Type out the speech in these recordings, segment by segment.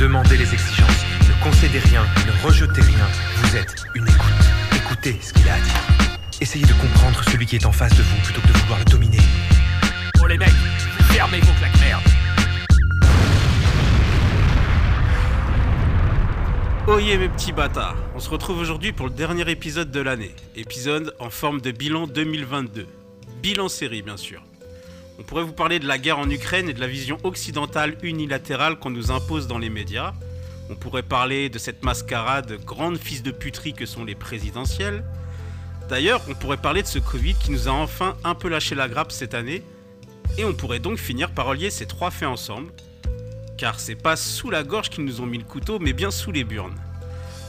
Demandez les exigences. Ne concédez rien. Ne rejetez rien. Vous êtes une écoute. Écoutez ce qu'il a à dire. Essayez de comprendre celui qui est en face de vous plutôt que de vouloir le dominer. Oh les mecs, fermez vos claques merde. Oyez mes petits bâtards, on se retrouve aujourd'hui pour le dernier épisode de l'année. Épisode en forme de bilan 2022. Bilan série bien sûr. On pourrait vous parler de la guerre en Ukraine et de la vision occidentale unilatérale qu'on nous impose dans les médias. On pourrait parler de cette mascarade de grandes fils de puterie que sont les présidentielles. D'ailleurs, on pourrait parler de ce Covid qui nous a enfin un peu lâché la grappe cette année. Et on pourrait donc finir par relier ces trois faits ensemble. Car c'est pas sous la gorge qu'ils nous ont mis le couteau, mais bien sous les burnes.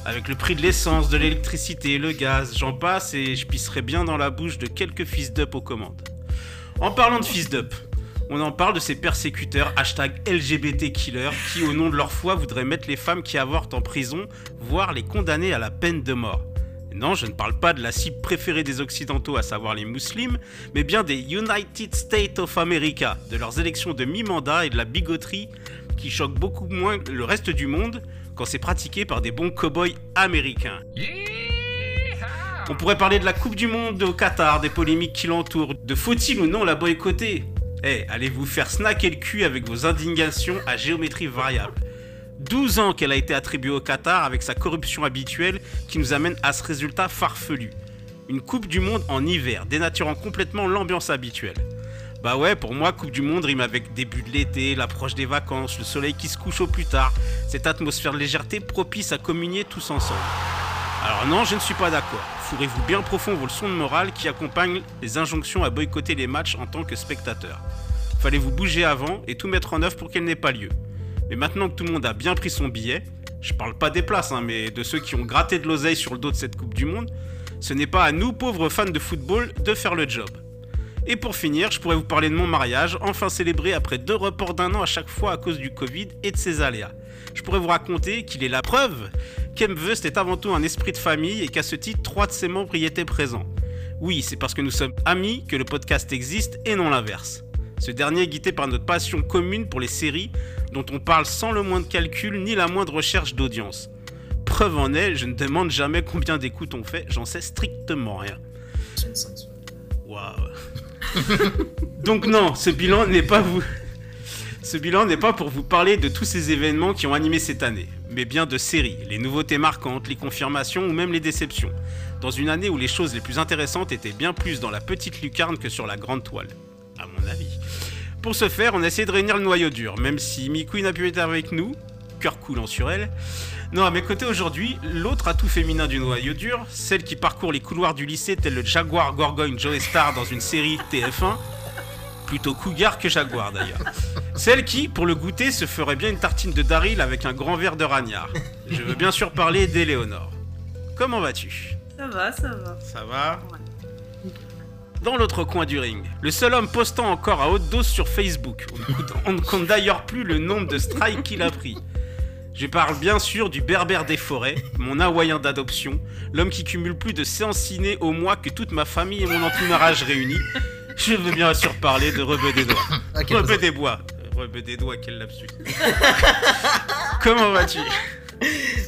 Avec le prix de l'essence, de l'électricité, le gaz, j'en passe et je pisserai bien dans la bouche de quelques fils d'up aux commandes. En parlant de fils d'up, on en parle de ces persécuteurs hashtag LGBT killer qui, au nom de leur foi, voudraient mettre les femmes qui avortent en prison, voire les condamner à la peine de mort. Non, je ne parle pas de la cible préférée des Occidentaux, à savoir les musulmans, mais bien des United States of America, de leurs élections de mi-mandat et de la bigoterie qui choque beaucoup moins le reste du monde quand c'est pratiqué par des bons cow-boys américains. On pourrait parler de la Coupe du Monde au Qatar, des polémiques qui l'entourent, de faut-il ou non la boycotter? Eh, allez vous faire snacker le cul avec vos indignations à géométrie variable? 12 ans qu'elle a été attribuée au Qatar avec sa corruption habituelle qui nous amène à ce résultat farfelu. Une Coupe du Monde en hiver, dénaturant complètement l'ambiance habituelle. Bah ouais, pour moi, Coupe du Monde rime avec début de l'été, l'approche des vacances, le soleil qui se couche au plus tard, cette atmosphère de légèreté propice à communier tous ensemble. Alors non, je ne suis pas d'accord. Fourrez-vous bien profond vos leçons de morale qui accompagnent les injonctions à boycotter les matchs en tant que spectateur. Fallait vous bouger avant et tout mettre en œuvre pour qu'elle n'ait pas lieu. Mais maintenant que tout le monde a bien pris son billet, je parle pas des places, hein, mais de ceux qui ont gratté de l'oseille sur le dos de cette Coupe du Monde, ce n'est pas à nous, pauvres fans de football, de faire le job. Et pour finir, je pourrais vous parler de mon mariage, enfin célébré après deux reports d'un an à chaque fois à cause du Covid et de ses aléas. Je pourrais vous raconter qu'il est la preuve qu'Emveust est avant tout un esprit de famille et qu'à ce titre, trois de ses membres y étaient présents. Oui, c'est parce que nous sommes amis que le podcast existe et non l'inverse. Ce dernier est guidé par notre passion commune pour les séries dont on parle sans le moindre calcul ni la moindre recherche d'audience. Preuve en est, je ne demande jamais combien d'écoutes on fait, j'en sais strictement rien. Waouh. Donc non, ce bilan n'est pas vous. Ce bilan n'est pas pour vous parler de tous ces événements qui ont animé cette année, mais bien de séries, les nouveautés marquantes, les confirmations ou même les déceptions. Dans une année où les choses les plus intéressantes étaient bien plus dans la petite lucarne que sur la grande toile, à mon avis. Pour ce faire, on a essayé de réunir le noyau dur, même si Miku n'a pu être avec nous, cœur coulant sur elle. Non, à mes côtés aujourd'hui, l'autre atout féminin du noyau dur, celle qui parcourt les couloirs du lycée tel le Jaguar Gorgogne Joe Star dans une série TF1. Plutôt cougar que Jaguar d'ailleurs. Celle qui, pour le goûter, se ferait bien une tartine de Daryl avec un grand verre de ragnard. Je veux bien sûr parler d'Éléonore. Comment vas-tu? Ça va, ça va. Ça va? Dans l'autre coin du ring, le seul homme postant encore à haute dose sur Facebook. On ne compte d'ailleurs plus le nombre de strikes qu'il a pris. Je parle bien sûr du berbère des forêts, mon hawaïen d'adoption, l'homme qui cumule plus de séances ciné au mois que toute ma famille et mon entourage réunis. Je veux bien sûr parler de Rebeu des Doigts. Rebeu des Bois. Rebeu des Doigts, quel lapsus. Comment vas-tu?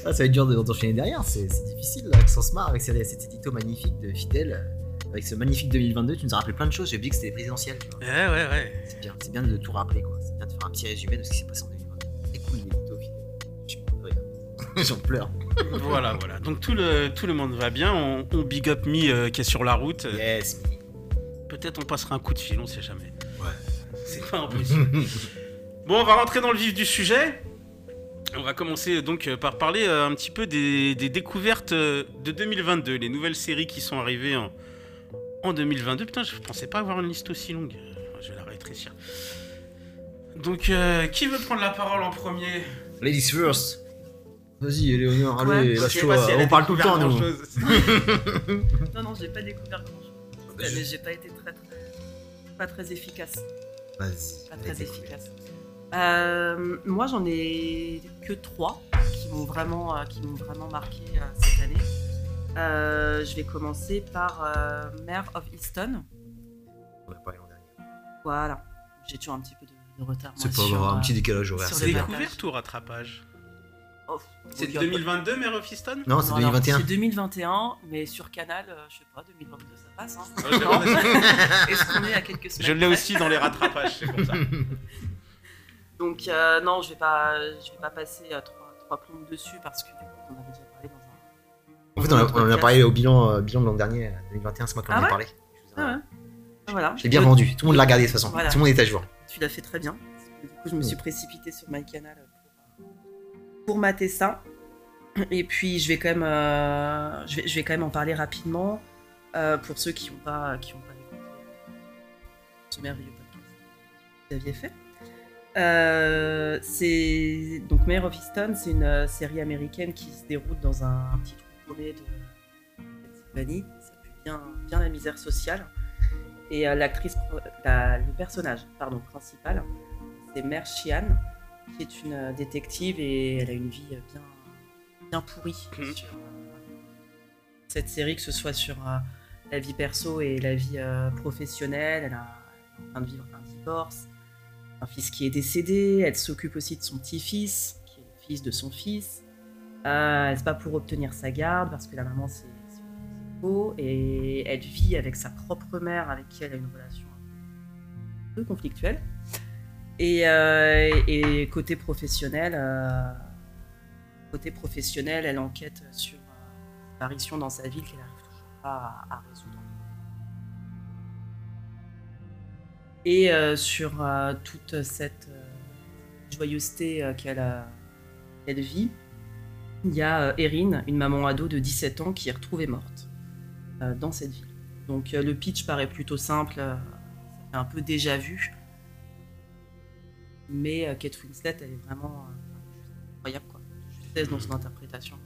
Ah, Ça va être dur de t'enchaîner derrière, c'est difficile là, que se marre avec cet édito magnifique de Fidèle. Avec ce magnifique 2022, tu nous as rappelé plein de choses. J'ai oublié que c'était présidentiel. Tu vois. Ouais, ouais, ouais. C'est bien, c'est bien de tout rappeler, quoi. C'est bien de faire un petit résumé de ce qui s'est passé en 2022. C'est cool. J'en pleure. voilà, voilà. Donc tout le, tout le monde va bien. On, on big up Me euh, qui est sur la route. Yes, Peut-être on passera un coup de fil, on sait jamais. Ouais. C'est pas impossible. bon, on va rentrer dans le vif du sujet. On va commencer donc euh, par parler euh, un petit peu des, des découvertes de 2022, les nouvelles séries qui sont arrivées en, en 2022. Putain, je pensais pas avoir une liste aussi longue. Je vais la rétrécir. Donc, euh, qui veut prendre la parole en premier? Ladies first. Vas-y, Éléonore, allez, lâche-toi. On parle tout le temps, nous. grand-chose. Non, non, j'ai pas découvert grand chose. Je- Mais j'ai pas été très, très. pas très efficace. Vas-y. Pas très efficace. Euh, moi, j'en ai que trois qui m'ont vraiment, euh, qui m'ont vraiment marqué euh, cette année. Euh, je vais commencer par euh, Mare of Easton. On a parlé l'an dernier. Voilà. J'ai toujours un petit peu de, de retard. C'est pas grave, un petit décalage horaire. sur c'est. Découverte ou rattrapage oh, C'est il y a- 2022, Mare of Easton Non, c'est Voilà, 2021. C'est 2021, mais sur Canal, euh, je sais pas, 2022 ça passe. Hein. Ouais, je-. Est-ce qu'on est à quelques semaines Je l'ai aussi dans les rattrapages, c'est pour ça. Donc euh, non, je vais pas, je vais pas passer euh, trois, trois plombes dessus parce que du coup, on avait déjà parlé dans un. En fait, on, a- on en a parlé au bilan, euh, bilan de l'an dernier, euh, 2021, c'est moi qui en Ah ai ouais parlé. Ah ouais. Ah, Voilà. Je l'ai bien vendu, tout le monde l'a regardé de toute façon. Voilà. Tout le monde est à jour. Tu l'as fait très bien. Du coup, je me suis précipitée sur MyCanal pour mater ça. Et puis, je vais quand même, euh, je vais, je vais quand même en parler rapidement euh, pour ceux qui n'ont pas, qui ont pas écouté ce merveilleux que vous aviez fait. Euh, c'est donc Mayor of Easton, c'est une euh, série américaine qui se déroule dans un, petit trou de Pennsylvanie. Ça pue bien, bien la misère sociale. Et euh, l'actrice, le personnage pardon, principal, c'est Mère Chian, qui est une euh, détective et elle a une vie euh, bien, bien pourrie Mhm. sur cette série, que ce soit sur euh, la vie perso et la vie professionnelle. Elle, a, elle est en train de vivre un divorce, un fils qui est décédé. Elle s'occupe aussi de son petit-fils, qui est le fils de son fils. Euh, se bat pour obtenir sa garde parce que la maman c'est c'est faux et elle vit avec sa propre mère avec qui elle a une relation un peu conflictuelle. Et, euh, et côté professionnel, euh, côté professionnel, elle enquête sur euh, l'apparition dans sa ville qu'elle n'arrive toujours pas à, résoudre. Et sur toute cette joyeuseté qu'elle vit, il y a Erin, une maman ado de 17 ans, qui est retrouvée morte dans cette ville. Donc le pitch paraît plutôt simple, un peu déjà vu. Mais euh, Kate Winslet, elle est vraiment euh, incroyable, quoi. Justesse dans son interprétation.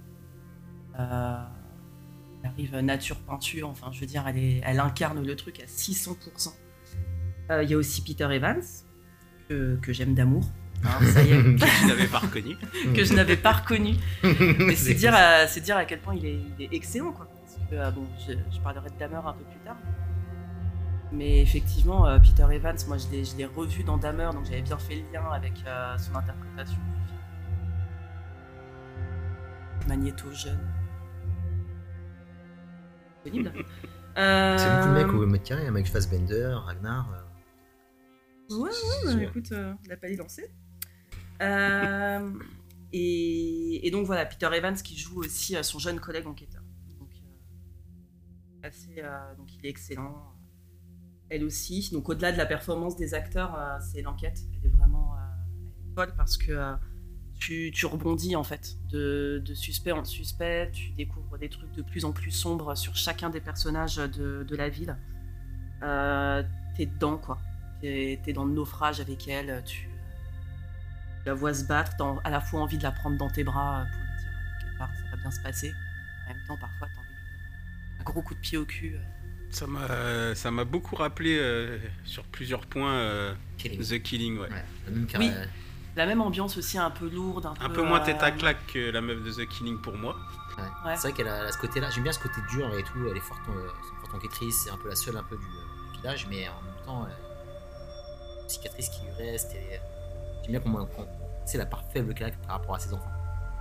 Euh, elle arrive nature peinture, enfin je veux dire, elle, est, elle incarne le truc à 600%. Euh, Il y a aussi Peter Evans, que, que j'aime d'amour. Hein, ça y est, Je l'avais pas reconnu. que je n'avais pas reconnu. Mais c'est dire, à, c'est dire à quel point il est, il est excellent, quoi. Parce que, bon, je, je parlerai de Dahmer un peu plus tard. Mais effectivement, euh, Peter Evans, moi je l'ai, revu dans Dahmer, donc j'avais bien fait le lien avec euh, son interprétation du film. Magnéto jeune. Disponible. Euh, C'est beaucoup de mecs au mètre carré, un mec Fassbender, Ragnar. euh, Ouais, ouais, bah, écoute, euh, il a pas dit. Euh, et, et donc voilà, Peter Evans qui joue aussi son jeune collègue enquêteur. Donc, euh, assez, euh, donc il est excellent. Elle aussi. Donc au-delà de la performance des acteurs, euh, c'est l'enquête. Elle est vraiment euh, folle parce que euh, tu, rebondis en fait de, suspect en suspect. Tu découvres des trucs de plus en plus sombres sur chacun des personnages de, la ville. T'es dedans quoi. T'es es dans le naufrage avec elle, tu, la vois se battre, t'as à la fois envie de la prendre dans tes bras pour lui dire quelque part ça va bien se passer. En même temps, parfois, t'as envie de un gros coup de pied au cul. Ça m'a, ça m'a beaucoup rappelé euh, sur plusieurs points euh, Killing. The Killing, ouais. Ouais, la même car- Oui. La même ambiance aussi, un peu lourde, un, Un peu, peu moins euh, tête à claque que la meuf de The Killing pour moi. ouais. Ouais. C'est vrai qu'elle a, elle a ce côté-là. J'aime bien ce côté dur et tout. Elle est forte, euh, c'est forte enquêtrice. C'est un peu la seule un peu du, euh, village, mais en même temps, euh, cicatrice qui lui reste. Et euh, j'aime bien comment qu'on- c'est la part faible qu'elle a par rapport à ses enfants.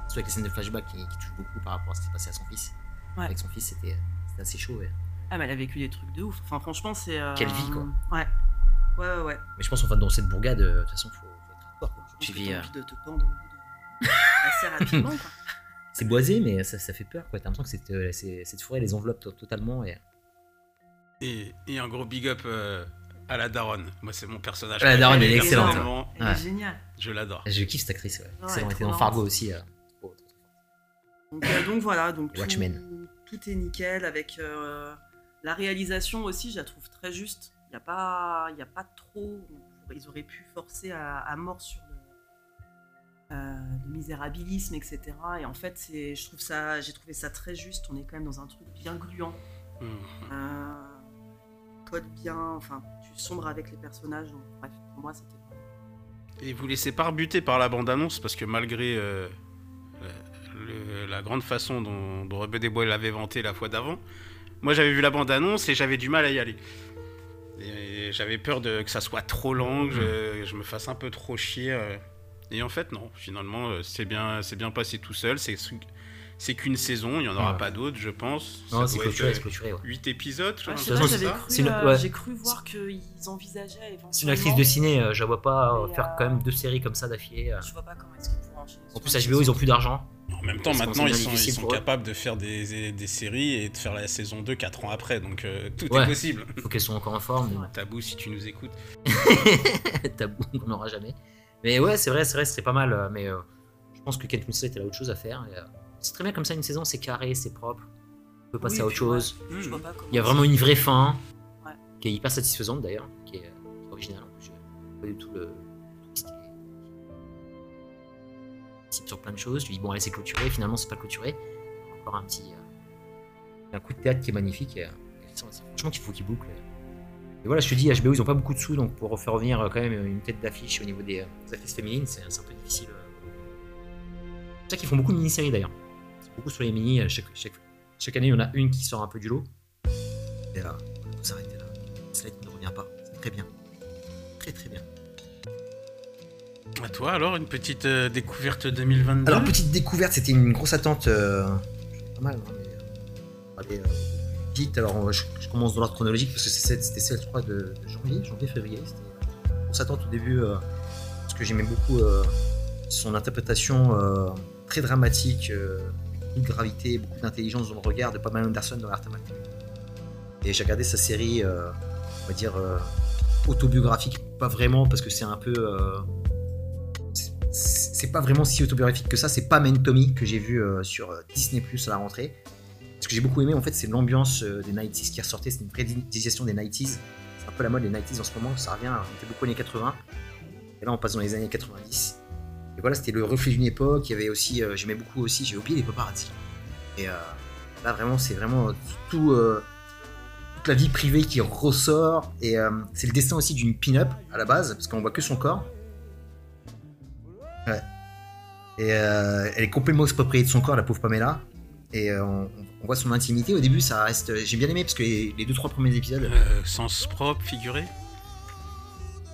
Surtout avec les scènes de flashback qui, qui touchent beaucoup par rapport à ce qui s'est passé à son fils. Ouais. Avec son fils, c'était c'était assez chaud. ouais. Ah, mais elle a vécu des trucs de ouf. Enfin, franchement, c'est. euh, Quelle vie, quoi. Ouais. Ouais, ouais, ouais. Mais je pense enfin dans cette bourgade, euh, de toute façon, faut, faut être hardcore. quoi. T'as euh, envie de te pendre au bout de- assez rapidement, quoi. C'est boisé, mais ça, ça fait peur. quoi. T'as l'impression que cette, euh, c'est- cette forêt les enveloppe to- totalement. Et... Et, et un gros big up euh, à la daronne. Moi, c'est mon personnage. La daronne, elle est excellente. Elle Ouais. est géniale. Je l'adore. Je kiffe cette actrice. Ouais. Ouais, Excellent. Elle était dans. Fargo aussi. euh. Donc, euh, donc voilà, donc tout, Watchmen. tout est nickel avec euh, la réalisation aussi, je la trouve très juste. Il n'y a pas, y a pas trop, ils auraient pu forcer à, à mort sur le, euh, misérabilisme, etc. Et en fait, c'est, je trouve ça, j'ai trouvé ça très juste. On est quand même dans un truc bien gluant. Mhm. Euh, code bien, enfin, tu sombres avec les personnages. Donc, bref, pour moi, c'était. Et vous laissez pas rebuter par la bande-annonce parce que malgré euh, le- la grande façon dont, dont Rebeu des Bois l'avait vanté la fois d'avant, moi j'avais vu la bande-annonce et j'avais du mal à y aller. Et j'avais peur de, que ça soit trop long, que je, je me fasse un peu trop chier. euh. Et en fait, non, finalement, euh, c'est bien, c'est bien passé tout seul. C'est, c'est qu'une saison, il n'y en aura Ouais. pas d'autres, je pense. Non, c'est clôturé, c'est clôturé. ouais. 8 épisodes, je Ouais, sais pas, ça. cru, une- euh, ouais. j'ai cru voir qu'ils envisageaient éventuellement. C'est une actrice de ciné, euh, je la vois pas euh, faire quand même deux séries comme ça d'affilée. Je vois pas comment est-ce qu'ils enchaîner. En plus, HBO, ils ont plus d'argent. En même temps, Parce maintenant, ils sont, ils sont capables de faire des, des séries et de faire la saison 2 4 ans après, donc euh, tout Ouais. est possible. Faut qu'elles soient encore en forme. Tabou, si tu nous écoutes. tabou qu'on n'aura jamais. Mais ouais, c'est vrai, c'est vrai, c'est pas mal. euh, Mais euh, je pense que Kate Winslet, elle a autre chose à faire. et, euh, c'est très bien comme ça, une saison, c'est carré, c'est propre. On peut passer Oui, à autre ouais, chose. je vois pas comment Il y a vraiment une vraie fin, Ouais. qui est hyper satisfaisante d'ailleurs, qui est, euh, originale en plus. Pas du tout le sur plein de choses. Tu dis, bon, allez, c'est clôturé, finalement, c'est pas clôturé. Encore un petit. euh, un coup de théâtre qui est magnifique. Euh, franchement, qu'il faut qu'il boucle. Et voilà, je te dis, HBO, ils ont pas beaucoup de sous, donc pour faire revenir euh, quand même une tête d'affiche au niveau des, des actrices féminines, c'est un peu difficile. C'est ça qu'ils font beaucoup de mini-séries d'ailleurs. Beaucoup sur les mini, chaque, chaque, chaque année, il y en a une qui sort un peu du lot. Et là, on va s'arrêter là. Slate ne revient pas. C'est très bien. À toi, alors, une petite euh, découverte 2022 Alors, petite découverte, c'était une grosse attente. euh, pas mal, hein, euh, allez, alors je, commence dans l'ordre chronologique parce que c'était celle, je crois, de, janvier, janvier-février. C'était une grosse attente au début parce que j'aimais beaucoup son interprétation très dramatique, beaucoup de gravité, beaucoup d'intelligence dans le regard de Pamela Anderson dans l'Artemal. Et j'ai regardé sa série, on va dire, autobiographique, pas vraiment parce que c'est un peu. C'est- pas vraiment si autobiographique que ça. C'est pas Men Tommy que j'ai vu euh, sur euh, Disney Plus à la rentrée. Ce que j'ai beaucoup aimé, en fait, c'est l'ambiance euh, des 90s qui ressortait. C'est une vraie des 90s. C'est un peu la mode des 90s en ce moment. Ça revient. On était beaucoup années 80. Et là, on passe dans les années 90. Et voilà, c'était le reflet d'une époque. Il y avait aussi, j'aimais beaucoup aussi, j'ai oublié les paparazzi. Et là, vraiment, c'est vraiment tout, toute la vie privée qui ressort. Et c'est le destin aussi d'une pin-up à la base, parce qu'on voit que son corps. Ouais. Et euh, elle est complètement expropriée de son corps, la pauvre Pamela. Et euh, on, on voit son intimité. Au début, ça reste. J'ai bien aimé parce que les, les deux trois premiers épisodes. Euh, Sens propre, figuré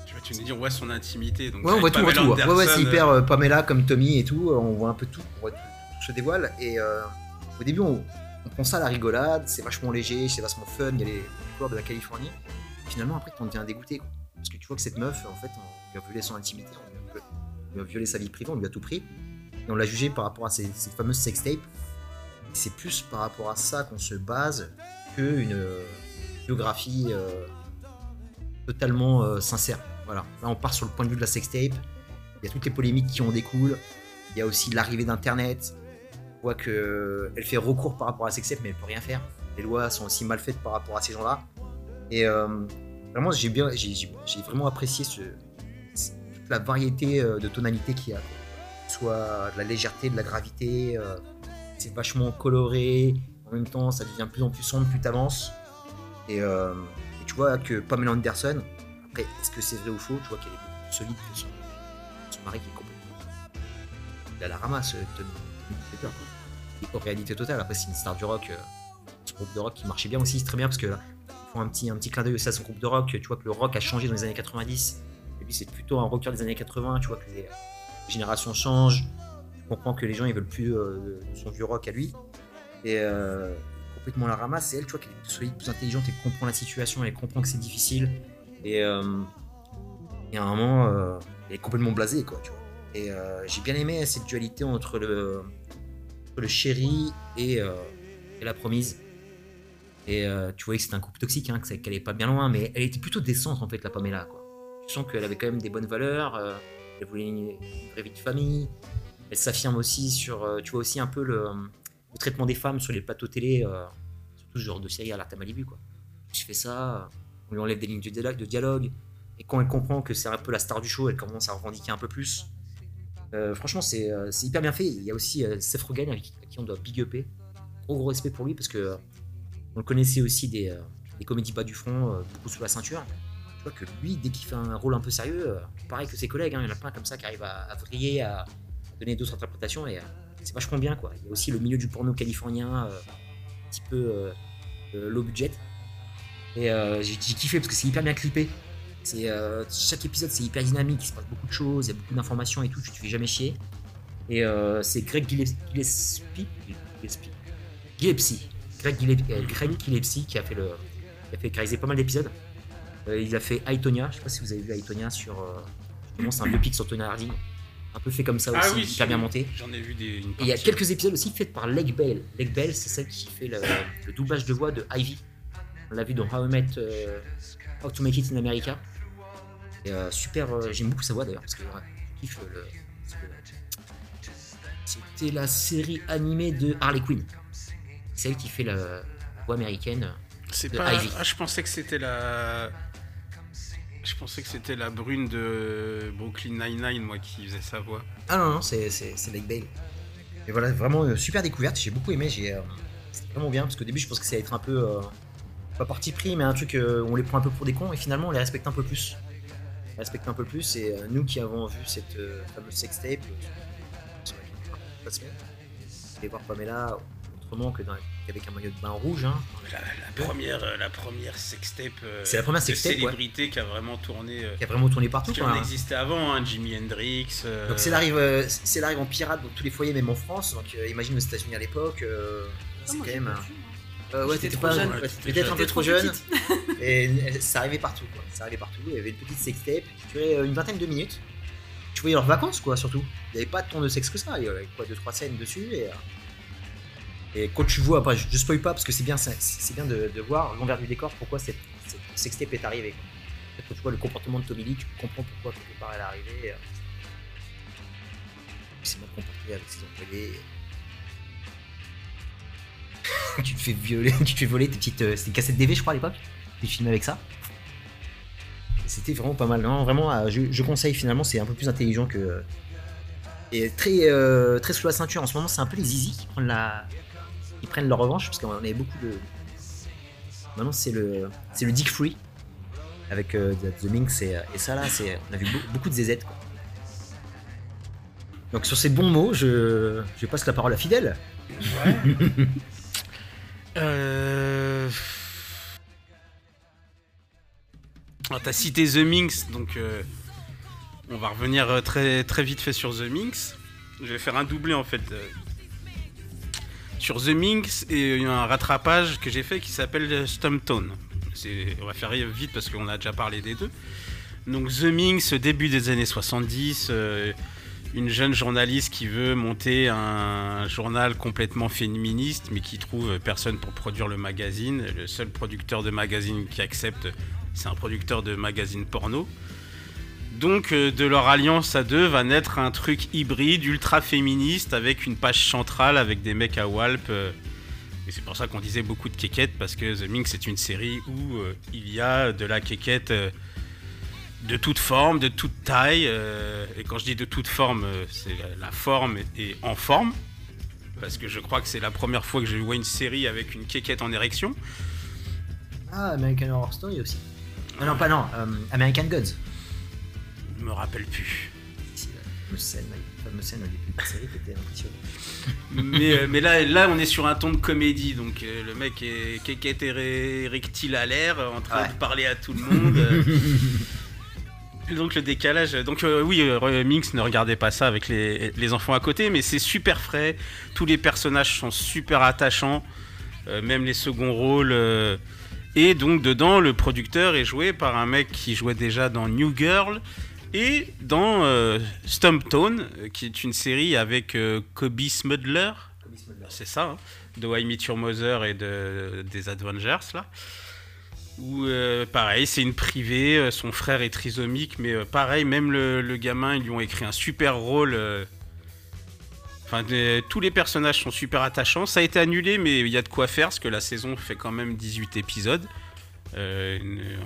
Tu vois, tu nous dis, on voit son intimité. Donc Ouais, on voit tout, on voit tout. Ouais, ouais, c'est hyper Pamela comme Tommy et tout. On voit un peu tout. On voit tout, tout se dévoile. Et au début, on, on prend ça à la rigolade. C'est vachement léger, c'est vachement fun. Il y a les couleurs de la Californie. Finalement, après, on devient dégoûté. quoi. Parce que tu vois que cette meuf, en fait, on lui a violé son intimité. On violé sa vie privée. On lui a tout pris. Et on l'a jugé par rapport à ces, ces fameuses sextapes. C'est plus par rapport à ça qu'on se base qu'une euh, biographie euh, totalement euh, sincère. Voilà. Là, on part sur le point de vue de la sextape. Il y a toutes les polémiques qui en découlent. Il y a aussi l'arrivée d'Internet. On voit qu'elle fait recours par rapport à la sextape, mais elle peut rien faire. Les lois sont aussi mal faites par rapport à ces gens-là. Et vraiment, j'ai bien, j'ai, vraiment apprécié ce, la variété euh, de tonalités qu'il y a. Soit de la légèreté, de la gravité. euh, c'est vachement coloré. En même temps, ça devient de plus en plus sombre plus t'avances. Et, euh, et tu vois que Pamela Anderson, après, est-ce que c'est vrai ou faux? Tu vois qu'elle est solide son, son mari qui est complètement. Il a la ramasse, en réalité totale. Après, c'est une star du rock. ce groupe de rock qui marchait bien aussi, c'est très bien parce que là, font un petit, un petit clin d'œil aussi à son groupe de rock. Tu vois que le rock a changé dans les années 90. C'est plutôt un rocker des années 80. Tu vois que les, générations changent. Tu comprends que les gens, ils veulent plus euh, son vieux rock à lui. Et euh, complètement la ramasse. C'est elle, tu vois, qu'elle est plus plus intelligente, elle comprend la situation, elle comprend que c'est difficile. Et, euh, à un moment, elle est complètement blasée, quoi, tu vois. Et j'ai bien aimé cette dualité entre le, le chéri et, la promise. Et tu voyais que c'était un couple toxique, hein, qu'elle est pas bien loin, mais elle était plutôt décente en fait, la Pamela. Quoi. Sens qu'elle avait quand même des bonnes valeurs, euh, elle voulait une, vraie vie de famille. Elle s'affirme aussi sur, euh, tu vois aussi un peu le, traitement des femmes sur les plateaux télé, euh, surtout ce genre de série à l'Arte Malibu. Quoi. Je fais ça, on lui enlève des lignes de dialogue, et quand elle comprend que c'est un peu la star du show, elle commence à revendiquer un peu plus. Franchement, c'est hyper bien fait. Il y a aussi Seth Rogen qui, à qui on doit big upper. Gros gros respect pour lui parce que on le connaissait aussi des, des comédies bas du front, beaucoup sous la ceinture. Tu vois que lui, dès qu'il fait un rôle un peu sérieux, euh, pareil que ses collègues, hein, il y en a plein comme ça qui arrivent à, vriller, à, donner d'autres interprétations et euh, c'est vachement bien quoi. Il y a aussi le milieu du porno californien, euh, un petit peu low budget. Et j'ai kiffé parce que c'est hyper bien clippé. Chaque épisode c'est hyper dynamique, il se passe beaucoup de choses, il y a beaucoup d'informations et tout, tu te fais jamais chier. Et c'est Greg Gillespie, Gillespie, Gillespie, Gillespie, Greg, Gillespie, Greg Gillespie qui a fait le, qui a fait réalisé pas mal d'épisodes. Euh, il a fait Aitonia, je sais pas si vous avez vu Aitonia sur, euh, c'est un biopic sur Tony Harding, un peu fait comme ça Ah aussi, oui, hyper bien monté. J'en ai vu des, une Et il y a quelques épisodes aussi faits par Leg Bell. Leg Bell, c'est celle qui fait le, le doublage de voix de Ivy. On l'a vu dans How I Met euh, How to Make It in America. Et, euh, super, euh, j'aime beaucoup sa voix d'ailleurs parce que kiffe le. C'était la série animée de Harley Quinn. C'est elle qui fait la, voix américaine. C'est de pas. Ivy. Ah, je pensais que c'était la. Je pensais que c'était la brune de Brooklyn Nine-Nine, moi, qui faisait sa voix. Ah non, non, c'est, Leg Bale. Et voilà, vraiment euh, super découverte, j'ai beaucoup aimé, j'ai, euh, vraiment bien, parce qu'au début je pensais que ça allait être un peu, euh, pas parti pris, mais un truc euh, on les prend un peu pour des cons, et finalement on les respecte un peu plus. On les respecte un peu plus, et nous qui avons vu cette fameuse sextape, semaine, et voir Pamela autrement que dans, qu'avec un maillot de bain rouge, hein. La, la première, euh, la première sextape. euh, C'est la première de sextape, ouais. célébrité qui a vraiment tourné. euh, qui a vraiment tourné partout. Quoi, en hein. existait avant, hein, Jimi Hendrix. euh, Donc c'est arrive, euh, c'est l'arrive en pirate dans tous les foyers, même en France. Donc euh, imagine aux États-Unis à l'époque, euh, c'est quand même. un- Euh, ouais, t'étais pas jeune. ouais, peut-être un peu trop jeune. Et ça arrivait partout, quoi. Ça arrivait partout. Il y avait une petite sextape qui durait une vingtaine de minutes. Tu voyais leurs vacances, quoi, surtout. Il n'y avait pas tant de sexe que ça. Il y avait quoi, deux trois scènes dessus. Et, euh, et quand tu vois, après, je, spoil pas parce que c'est bien, c'est c'est bien de, voir l'envers du décor pourquoi cette, cette sextape est arrivée. Quand tu vois le comportement de Tommy Lee, tu comprends pourquoi quelque part elle est arrivée. euh, il s'est mal comporté avec ses employés. tu te fais violer, tu te fais voler tes petites. euh, C'était une cassette DV, je crois, à l'époque. Tu filmais avec ça. C'était vraiment pas mal. Non, vraiment, euh, je, je conseille finalement, c'est un peu plus intelligent que. Et très, euh, très sous la ceinture. En ce moment, c'est un peu les easy qui prennent, la... qui prennent leur revanche, parce qu'on avait beaucoup de. Maintenant, c'est le, c'est le Dick Free. Avec euh, The Minx et, et ça là, c'est, on a vu be- beaucoup de ZZ. Quoi. Donc sur ces bons mots, je, je passe la parole à Fidèle. Euh... Alors, t'as cité The Minx, donc euh, on va revenir euh, très, très vite fait sur The Minx. Je vais faire un doublé en fait. Sur The Minx et il y a un rattrapage que j'ai fait qui s'appelle Stumptown. On va faire vite parce qu'on a déjà parlé des deux. Donc The Minx, début des années 70, euh, une jeune journaliste qui veut monter un journal complètement féministe, mais qui trouve personne pour produire le magazine. Le seul producteur de magazine qui accepte, c'est un producteur de magazine porno. Donc euh, de leur alliance à deux va naître un truc hybride, ultra féministe, avec une page centrale, avec des mecs à Walp. euh, et c'est pour ça qu'on disait beaucoup de kékettes, parce que The Minx c'est une série où euh, il y a de la euh, de toute forme, de toute taille. et quand je dis de toute forme, c'est la, forme et en forme. Parce que je crois que c'est la première fois que je vois une série avec une kékette en érection. Ah, American Horror Story aussi. Non, non, pas non. American Gods. Me rappelle plus. Si, la fameuse scène, la fameuse scène au début de la série qui était impressionnante. mais, euh, mais là, là, on est sur un ton de comédie. Donc euh, le mec est kékette éré- érectile à l'air, en train Ouais. de parler à tout le monde. euh. donc le décalage. Donc euh, oui, euh, Minx, ne regardez pas ça avec les, les enfants à côté, mais c'est super frais. Tous les personnages sont super attachants, euh, même les seconds rôles. et donc dedans, le producteur est joué par un mec qui jouait déjà dans New Girl. Et dans euh, Stumptown, qui est une série avec euh, Kobe Smudler, c'est ça, hein, de Why Meet Your Mother et de, des Avengers, là. Où, euh, pareil, c'est une privée, euh, son frère est trisomique, mais euh, pareil, même le, le gamin, ils lui ont écrit un super rôle. Enfin, tous les personnages sont super attachants. Ça a été annulé, mais il y a de quoi faire, parce que la saison fait quand même 18 épisodes. Euh,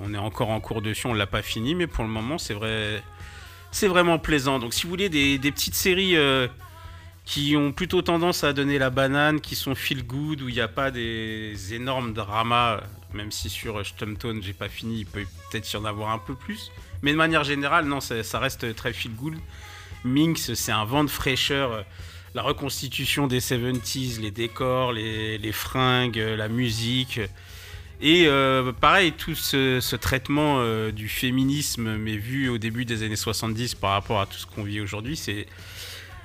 on est encore en cours dessus, on l'a pas fini, mais pour le moment, c'est vrai. c'est vraiment plaisant. Donc si vous voulez des, petites séries euh, qui ont plutôt tendance à donner la banane, qui sont feel good, où il n'y a pas des énormes dramas, même si sur Stumptown j'ai pas fini, il peut peut-être y en avoir un peu plus. Mais de manière générale, non, ça, reste très feel good. Minx, c'est un vent de fraîcheur. euh, La reconstitution des 70s, les décors, les, fringues, la musique. Et euh, pareil, tout ce, ce traitement euh, du féminisme, mais vu au début des années 70 par rapport à tout ce qu'on vit aujourd'hui, c'est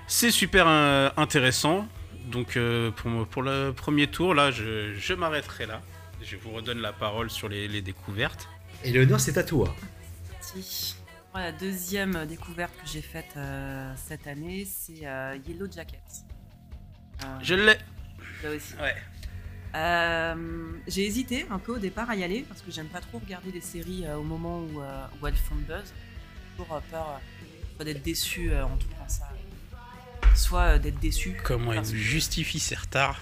c'est super euh, intéressant. Donc euh, pour, pour le premier tour, là, je, je m'arrêterai là. Je vous redonne la parole sur les, les découvertes. Et l'honneur, c'est à toi. Moi, la deuxième découverte que j'ai faite euh, cette année, c'est euh, Yellow Jacket. Euh, Je l'ai. là aussi. Ouais. Euh, j'ai hésité un peu au départ à y aller parce que j'aime pas trop regarder des séries euh, au moment où, euh, où elles font le buzz. J'ai toujours euh, peur euh, d'être déçu euh, en trouvant ça, soit euh, d'être déçu. Comment il parce que- justifie ses retards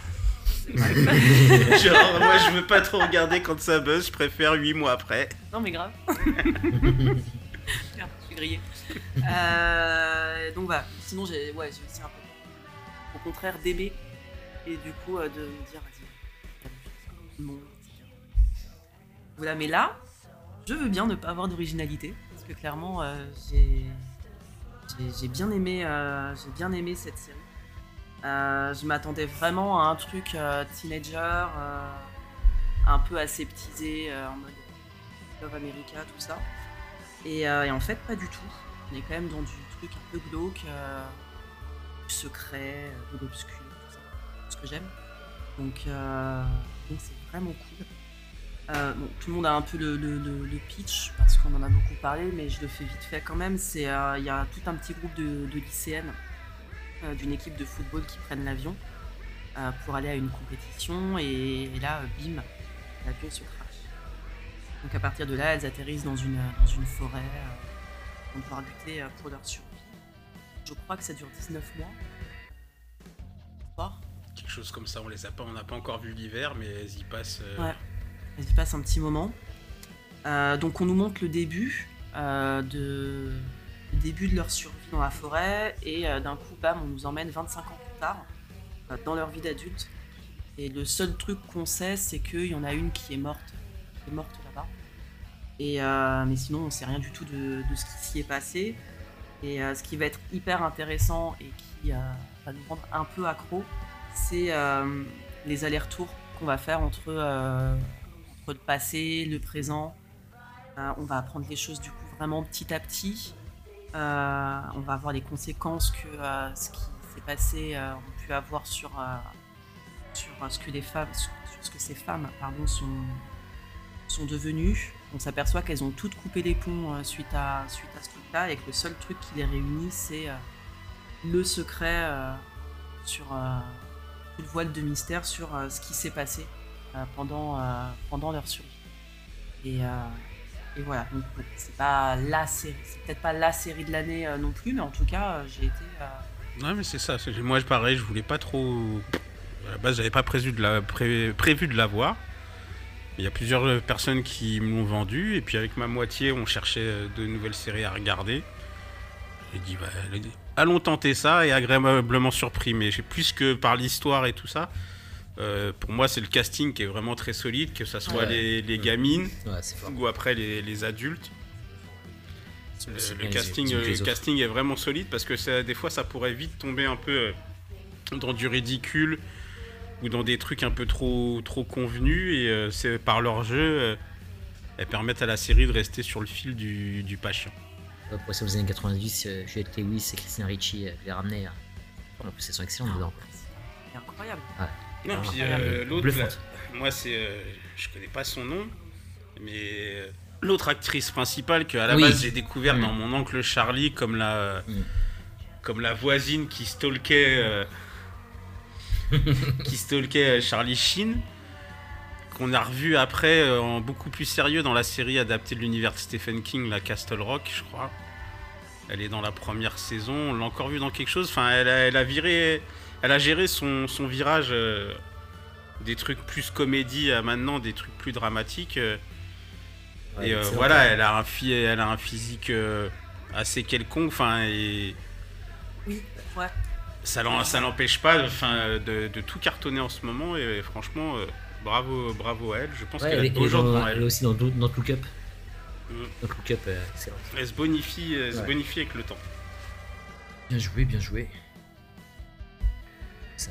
Genre, moi je veux pas trop regarder quand ça buzz, je préfère 8 mois après. Non mais grave. Merde, je suis grillée. Euh, donc voilà. Sinon j'ai ouais, un peu au contraire d'aimer et du coup euh, de me dire Voilà, mais là, je veux bien ne pas avoir d'originalité parce que clairement euh, j'ai bien aimé euh, j'ai bien aimé cette série. Euh, je m'attendais vraiment à un truc euh, teenager, un peu aseptisé en mode Love America, tout ça. Et, en fait, pas du tout. On est quand même dans du truc un peu glauque, du secret, de l'obscur, tout ça. Ce que j'aime. Donc, donc c'est vraiment cool. Euh, tout le monde a un peu le, pitch parce qu'on en a beaucoup parlé, mais je le fais vite fait quand même. Euh, il y a tout un petit groupe de, lycéennes euh, d'une équipe de football qui prennent l'avion pour aller à une compétition et, là, bim, l'avion se crache. Donc à partir de là, elles atterrissent dans une, dans une forêt, vont devoir lutter pour leur survie. Je crois que ça dure 19 mois. Comme ça, on les a pas, on n'a pas encore vu l'hiver, mais elles y passent. euh. Elles passent un petit moment. Euh, donc on nous montre le début euh, de le début de leur survie dans la forêt et d'un coup bam on nous emmène 25 ans plus tard dans leur vie d'adulte et le seul truc qu'on sait c'est qu'il y en a une qui est morte qui est morte là-bas et mais sinon on sait rien du tout de, ce qui s'y est passé et ce qui va être hyper intéressant et qui va nous rendre un peu accro c'est euh, les allers-retours qu'on va faire entre euh, le passé, le présent. Euh, on va apprendre les choses du coup vraiment petit à petit. On va voir les conséquences que ce qui s'est passé ont pu avoir sur, sur ce que les femmes, ce que ces femmes pardon, sont, sont devenues. On s'aperçoit qu'elles ont toutes coupé les ponts suite à, suite à ce truc-là et que le seul truc qui les réunit, c'est le secret sur une voile de mystère sur euh, ce qui s'est passé euh, pendant, euh, pendant leur survie. Et, et voilà, donc c'est pas la série, c'est peut-être pas la série de l'année non plus, mais en tout cas, j'ai été. Ouais, mais c'est ça. Moi, pareil, je voulais pas trop. À la base, j'avais pas prévu de la, pré- prévu de la voir. Il y a plusieurs personnes qui me l'ont vendu, et puis avec ma moitié, on cherchait de nouvelles séries à regarder. J'ai dit, bah, allons tenter ça, et agréablement surpris. Mais j'ai plus que par l'histoire et tout ça. euh, pour moi, c'est le casting qui est vraiment très solide, que ça soit Ouais. les, les gamines Ouais, ou après les, les adultes. Euh, le casting, euh, le casting est vraiment solide parce que ça, des fois ça pourrait vite tomber un peu dans du ridicule ou dans des trucs un peu trop, trop convenus et euh, c'est par leur jeu euh, elles permettent à la série de rester sur le fil du, du patient. Pour ça, aux années 90, euh, Juliette Lewis et Christina Ricci euh, les ramenaient. euh, En plus, elles sont excellentes dedans. c'est incroyable. Non, puis incroyable. euh, l'autre, là, moi c'est, euh, je connais pas son nom, mais euh, l'autre actrice principale que à la Oui. base j'ai découvert dans mon oncle Charlie comme la, Mm. comme la voisine qui stalkait, euh, qui stalkait Charlie Sheen, qu'on a revu après euh, en beaucoup plus sérieux dans la série adaptée de l'univers de Stephen King, la Castle Rock, je crois. Elle est dans la première saison, on l'a encore vue dans quelque chose. Enfin, elle a, elle a viré, elle a géré son, son virage euh, des trucs plus comédie à maintenant des trucs plus dramatiques. euh, Ouais, et euh, voilà, elle a un, elle a un physique euh, assez quelconque. Enfin, et Oui, ouais. ça n'empêche pas de, de tout cartonner en ce moment. Et franchement, euh, bravo, bravo à elle. Je pense Ouais, qu'elle elle, a est- elle est jours dans- devant elle est elle. aussi dans Not Look Up. Mm. Not Look Up, euh, excellent. Elle se bonifie, elle se bonifie avec le temps. Bien joué, bien joué. Ça.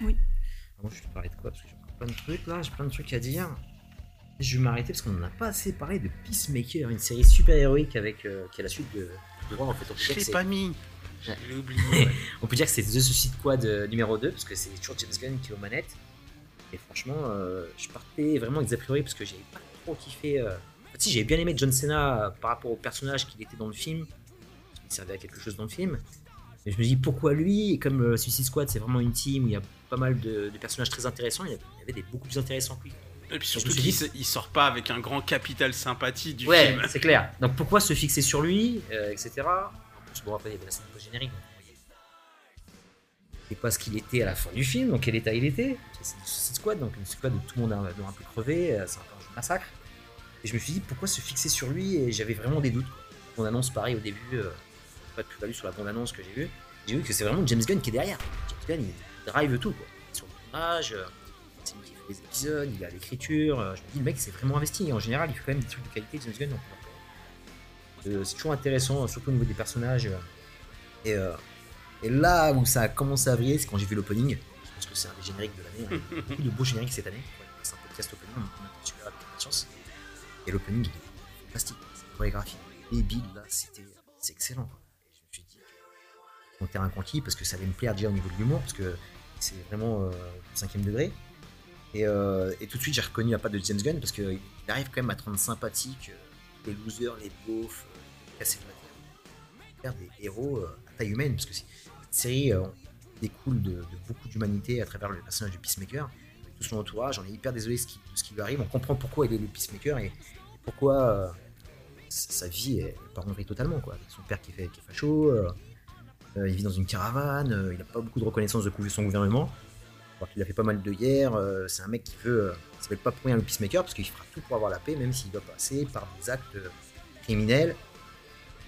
Oui. Moi, je vais te parler de quoi? Parce que j'ai plein de trucs là, j'ai plein de trucs à dire. Je vais m'arrêter parce qu'on n'en a pas assez parlé de Peacemaker, une série super héroïque avec euh, qui est la suite de, de War, en fait. On peut, Je dire que l'ai c'est- pas mis. Je l'ai oublié. ouais. on peut dire que c'est The Suicide Squad euh, numéro 2 parce que c'est toujours James Gunn qui est aux manettes. Et franchement, euh, je partais vraiment avec des a priori parce que j'avais pas trop kiffé. euh, si, j'avais bien aimé John Cena euh, par rapport au personnage qu'il était dans le film. Parce qu'il servait à quelque chose dans le film. Mais je me dis pourquoi lui? Et comme Suicide Squad, c'est vraiment une team où il y a pas mal de, de personnages très intéressants, il y avait des beaucoup plus intéressants que lui. Et puis surtout qu'il dit- sort pas avec un grand capital sympathie du Ouais, film. c'est clair. Donc pourquoi se fixer sur lui, euh, etc. En plus, bon, après, il y avait la scène post-générique. donc, vous voyez. C'est pas ce qu'il était à la fin du film, donc quel état il était. C'est une Squad, donc une squad où tout le monde a un, peu crevé, euh, c'est un peu un massacre. Et je me suis dit pourquoi se fixer sur lui, et j'avais vraiment des doutes. On annonce pareil au début, euh, pas de plus-value sur la bande-annonce que j'ai vue. J'ai vu que c'est vraiment James Gunn qui est derrière. James Gunn, il drive tout, quoi. Sur le tournage, euh, c'est qui fait les épisodes, il a l'écriture. je me dis, le mec s'est vraiment investi. Et en général, il fait quand même des trucs de qualité, James Gunn. c'est toujours intéressant, surtout au niveau des personnages. Et, et là où ça a commencé à vriller, c'est quand j'ai vu l'opening. Je pense que c'est un des génériques de l'année. hein. Beaucoup de beaux génériques cette année. C'est un podcast opening, on a super avec patience. Et l'opening, il est fantastique. C'est une chorégraphie. Les billes, là, c'était, c'est excellent. quoi. Et je me suis dit, mon terrain conquis, parce que ça allait me plaire déjà au niveau de l'humour, parce que c'est vraiment euh, au cinquième degré. Et, euh, et tout de suite, j'ai reconnu la patte de James Gunn, parce qu'il arrive quand même à te rendre sympathique, euh, les losers, les beaufs, euh, casser le matin. Faire des héros à taille humaine, parce que c'est- cette série euh, découle de, beaucoup d'humanité à travers le personnage de Peacemaker, tout son entourage. On est hyper désolé de ce qui, lui arrive. On comprend pourquoi il est le Peacemaker et, et pourquoi euh, sa vie est pas totalement. Son père qui, fait, qui est facho, euh, il vit dans une caravane, il n'a pas beaucoup de reconnaissance de son gouvernement. Alors qu'il a fait pas mal de guerres, c'est un mec qui veut, il s'appelle pas pour rien le Peacemaker parce qu'il fera tout pour avoir la paix, même s'il doit passer par des actes criminels.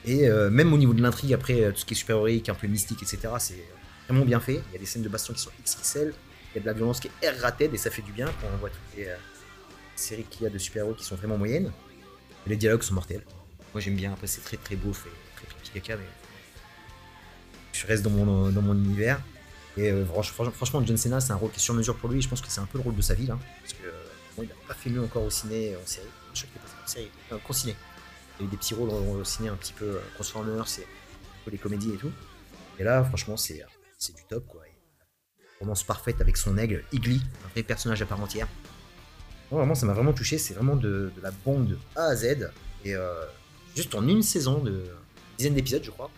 Et euh, même au niveau de l'intrigue, après euh, tout ce qui est super-héroïque, un peu mystique, etc., c'est vraiment bien fait. Il y a des scènes de baston qui sont XXL, il y a de la violence qui est R-rated et ça fait du bien quand on voit toutes les euh, séries qu'il y a de super-héros qui sont vraiment moyennes. Les dialogues sont mortels. Moi j'aime bien, après c'est très très beau, fait très pipi caca, mais je reste dans mon, dans mon univers. Et euh, franch- franch- franchement, John Cena, c'est un rôle qui est sur mesure pour lui. Je pense que c'est un peu le rôle de sa vie. Parce que euh, il n'a pas fait mieux encore au ciné, en série. Je crois qu'il est en série, euh. Des petits rôles au, au ciné un petit peu euh, Transformers, peu les comédies et tout. Et là, franchement, c'est euh, du top, quoi. Et, romance parfaite avec son aigle, Igly, un vrai personnage à part entière. Bon, vraiment, ça m'a vraiment touché. C'est vraiment de, la bombe de A à Z. Et euh, juste en une saison de dizaine d'épisodes, je crois,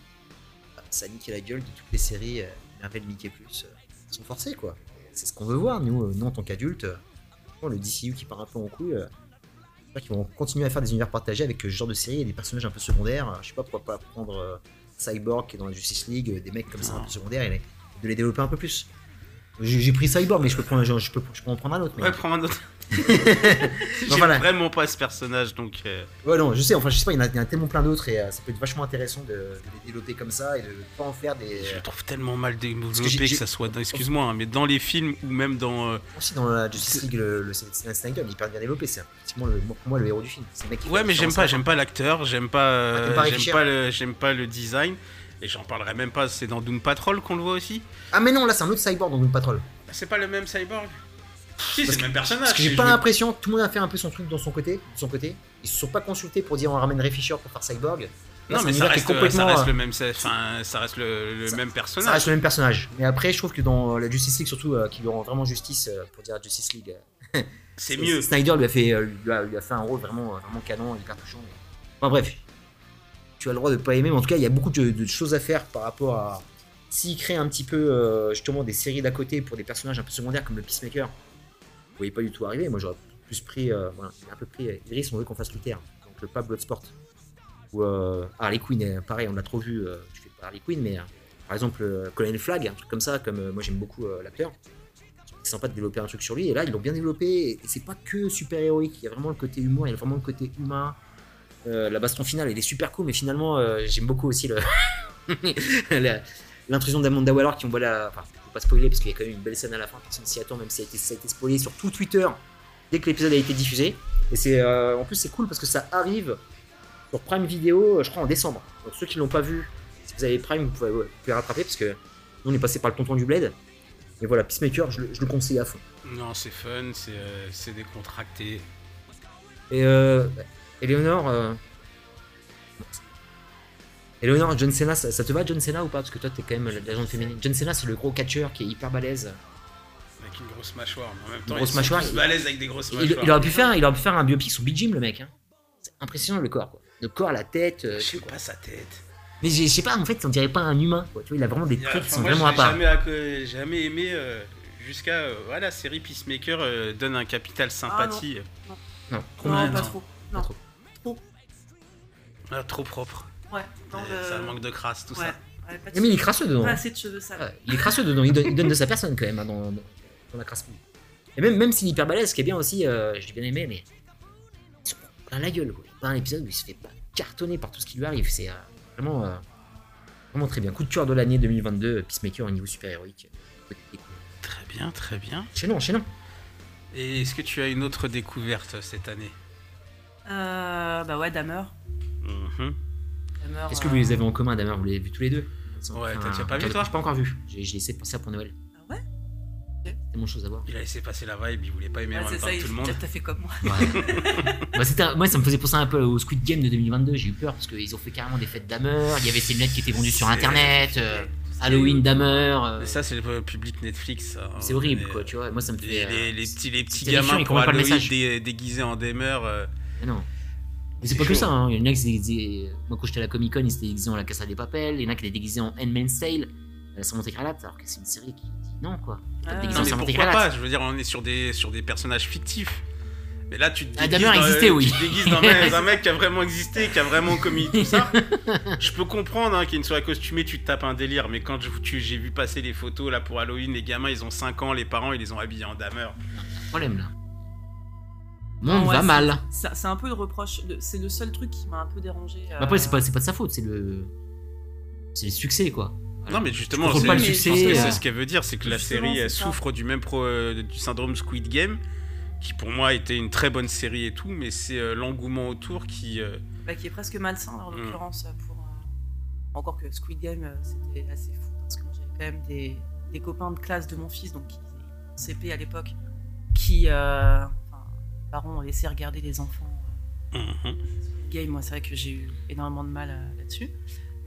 bah, ça a niqué la gueule de toutes les séries Marvel, Mickey Plus, euh, sont forcées, quoi. Et C'est ce qu'on veut voir, nous, nous en tant qu'adultes. le DCU qui part un peu en couille. J'espère qu'ils vont continuer à faire des univers partagés avec ce genre de séries et des personnages un peu secondaires. Je sais pas pourquoi pas prendre euh, Cyborg qui est dans la Justice League, euh, des mecs comme ça un peu secondaires et de les développer un peu plus. J'ai j'ai pris Cyborg, mais je peux, prendre, je, je peux, je peux en prendre un autre. Mais... Ouais, prends un autre. Voilà. vraiment pas ce personnage, donc. euh, Ouais, non, je sais, enfin, je sais pas, il y en a, y tellement plein d'autres et euh, ça peut être vachement intéressant de, de les développer comme ça et de pas en faire des. Je le trouve tellement mal développé j'ai- que, j'ai- ça soit. dans- Excuse-moi, hein, mais dans les films ou même dans. euh, Aussi, dans la Justice League, le, le Snyder, il est hyper bien développé, c'est effectivement le, pour moi le héros du film. C'est le mec qui fait Ouais, mais j'aime pas, j'aime pas l'acteur, j'aime pas, euh, t'aimes pas j'aime pas le design. Et j'en parlerai même pas. C'est dans Doom Patrol qu'on le voit aussi. Ah, mais non, là, c'est un autre cyborg dans Doom Patrol. C'est pas le même cyborg. Si, c'est le même personnage. Parce que j'ai pas l'impression tout le monde a fait un peu son truc dans son côté. De son côté. Ils se sont pas consultés pour dire on ramène Ray Fisher pour faire cyborg. Là, Non, mais ça reste, ça complètement, reste euh, le même, enfin, ça reste le, le Ça- même Ça personnage. reste le même personnage. Mais après, je trouve que dans la Justice League, surtout, euh, qui lui rend vraiment justice euh, pour dire Justice League. euh, C'est mieux. Snyder lui a fait, euh, lui a, lui a fait un rôle vraiment, euh, vraiment canon, hyper touchant. Enfin bref, tu as le droit de pas aimer, mais en tout cas, il y a beaucoup de, choses à faire par rapport à. S'il crée un petit peu euh, justement des séries d'à côté pour des personnages un peu secondaires comme le Peacemaker, vous voyez pas du tout arriver. Moi, j'aurais plus pris. euh, un peu pris. Iris, on veut qu'on fasse Luther, donc le pas Bloodsport. Ou euh, Harley Quinn, euh, pareil, on l'a trop vu. tu fais pas Harley Quinn, mais par exemple, euh, Colonel Flag, un truc comme ça, comme moi j'aime beaucoup l'acteur. C'est sympa de développer un truc sur lui, et là ils l'ont bien développé, et c'est pas que super héroïque, il y a vraiment le côté humour, il y a vraiment le côté humain. Euh, la baston finale, elle est super cool, mais finalement, euh, j'aime beaucoup aussi le l'intrusion d'Amanda Waller qui on voit la. Enfin, peux pas spoiler parce qu'il y a quand même une belle scène à la fin, personne s'y attend, même si ça a été, ça a été spoilé sur tout Twitter dès que l'épisode a été diffusé. Et c'est euh, en plus, c'est cool parce que ça arrive sur Prime Video, je crois, en décembre. Donc ceux qui l'ont pas vu, si vous avez Prime, vous pouvez, ouais, vous pouvez rattraper parce que nous, on est passé par le tonton du bled. Et voilà, Peacemaker, je, le- je le conseille à fond. Non, c'est fun, c'est c'est décontracté. Et euh, Eleonore. Euh... Eleonore, John Cena, ça, ça te va John Cena ou pas? Parce que toi t'es quand même l'agent féminine. John Cena c'est le gros catcheur qui est hyper balèze. Avec une grosse mâchoire, mais en même temps, grosse ils sont mâchoire, il- balèzes avec des grosses Il, mâchoires. il aurait pu faire, il aurait pu faire un biopic sur Big Jim le mec. Hein. C'est impressionnant le corps quoi. Le corps, la tête. euh, Je sais quoi. pas sa tête. Mais j'ai- je sais pas, en fait on dirait pas un humain. Quoi. Tu vois, il a vraiment des traits qui sont moi, vraiment à part. Jamais, acc- jamais aimé euh, jusqu'à euh, voilà, série Peacemaker euh, donne un capital sympathie. Non, trop Non, pas non. trop. Pas Non. trop. Trop. Ah, trop propre. Ouais. Non, Euh, le- Ça manque de crasse, tout ouais. ça. Ouais, de Mais il est crasseux dedans. pas hein. assez de cheveux sales. Ouais, il est crasseux dedans, il donne, il donne de sa personne quand même hein, dans, dans- dans la crasse. Et même, même s'il est hyper balèze, ce qui est bien aussi, euh, j'ai bien aimé, mais il se prend plein la gueule. Quoi. Il y a pas un épisode où il se fait pas cartonner par tout ce qui lui arrive. C'est euh, vraiment, euh, vraiment très bien. Coup de cœur de l'année 2022, Peacemaker au niveau super héroïque. Très bien, très bien. Chaînon, chaînon. Et est-ce que tu as une autre découverte cette année? Euh, bah ouais, Damer. Mhm. Damer, Qu'est-ce que euh, vous les avez en commun d'ailleurs Vous l'avez vu tous les deux? Ouais, t'as déjà pas vu, toi? J'ai pas encore vu. J'ai essayé de penser à pour Noël. Ah ouais? C'est mon chose à voir. Il a laissé passer la vibe, il voulait pas aimer Ouais, en c'est même temps ça, que il tout le monde. tout à fait comme moi. Ouais. Bah, un- moi, ça me faisait penser un peu au Squid Game de 2022. J'ai eu peur parce qu'ils ont fait carrément des fêtes d'Hammer. Il y avait ces lunettes qui étaient vendues sur internet. euh, Halloween d'Hammer. euh, Mais ça, c'est le public Netflix. ça. c'est horrible, quoi, tu vois. Moi, ça me Les, fait. les- euh, les petits, les petits gamins pour comprennent pas le Halloween message. dé- déguisés en euh, Mais non. Mais c'est pas que ça, hein. Il y en a qui s'étaient déguisés. Moi, quand j'étais à la Comic Con, ils s'étaient déguisés en La Casa des Papel. Il y en a qui étaient déguisés en Handmaid's Tale. euh, Sans Écarlate, alors que c'est une série qui dit non, quoi. Ah, Non, mais pourquoi pas Je veux dire, on est sur des, sur des personnages fictifs. Mais là, tu te Ah, déguises, dans, oui. tu te déguises dans un, un mec qui a vraiment existé, qui a vraiment commis tout ça. Je peux comprendre hein, qu'il y ait une soirée costumée, tu te tapes un délire. Mais quand j'ai vu passer les photos là pour Halloween, les gamins, ils ont 5 ans, les parents, ils les ont habillés en Dahmer. Problème, là. Monde ouais, va c'est- mal. ça- C'est un peu le reproche. C'est le seul truc qui m'a un peu dérangé. euh, Après, c'est pas, c'est pas de sa faute, c'est le. C'est le succès, quoi. Non, mais justement, c'est euh. c'est ce qu'elle veut dire, c'est que la série elle souffre du même pro- euh, du syndrome Squid Game, qui pour moi était une très bonne série et tout, mais c'est euh, l'engouement autour qui. euh, bah, qui est presque malsain en Mm. l'occurrence. Pour, euh, Encore que Squid Game, euh, c'était assez fou parce que moi j'avais quand même des, des copains de classe de mon fils, donc qui étaient en CP à l'époque, qui. Euh... Parents ont laissé regarder les enfants. euh, mhm. game, moi, c'est vrai que j'ai eu énormément de mal euh, là-dessus.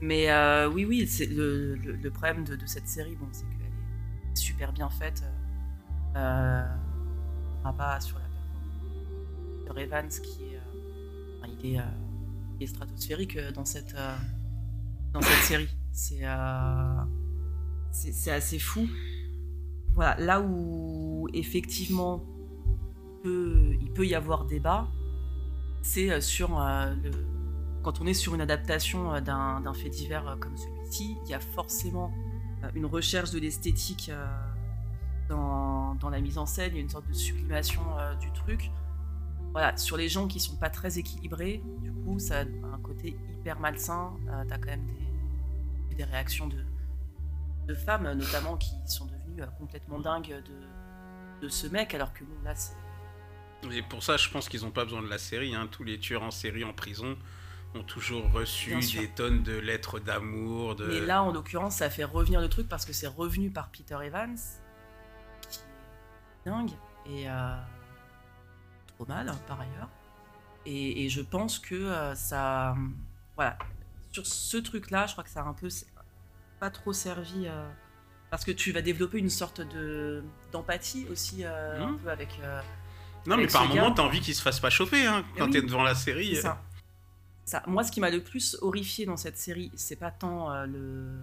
Mais euh, oui, oui, c'est le, le- le problème de, de cette série, bon, c'est qu'elle est super bien faite. Euh, on va pas sur la performance de Evans qui est, euh, enfin, il est, euh, il est stratosphérique euh, dans cette, euh, dans cette série. C'est euh, c'est c'est assez fou. Voilà, là où effectivement il peut y avoir débat, c'est euh, sur euh, quand on est sur une adaptation euh, d'un fait divers comme celui-ci, il y a forcément une recherche de l'esthétique dans, la mise en scène, il y a une sorte de sublimation du truc. Voilà, sur les gens qui sont pas très équilibrés, du coup, ça a un côté hyper malsain. Euh, T'as quand même des, réactions de, femmes, notamment, qui sont devenues complètement dingues de, de ce mec, alors que bon, là, c'est Et pour ça, je pense qu'ils n'ont pas besoin de la série. hein. Tous les tueurs en série en prison ont toujours reçu des tonnes de lettres d'amour. De... Mais là, en l'occurrence, ça fait revenir le truc parce que c'est revenu par Peter Evans, qui est dingue et euh, trop mal hein, par ailleurs. Et, et je pense que euh, ça, voilà, sur ce truc-là, je crois que ça a un peu pas trop servi euh, parce que tu vas développer une sorte de d'empathie aussi un Mhm. peu avec. Non, mais par moment, t'as envie qu'ils se fassent pas choper hein, Eh quand oui. t'es devant la série. C'est ça. Ça. Moi, ce qui m'a le plus horrifié dans cette série, c'est pas tant euh, le.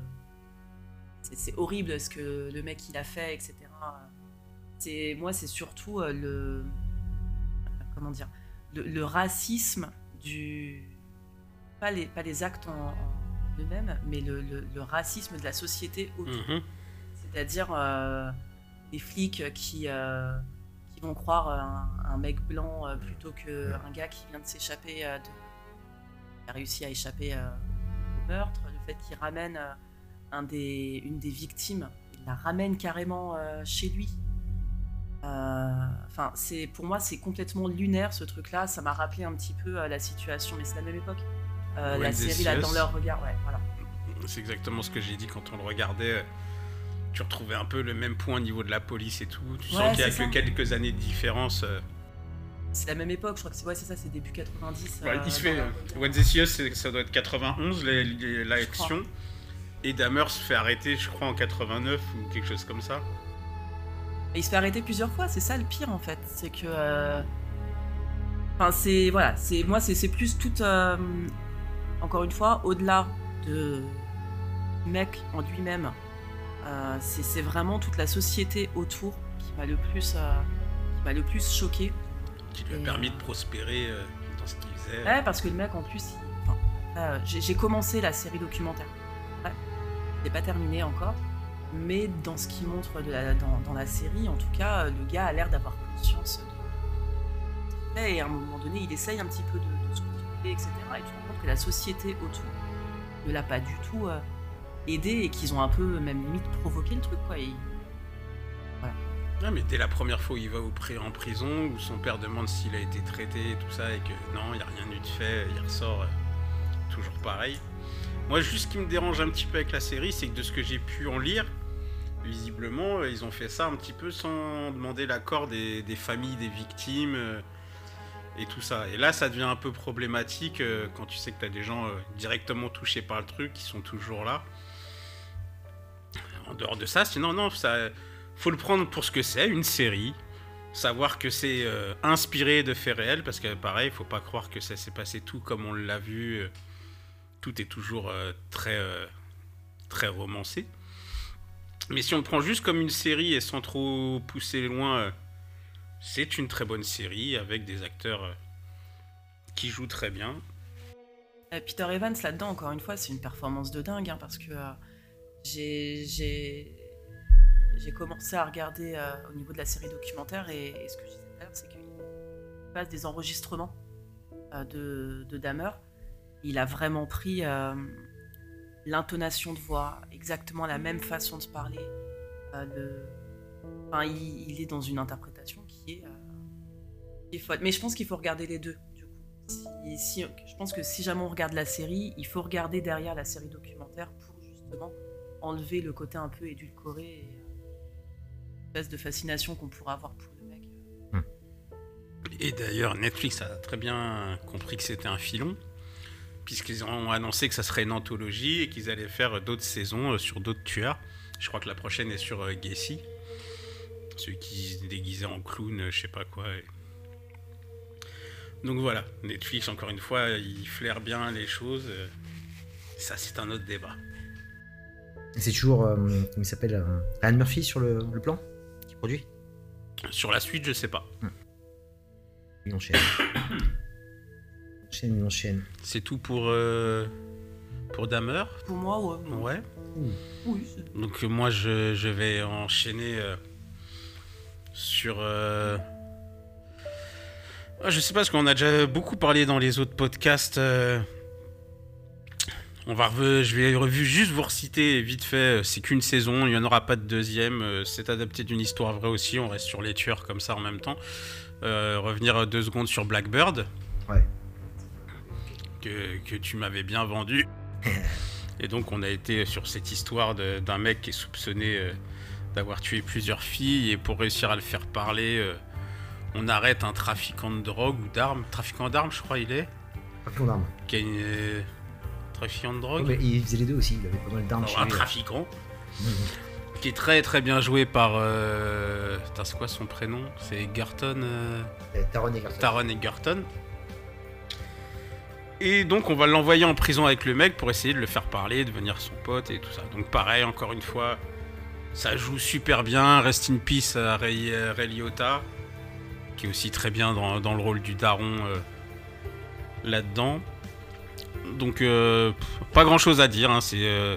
C'est, horrible ce que le mec il a fait, etc. C'est moi, c'est surtout euh, le. Comment dire le, le racisme du. Pas les, pas les actes en, en eux-mêmes, mais le, le- le racisme de la société autour. Mhm. C'est-à-dire euh, des flics qui, euh, qui vont croire un, un mec blanc euh, plutôt qu'un gars qui vient de s'échapper euh, de, a réussi à échapper euh, au meurtre, le fait qu'il ramène euh, un des, une des victimes, il la ramène carrément euh, chez lui. Euh, Enfin, c'est pour moi, c'est complètement lunaire ce truc-là. Ça m'a rappelé un petit peu euh, la situation, mais c'est la même époque. Euh, la série là dans leur regard, ouais, voilà. C'est exactement ce que j'ai dit quand on le regardait. Euh, Tu retrouvais un peu le même point au niveau de la police et tout. Tu Ouais, sens qu'il y a que quelques années de différence. euh. C'est la même époque, je crois que c'est ouais, ça, c'est début 90. Ouais, euh, il se fait. euh. Wednesday c'est- ça doit être 91, les- les- la Je action. Et Dahmer se fait arrêter, je crois, en 89 ou quelque chose comme ça. Et il se fait arrêter plusieurs fois, c'est ça le pire en fait. C'est que. euh, Enfin, c'est. Voilà, c'est moi, c'est plus tout. euh, Encore une fois, au-delà de. mec en lui-même, euh, c'est vraiment toute la société autour qui m'a le plus. euh, qui m'a le plus choqué. Qui lui a permis de prospérer euh, dans ce qu'il faisait. Ouais, parce que le mec en plus. enfin, J'ai commencé la série documentaire. Ouais. L'ai pas terminé encore. Mais dans ce qu'il montre de la- dans, dans la série, en tout cas, le gars a l'air d'avoir conscience de. Et à un moment donné, il essaye un petit peu de, de se contrôler, etc. Et tu te rends compte que la société autour ne l'a pas du tout euh, aidé et qu'ils ont un peu, même limite, provoqué le truc. Quoi. Et- mais dès la première fois où il va au pré- en prison, où son père demande s'il a été traité et tout ça, et que non, il n'y a rien eu de fait, il ressort euh, toujours pareil. Moi, juste ce qui me dérange un petit peu avec la série, c'est que de ce que j'ai pu en lire, visiblement, euh, ils ont fait ça un petit peu sans demander l'accord des, familles des victimes euh, et tout ça. Et là, ça devient un peu problématique quand tu sais que tu as des gens directement touchés par le truc qui sont toujours là. En dehors de ça, sinon, non, ça faut le prendre pour ce que c'est, une série. Savoir que c'est euh, inspiré de faits réels, parce que pareil, faut pas croire que ça s'est passé tout comme on l'a vu. euh, Tout est toujours euh, très, très romancé. Mais si on le prend juste comme une série et sans trop pousser loin, c'est une très bonne série avec des acteurs qui jouent très bien. Peter Evans là-dedans, encore une fois, c'est une performance de dingue hein, parce que j'ai commencé à regarder euh, au niveau de la série documentaire et, ce que je disais tout à l'heure, c'est qu'il passe des enregistrements euh, de, de Dahmer. Il a vraiment pris euh, l'intonation de voix, exactement la même façon de parler. le... enfin, il, est dans une interprétation qui est, qui folle. Mais je pense qu'il faut regarder les deux. Du coup. Je pense que si jamais on regarde la série, il faut regarder derrière la série documentaire pour justement enlever le côté un peu édulcoré et euh, espèce de fascination qu'on pourrait avoir pour le mec. Et d'ailleurs, Netflix a très bien compris que c'était un filon, puisqu'ils ont annoncé que ça serait une anthologie et qu'ils allaient faire d'autres saisons euh, sur d'autres tueurs. Je crois que la prochaine est sur euh, Gacy, celui qui se déguisait en clown, euh, je sais pas quoi. Donc voilà, Netflix, encore une fois, il flaire bien les choses. euh, Ça, c'est un autre débat. C'est toujours, euh, comment il s'appelle euh, Ryan Murphy sur le, le plan qui produit? Sur la suite, je sais pas. Il enchaîne. il enchaîne, il enchaîne. C'est tout pour, euh, pour Dahmer Pour moi, ouais. Ouais. Oui, c'est- Donc euh, moi je, je vais enchaîner euh, sur... euh, ah, je sais pas, parce qu'on a déjà beaucoup parlé dans les autres podcasts. euh, On va je vais revu juste vous reciter vite fait, euh, c'est qu'une saison, il n'y en aura pas de deuxième, euh, c'est adapté d'une histoire vraie aussi, on reste sur les tueurs comme ça en même temps. Euh, revenir deux secondes sur Blackbird, Ouais. que, que tu m'avais bien vendu. Et donc on a été sur cette histoire d'un mec qui est soupçonné euh, d'avoir tué plusieurs filles et pour réussir à le faire parler, euh, on arrête un trafiquant de drogue ou d'armes, trafiquant d'armes je crois il est, Trafiquant d'armes. qui a une trafiquant de Ouais, drogue, mais il faisait les deux aussi, il avait pas mal d'armes Alors, un trafiquant Mhm. qui est très très bien joué par, euh, putain, c'est quoi son prénom? C'est Egerton euh, Euh, Taron Egerton. Taron Egerton. Et donc on va l'envoyer en prison avec le mec pour essayer de le faire parler, devenir son pote et tout ça. Donc pareil, encore une fois, ça joue super bien. Rest in peace à Ray, Ray Liotta, qui est aussi très bien dans, dans le rôle du daron euh, là-dedans. Donc euh, pas grand-chose à dire. hein, c'est euh,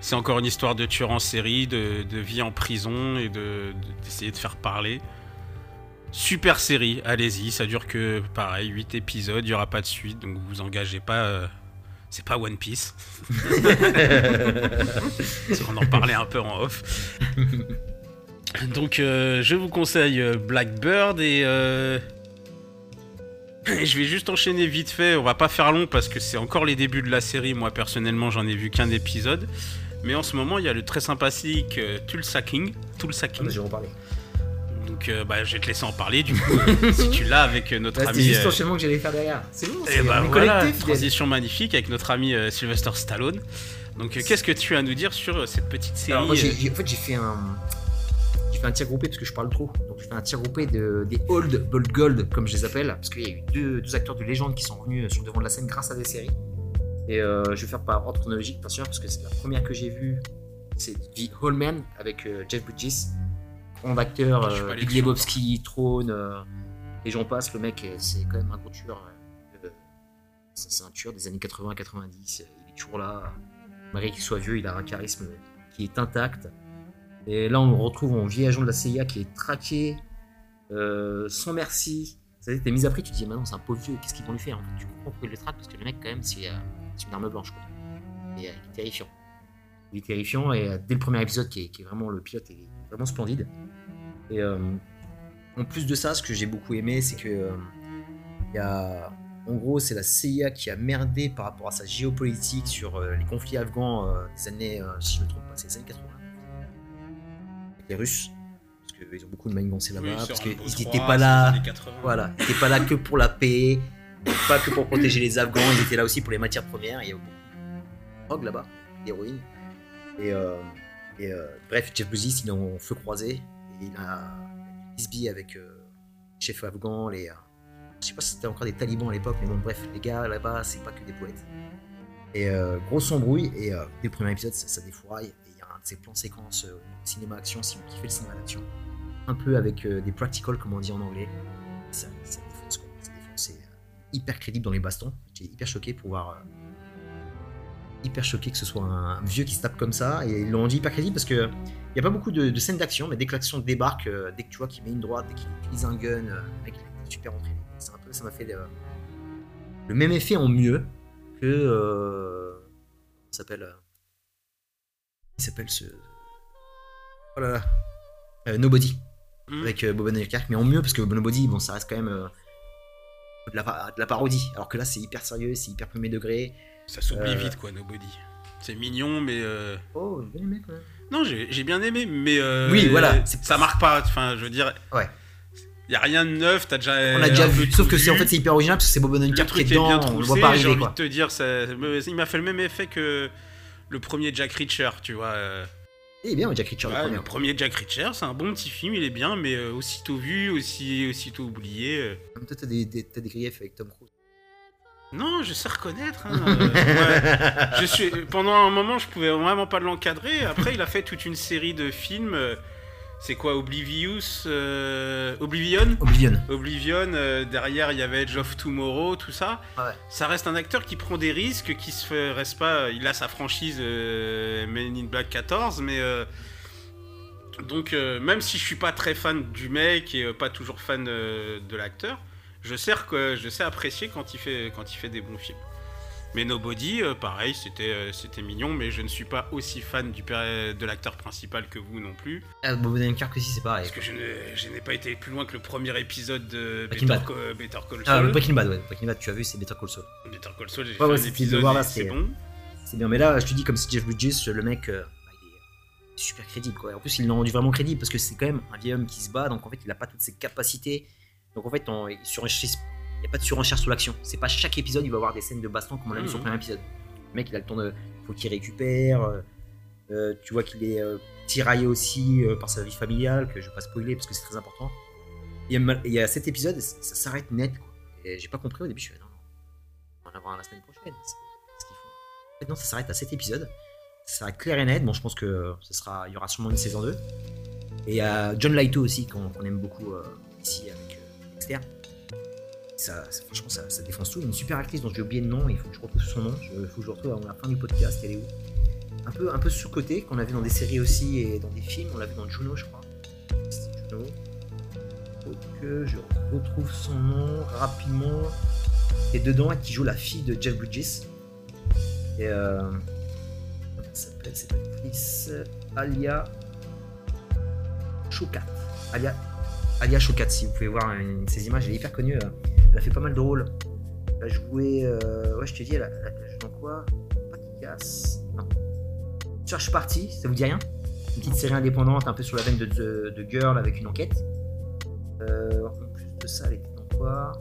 c'est encore une histoire de tueur en série, de, de vie en prison et de- de- d'essayer de, faire parler. Super série, allez-y, ça dure que pareil, 8 épisodes, il n'y aura pas de suite, donc vous vous engagez pas euh, C'est pas One Piece. Qu'on en parlait un peu en off. Donc je vous conseille Blackbird et euh, et je vais juste enchaîner vite fait. On va pas faire long parce que c'est encore les débuts de la série. Moi personnellement, j'en ai vu qu'un épisode. Mais en ce moment, il y a le très sympathique euh, Tulsa King. Tulsa King. On va en parler. Donc euh, bah, je vais te laisser en parler du coup. si tu l'as avec euh, notre C'était ami. juste euh, l'enchaînement que j'allais faire derrière. C'est bon, c'est bah voilà, transition magnifique avec notre ami euh, Sylvester Stallone. Donc qu'est-ce que tu as à nous dire sur cette petite série Alors, moi, en fait, j'ai fait un. J'ai fait un tir groupé parce que je parle trop. Donc, j'ai fait un tir groupé de, des Old Bold Gold, comme je les appelle. Parce qu'il y a eu deux, deux acteurs de légende qui sont revenus sur le devant de la scène grâce à des séries. Et euh, je vais faire par ordre chronologique, bien sûr, parce que c'est la première que j'ai vue. C'est The Whole Man avec euh, Jeff Bridges. Grand acteur, Je pas euh, Big Lebowski, Throne. euh, et j'en passe. Le mec, c'est quand même un gros tueur. c'est c'est un tueur des années 80-90. Il est toujours là. Malgré qu'il soit vieux, il a un charisme qui est intact. Et là, on retrouve en vieil agent de la CIA qui est traqué, euh, sans merci. C'est-à-dire t'es mis à prix, tu te dis, maintenant c'est un pauvre vieux, qu'est-ce qu'ils vont lui faire Tu comprends pourquoi ils le traquent parce que le mec, quand même, c'est euh, une arme blanche. Et euh, il est terrifiant. Il est terrifiant et dès le premier épisode, qui est, vraiment le pilote, est vraiment splendide. Et en plus de ça, ce que j'ai beaucoup aimé, c'est que il y a. En gros, c'est la CIA qui a merdé par rapport à sa géopolitique sur les conflits afghans des années, si je me trompe pas, c'est les années 80. Les Russes, parce qu'ils ont beaucoup de manigancé là-bas, oui, parce qu'ils n'étaient 3, pas là. les années 80. Voilà, ils n'étaient pas là que pour la paix, pas que pour protéger les Afghans, ils étaient là aussi pour les matières premières. Il y a beaucoup de drogue là-bas, d'héroïne. Et, euh, et, euh, bref, Jeff Bezos, il est en feu croisé. Et il a bisbille avec euh, les chefs afghans, les. euh, je sais pas si c'était encore des talibans à l'époque, mais bon, bref, les gars là-bas, c'est pas que des poètes. Et grosse embrouille, et dès le premier épisode, ça, ça défouraille. Et il y a un de ces plans séquences euh, cinéma-action, si vous kiffez le cinéma d'action, un peu avec euh, des practical, comme on dit en anglais. Ça, défonce, quoi. C'est euh, hyper crédible dans les bastons. J'étais hyper choqué pour voir. euh, hyper choqué que ce soit un vieux qui se tape comme ça. Et ils l'ont rendu hyper crédible parce que il n'y a pas beaucoup de, scènes d'action, mais dès que l'action débarque, dès que tu vois qu'il met une droite, dès qu'il utilise un gun, euh, le mec il est super entraîné. Ça m'a fait le, même effet en mieux que. S'appelle Il s'appelle ce. Oh là là. Euh, Nobody. Mhm. Avec euh, Bob Odenkirk, mais en mieux parce que Nobody, bon, ça reste quand même. euh, de la, pa- de la parodie, alors que là c'est hyper sérieux, c'est hyper premier degré. Ça s'oublie vite quoi, Nobody. C'est mignon, mais Oh, j'ai bien aimé quand même. non, j'ai bien aimé, mais euh, Oui, voilà, ça marque pas. Enfin, je veux dire, Ouais. y a rien de neuf. T'as déjà. On a déjà vu, sauf que c'est en fait c'est hyper original parce que c'est Bob Odenkirk qui est dedans, on voit pas J'ai envie quoi. de te dire, ça, il m'a fait le même effet que le premier Jack Reacher, tu vois. Euh. Il est bien Jack Reacher Ouais, le premier. le premier Jack Reacher, c'est un bon petit film, il est bien, mais euh, aussitôt vu, aussi, aussitôt oublié. euh. Toi t'as des, des- t'as des griefs avec Tom Cruise. Non, je sais reconnaître. hein, euh, ouais. Je suis... Pendant un moment, je pouvais vraiment pas l'encadrer. Après, il a fait toute une série de films. Euh, C'est quoi, Oblivious euh, Oblivion Oblivion. Oblivion, euh, derrière il y avait Edge of Tomorrow, tout ça. Ouais. Ça reste un acteur qui prend des risques, qui se fait, reste pas. Il a sa franchise euh, Men in Black 14, mais. euh, donc, euh, même si je suis pas très fan du mec et euh, pas toujours fan euh, de l'acteur, je sais, que, je sais apprécier quand il, fait, quand il fait des bons films. Mais Nobody, euh, pareil, c'était euh, c'était mignon, mais je ne suis pas aussi fan du, de l'acteur principal que vous non plus. Ah, Bob Odenkirk aussi c'est pareil. Parce que je ne- je n'ai pas été plus loin que le premier épisode de Breaking Better, Bad. Co- Better Call Ah, Saul. le Breaking Bad, ouais. Breaking Bad, tu as vu, c'est Better Call Saul. Better Call Saul, j'ai fait ouais, un c'était de épisode voir là, et c'est c'est- bon. C'est bien, mais là, je te dis, comme c'est Jeff Bridges, le mec, euh, bah, il est super crédible, quoi. En plus, ils l'ont rendu vraiment crédible parce que c'est quand même un vieil homme qui se bat, donc en fait, il a pas toutes ses capacités. Donc en fait, on, il il n'y a pas de surenchère sur l'action. C'est pas chaque épisode, il va avoir des scènes de baston comme on l'a vu sur le premier épisode. Le mec, il a le temps de. Faut qu'il récupère. euh, euh, tu vois qu'il est euh, tiraillé aussi euh, par sa vie familiale, que je vais pas spoiler parce que c'est très important. Il y a, il y a cet épisode, ça, ça s'arrête net, quoi. Et j'ai pas compris au début, je suis non, non, on va en avoir un la semaine prochaine. C'est ce qu'il faut. En fait, non, ça s'arrête à cet épisode. Ça s'arrête clair et net. Bon, je pense que ce sera, il y aura sûrement une saison 2. Et il y a John Laito aussi, qu'on qu'on aime beaucoup ici avec Dexter. Ça, franchement, ça, défonce tout. Une super actrice dont j'ai oublié le nom, il faut que je retrouve son nom. Il faut que je retrouve avant la fin du podcast. Elle est où? Un peu, un peu sous-côté, qu'on a vu dans des séries aussi et dans des films. On l'a vu dans Juno, je crois. C'était. Faut que je retrouve son nom rapidement. Et dedans, qui joue la fille de Jeff Bridges. Et euh, comment elle s'appelle cette actrice? Alia Chocat. Alia, Alia Chocat, si vous pouvez voir une de ces images, elle est hyper connue. euh, Elle a fait pas mal de rôles. Elle a joué. euh, ouais, je te dis, elle a, elle a joué dans quoi? Pas qui casse. Non. Search Party, ça vous dit rien? Une petite série indépendante, un peu sur la veine de, de, de Girl avec une enquête. Euh, en plus de ça, elle était dans quoi?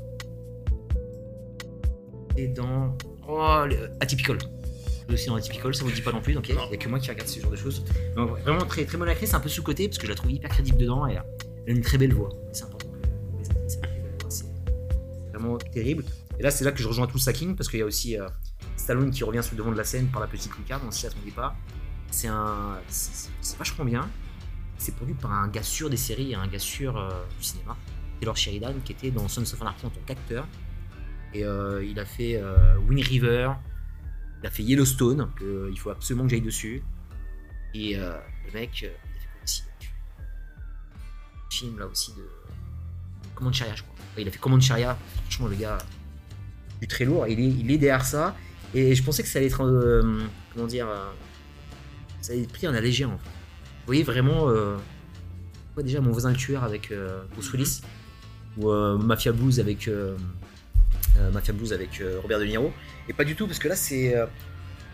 Et dans. Oh, le- Atypical. Aussi dans Atypical, ça vous dit pas non plus, donc il n'y a que moi qui regarde ce genre de choses. Donc, vraiment très, très bonne actrice, un peu sous-côté, parce que je la trouve hyper crédible dedans, et elle a une très belle voix. C'est important c'est vraiment terrible. Et là, c'est là que je rejoins tout sacking, parce qu'il y a aussi euh, Stallone qui revient sur le devant de la scène par la petite lucarne, aussi à son départ. C'est un. C'est vachement bien. C'est produit par un gars sûr des séries et un gars sûr euh, du cinéma, Taylor Sheridan, qui était dans Sons of Anarchy en tant qu'acteur. Et euh, il a fait Wind River, il a fait Yellowstone, que il faut absolument que j'aille dessus. Et le mec, film là aussi de. Command Sharia, je crois. Il a fait Command Sharia, franchement, le gars, du très lourd. Il est, il est derrière ça. Et je pensais que ça allait être. euh, comment dire euh, Ça allait être pris en légère, en fait. Vous voyez vraiment. Euh, déjà, mon voisin le tueur avec euh, Bruce Willis. Ou Mafia Blues avec. Mafia Blues avec Robert De Niro. Et pas du tout, parce que là, c'est.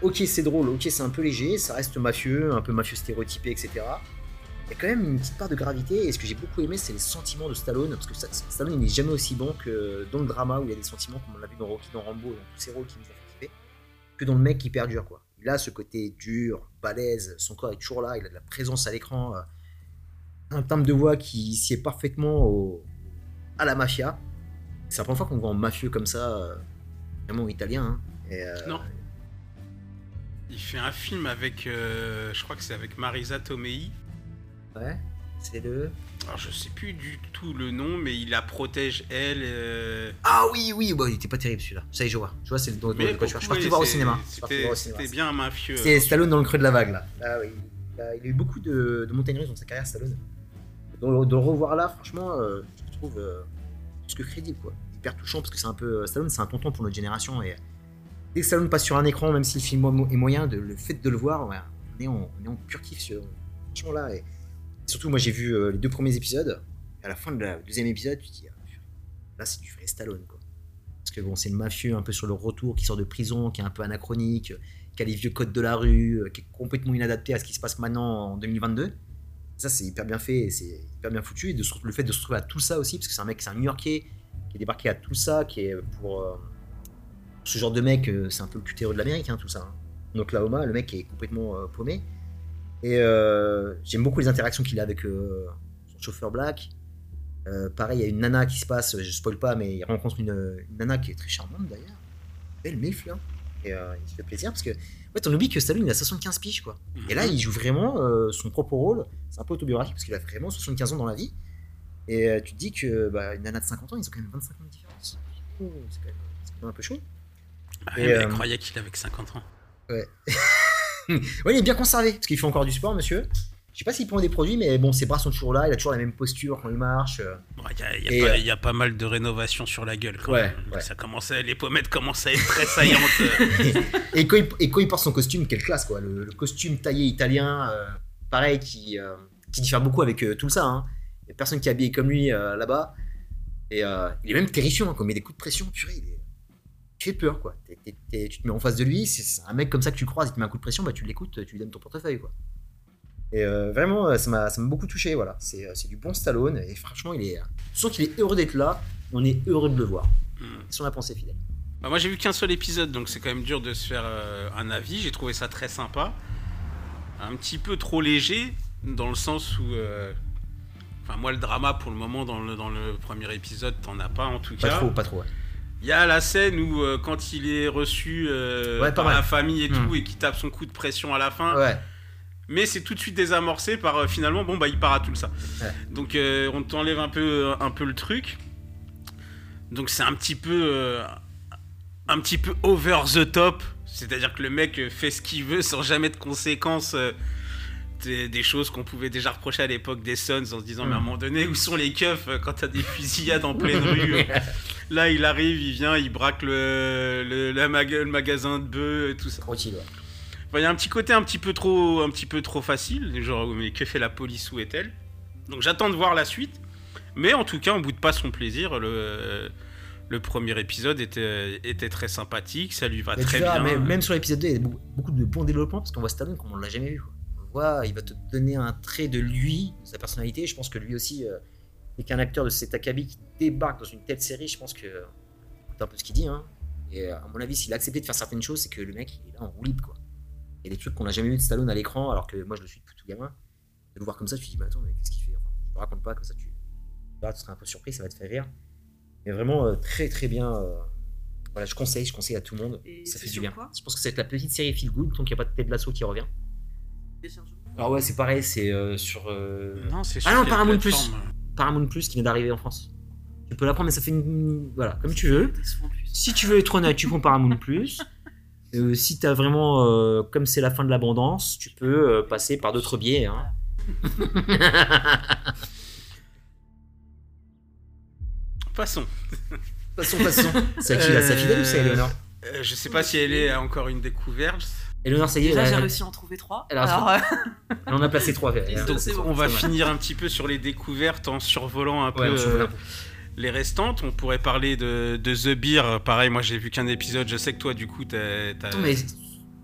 ok, c'est drôle, ok, c'est un peu léger, ça reste mafieux, un peu mafieux stéréotypé, etc. Y a quand même une petite part de gravité, et ce que j'ai beaucoup aimé, c'est les sentiments de Stallone, parce que Sta- Stallone, il n'est jamais aussi bon que dans le drama où il y a des sentiments, comme on l'a vu dans Rocky, dans Rambo, dans tous ces rôles qui nous ont fait kiffer, que dans le mec qui perdure, quoi. Il a ce côté dur, balèze, son corps est toujours là, il a de la présence à l'écran, euh, un timbre de voix qui sied parfaitement à la mafia. C'est la première fois qu'on voit un mafieux comme ça, euh, vraiment italien. hein. Euh, Non. Il fait un film avec, je crois que c'est avec Marisa Tomei. Ouais, c'est le. Alors je sais plus du tout le nom, mais il la protège elle. euh, Ah oui, oui, bah, il était pas terrible celui-là. Ça y est, je vois. Je vois, c'est le de, de, quoi. Je suis parti voir au cinéma. C'était bien un mafieux. C'est Stallone dans le creux de la vague là. Ah oui. Il a, il a eu beaucoup de, de montagnes russes dans sa carrière, Stallone. De, de le revoir là, franchement, euh, je le trouve euh, plus que crédible quoi. Hyper touchant parce que c'est un peu. Stallone, c'est un tonton pour notre génération. Et dès que Stallone passe sur un écran, même si le film est moyen, de, le fait de le voir, ouais, on, est en, on est en pur kiff sur, franchement là. Et surtout, moi j'ai vu euh, les deux premiers épisodes. À la fin de la deuxième épisode, tu te dis, ah, là c'est du vrai Stallone quoi. Parce que bon, c'est le mafieux un peu sur le retour qui sort de prison, qui est un peu anachronique, qui a les vieux codes de la rue, euh, qui est complètement inadapté à ce qui se passe maintenant en 2022. Ça, c'est hyper bien fait, c'est hyper bien foutu. Et de le fait de se retrouver à tout ça aussi, parce que c'est un mec, c'est un New-Yorkais qui est débarqué à tout ça, qui est pour, euh, ce genre de mec, c'est un peu le cutéreux de l'Amérique, hein, tout ça. hein. En Oklahoma, le mec est complètement paumé. Et euh, j'aime beaucoup les interactions qu'il a avec euh, son chauffeur black. Euh, pareil, il y a une nana qui se passe, je spoil pas, mais il rencontre une, une nana qui est très charmante d'ailleurs. Belle milf là. Et il se fait plaisir parce que, ouais, on oublie que Stallone il a 75 piges quoi. Et là, il joue vraiment son propre rôle. C'est un peu autobiographique parce qu'il a vraiment 75 ans dans la vie. Et tu te dis que bah, une nana de 50 ans, ils ont quand même 25 ans de différence. Oh, c'est quand, même- c'est quand même un peu chaud. Ah ouais, mais elle croyait qu'il avait que 50 ans. Ouais, il est bien conservé parce qu'il fait encore du sport, monsieur. Je sais pas s'il prend des produits, mais bon, ses bras sont toujours là. Il a toujours la même posture quand il marche. euh. Il y, y euh, y a pas mal de rénovations sur la gueule quand Ouais, même. ouais. Ça commence à- les pommettes commencent à être très saillantes. euh. Et quand, il, et quand il porte son costume, quelle classe quoi. Le, le costume taillé italien, euh, pareil, qui, euh, qui diffère beaucoup avec euh, tout ça. Hein. Il y a personne qui est habillé comme lui là-bas. Et il est même terrifiant hein, quand il met des coups de pression. Purée, il est... Tu fais peur quoi. Tu te mets en face de lui, c'est un mec comme ça que tu croises, il te met un coup de pression, bah tu l'écoutes, tu lui donnes ton portefeuille quoi. Et euh, vraiment, euh, ça m'a beaucoup touché, voilà. C'est euh, c'est du bon Stallone et franchement, il est. Je sens qu'il est heureux d'être là, on est heureux de le voir. Hmm. C'est son pensée fidèle. Bah, moi j'ai vu qu'un seul épisode, donc c'est quand même dur de se faire euh, un avis. J'ai trouvé ça très sympa. Un petit peu trop léger, dans le sens où... euh, Enfin moi le drama pour le moment dans le, dans le premier épisode, t'en as pas en tout Pas cas. trop, pas trop, ouais. Il y a la scène où euh, quand il est reçu euh, Ouais, par mal. la famille et Hmm. tout et qui tape son coup de pression à la fin, Ouais, mais c'est tout de suite désamorcé par euh, finalement bon bah il part à tout ça. Ouais. Donc on t'enlève un peu un peu le truc. Donc c'est un petit peu un petit peu over the top, c'est-à-dire que le mec fait ce qu'il veut sans jamais de conséquences. Des, des choses qu'on pouvait déjà reprocher à l'époque des Suns en se disant mais à un Mm. moment donné où sont les keufs euh, quand t'as des fusillades en pleine rue euh, Là, il arrive, il vient, il braque le, le, la maga- le magasin de bœufs et tout ça. Tranquille, ouais. Enfin, Il y a un petit côté un petit peu trop, un petit peu trop facile, genre mais que fait la police où est-elle? Donc j'attends de voir la suite, mais en tout cas on boude pas son plaisir. Le, le premier épisode était, était très sympathique, ça lui va Mais très verras, bien. Même, même sur l'épisode 2, il y a beaucoup, beaucoup de bons développements parce qu'on voit Stallone comme on l'a jamais vu. quoi. Il va te donner un trait de lui, de sa personnalité. Je pense que lui aussi, euh, et qu'un acteur de cet acabit qui débarque dans une telle série, je pense que. Écoute un peu ce qu'il dit, hein. Et euh, à mon avis, s'il a accepté de faire certaines choses, c'est que le mec, il est là en roue libre, quoi. Il y a des trucs qu'on n'a jamais vu de Stallone à l'écran, alors que moi je le suis depuis tout gamin. De le voir comme ça, tu te dis, mais attends, mais qu'est-ce qu'il fait? Enfin, Je te raconte pas, comme ça, tu, tu seras un peu surpris, ça va te faire rire. Mais vraiment, euh, très très bien. euh, voilà, je conseille, je conseille à tout le monde. Et ça c'est fait du bien. Je pense que c'est la petite série Feel Good, donc il n'y a pas de tête de l'assaut qui revient. Téléchargement Alors ouais, c'est pareil, c'est euh, sur euh, Non, c'est Ah sur non, Paramount Plus. Paramount Plus qui vient d'arriver en France. Tu peux la prendre, mais ça fait une... Voilà, comme tu veux. Si tu veux être honnête, tu prends Paramount Plus. Euh, si t'as vraiment, euh, comme c'est la fin de l'abondance, tu peux euh, passer par d'autres biais. Hein. Passons. passons, passons. C'est qui là C'est à Fidèle ou c'est Euh, je sais pas si elle est encore une découverte. Eleonore, ça y est, Déjà, j'ai réussi à en trouver trois. Elle Alors, euh, elle en a placé trois. elle. Donc, on va finir un petit peu sur les découvertes en survolant un peu Ouais, euh, les restantes. On pourrait parler de, de The Beer. Pareil, moi j'ai vu qu'un épisode. Je sais que toi, du coup, t'as. Attends, mais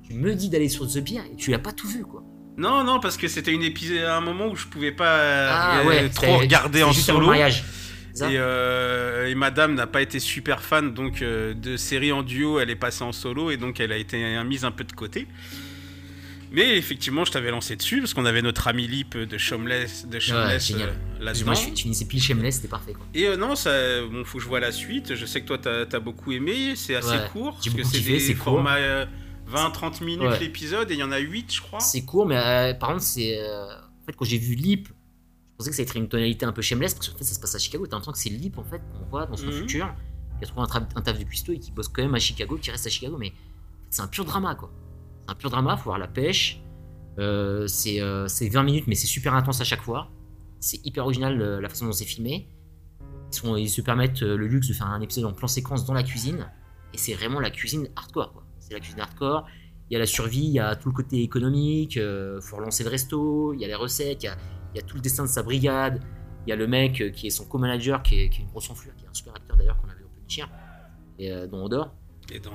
tu me dis d'aller sur The Beer et tu l'as pas tout vu quoi. Non, non, parce que c'était une épisode, un moment où je pouvais pas euh, ouais, trop regarder en juste avant le solo. mariage. Et, euh, et madame n'a pas été super fan donc euh, de séries en duo, elle est passée en solo et donc elle a été mise un peu de côté. Mais effectivement, je t'avais lancé dessus parce qu'on avait notre ami Lip de Shameless, de Shameless génial. euh, là-dedans. Moi, je, finissais pile Shameless, c'était parfait quoi. Et euh, non, ça, bon, faut que je vois la suite. Je sais que toi, t'as as beaucoup aimé. C'est assez Ouais, court parce que c'est des c'est court. formats euh, 20-30 minutes Ouais. l'épisode et il y en a 8 je crois. C'est court, mais euh, par contre, c'est. euh, en fait, quand j'ai vu Lip, je pensais que ça être une tonalité un peu shameless, parce qu'en fait, ça se passe à Chicago. T'as l'impression que c'est Lip, en fait, qu'on voit dans son Mhm. futur, qui a trouvé un, taf de cuistot et qui bosse quand même à Chicago, qui reste à Chicago, mais en fait, c'est un pur drama, quoi. C'est un pur drama, faut voir la pêche. Euh, c'est euh, c'est 20 minutes, mais c'est super intense à chaque fois. C'est hyper original euh, la façon dont c'est filmé. Ils, sont- ils se permettent euh, le luxe de faire un épisode en plan séquence dans la cuisine, et c'est vraiment la cuisine hardcore, quoi. C'est la cuisine hardcore il y a la survie, il y a tout le côté économique, il faut relancer le resto, il y a les recettes, il y a, il y a tout le destin de sa brigade, il y a le mec euh, qui est son co-manager, qui est, qui est une grosse enflure, qui est un super acteur d'ailleurs qu'on avait au Chien, et euh, dont on dort, Et dans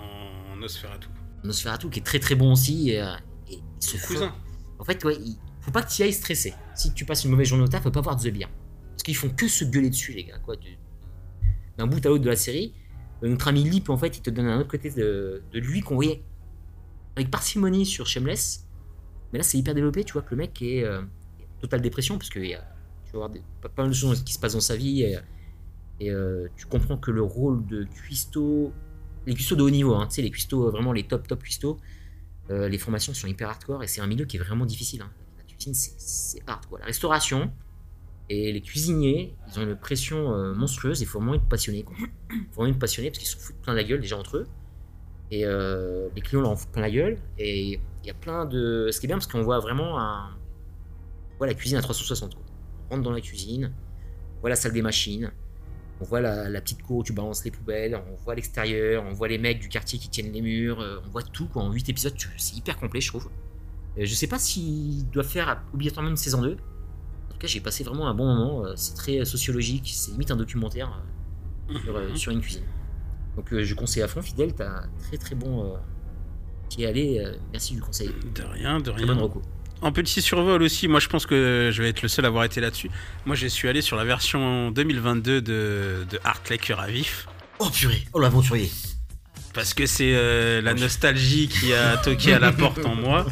Nosferatu. Nosferatu qui est très très bon aussi, et, euh, et il se fout. Cousin. En fait, ouais, il faut pas que tu y ailles stressé. Si tu passes une mauvaise journée au taf, faut pas voir The Beer. Parce qu'ils font que se gueuler dessus, les gars, quoi. du- D'un bout à l'autre de la série. Notre ami Lip, en fait, il te donne un autre côté de, de lui qu'on voyait avec parcimonie sur Shameless. Mais là, c'est hyper développé. Tu vois que le mec est euh, totale dépression, parce que a- tu vas voir des- pas, pas mal de choses qui se passent dans sa vie. Et, et, euh, tu comprends que le rôle de cuistot, les cuistots de haut niveau, hein, tu sais, les cuistots, euh, vraiment les top top cuistots, euh, les formations sont hyper hardcore et c'est un milieu qui est vraiment difficile. hein. La cuisine, c'est- hard. Quoi. La restauration et les cuisiniers, ils ont une pression euh, monstrueuse. Il faut vraiment être passionné. quoi. Il faut vraiment être passionné parce qu'ils se foutent plein la gueule déjà entre eux. Et euh, les clients leur en foutent plein la gueule. Et il y a plein de. Ce qui est bien parce qu'on voit vraiment un. Voit la cuisine à 360. quoi. On rentre dans la cuisine, on voit la salle des machines, on voit la, la petite cour où tu balances les poubelles, on voit l'extérieur, on voit les mecs du quartier qui tiennent les murs, euh, on voit tout quoi. En 8 épisodes, c'est hyper complet, je trouve. Euh, je sais pas s'il doit faire obligatoirement une saison 2. En tout cas, j'ai passé vraiment un bon moment. euh, C'est très sociologique, c'est limite un documentaire euh, sur, sur une cuisine. Donc je conseille à fond, Fidèle, t'as très très bon. Qui est allé, euh, merci du conseil. De rien, de Très bonne rien. En petit survol aussi, moi je pense que je vais être le seul à avoir été là-dessus. Moi je suis allé sur la version 2022 de, de Art Lake Cœur à Vif. Oh purée, oh l'aventurier. Parce que c'est euh, la nostalgie qui a toqué à la porte en moi.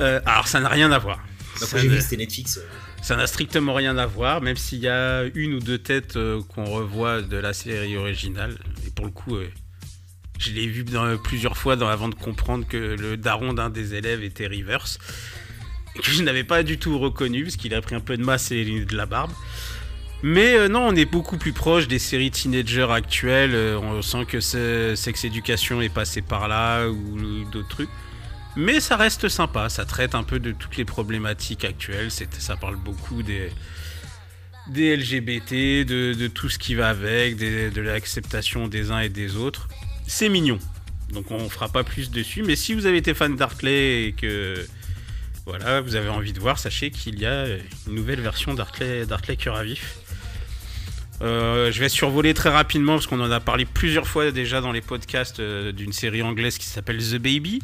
Euh, alors ça n'a rien à voir. Donc Ça j'ai vu c'était Netflix. euh, Ça n'a strictement rien à voir, même s'il y a une ou deux têtes euh, qu'on revoit de la série originale. Et pour le coup, euh, je l'ai vu dans- plusieurs fois dans- avant de comprendre que le daron d'un des élèves était Rivers. Que je n'avais pas du tout reconnu, parce qu'il a pris un peu de masse et de la barbe. Mais euh, non, on est beaucoup plus proche des séries teenagers actuelles. euh, on sent que ce- Sex Education est passé par là ou d'autres trucs. Mais ça reste sympa, ça traite un peu de toutes les problématiques actuelles. Ça parle beaucoup des, LGBT, de, tout ce qui va avec, de l'acceptation des uns et des autres. C'est mignon. Donc on fera pas plus dessus. Mais si vous avez été fan d'Arclay et que voilà, vous avez envie de voir, sachez qu'il y a une nouvelle version d'Arclay, d'Arclay Cœur à Vif. Euh, je vais survoler très rapidement parce qu'on en a parlé plusieurs fois déjà dans les podcasts euh, d'une série anglaise qui s'appelle The Baby,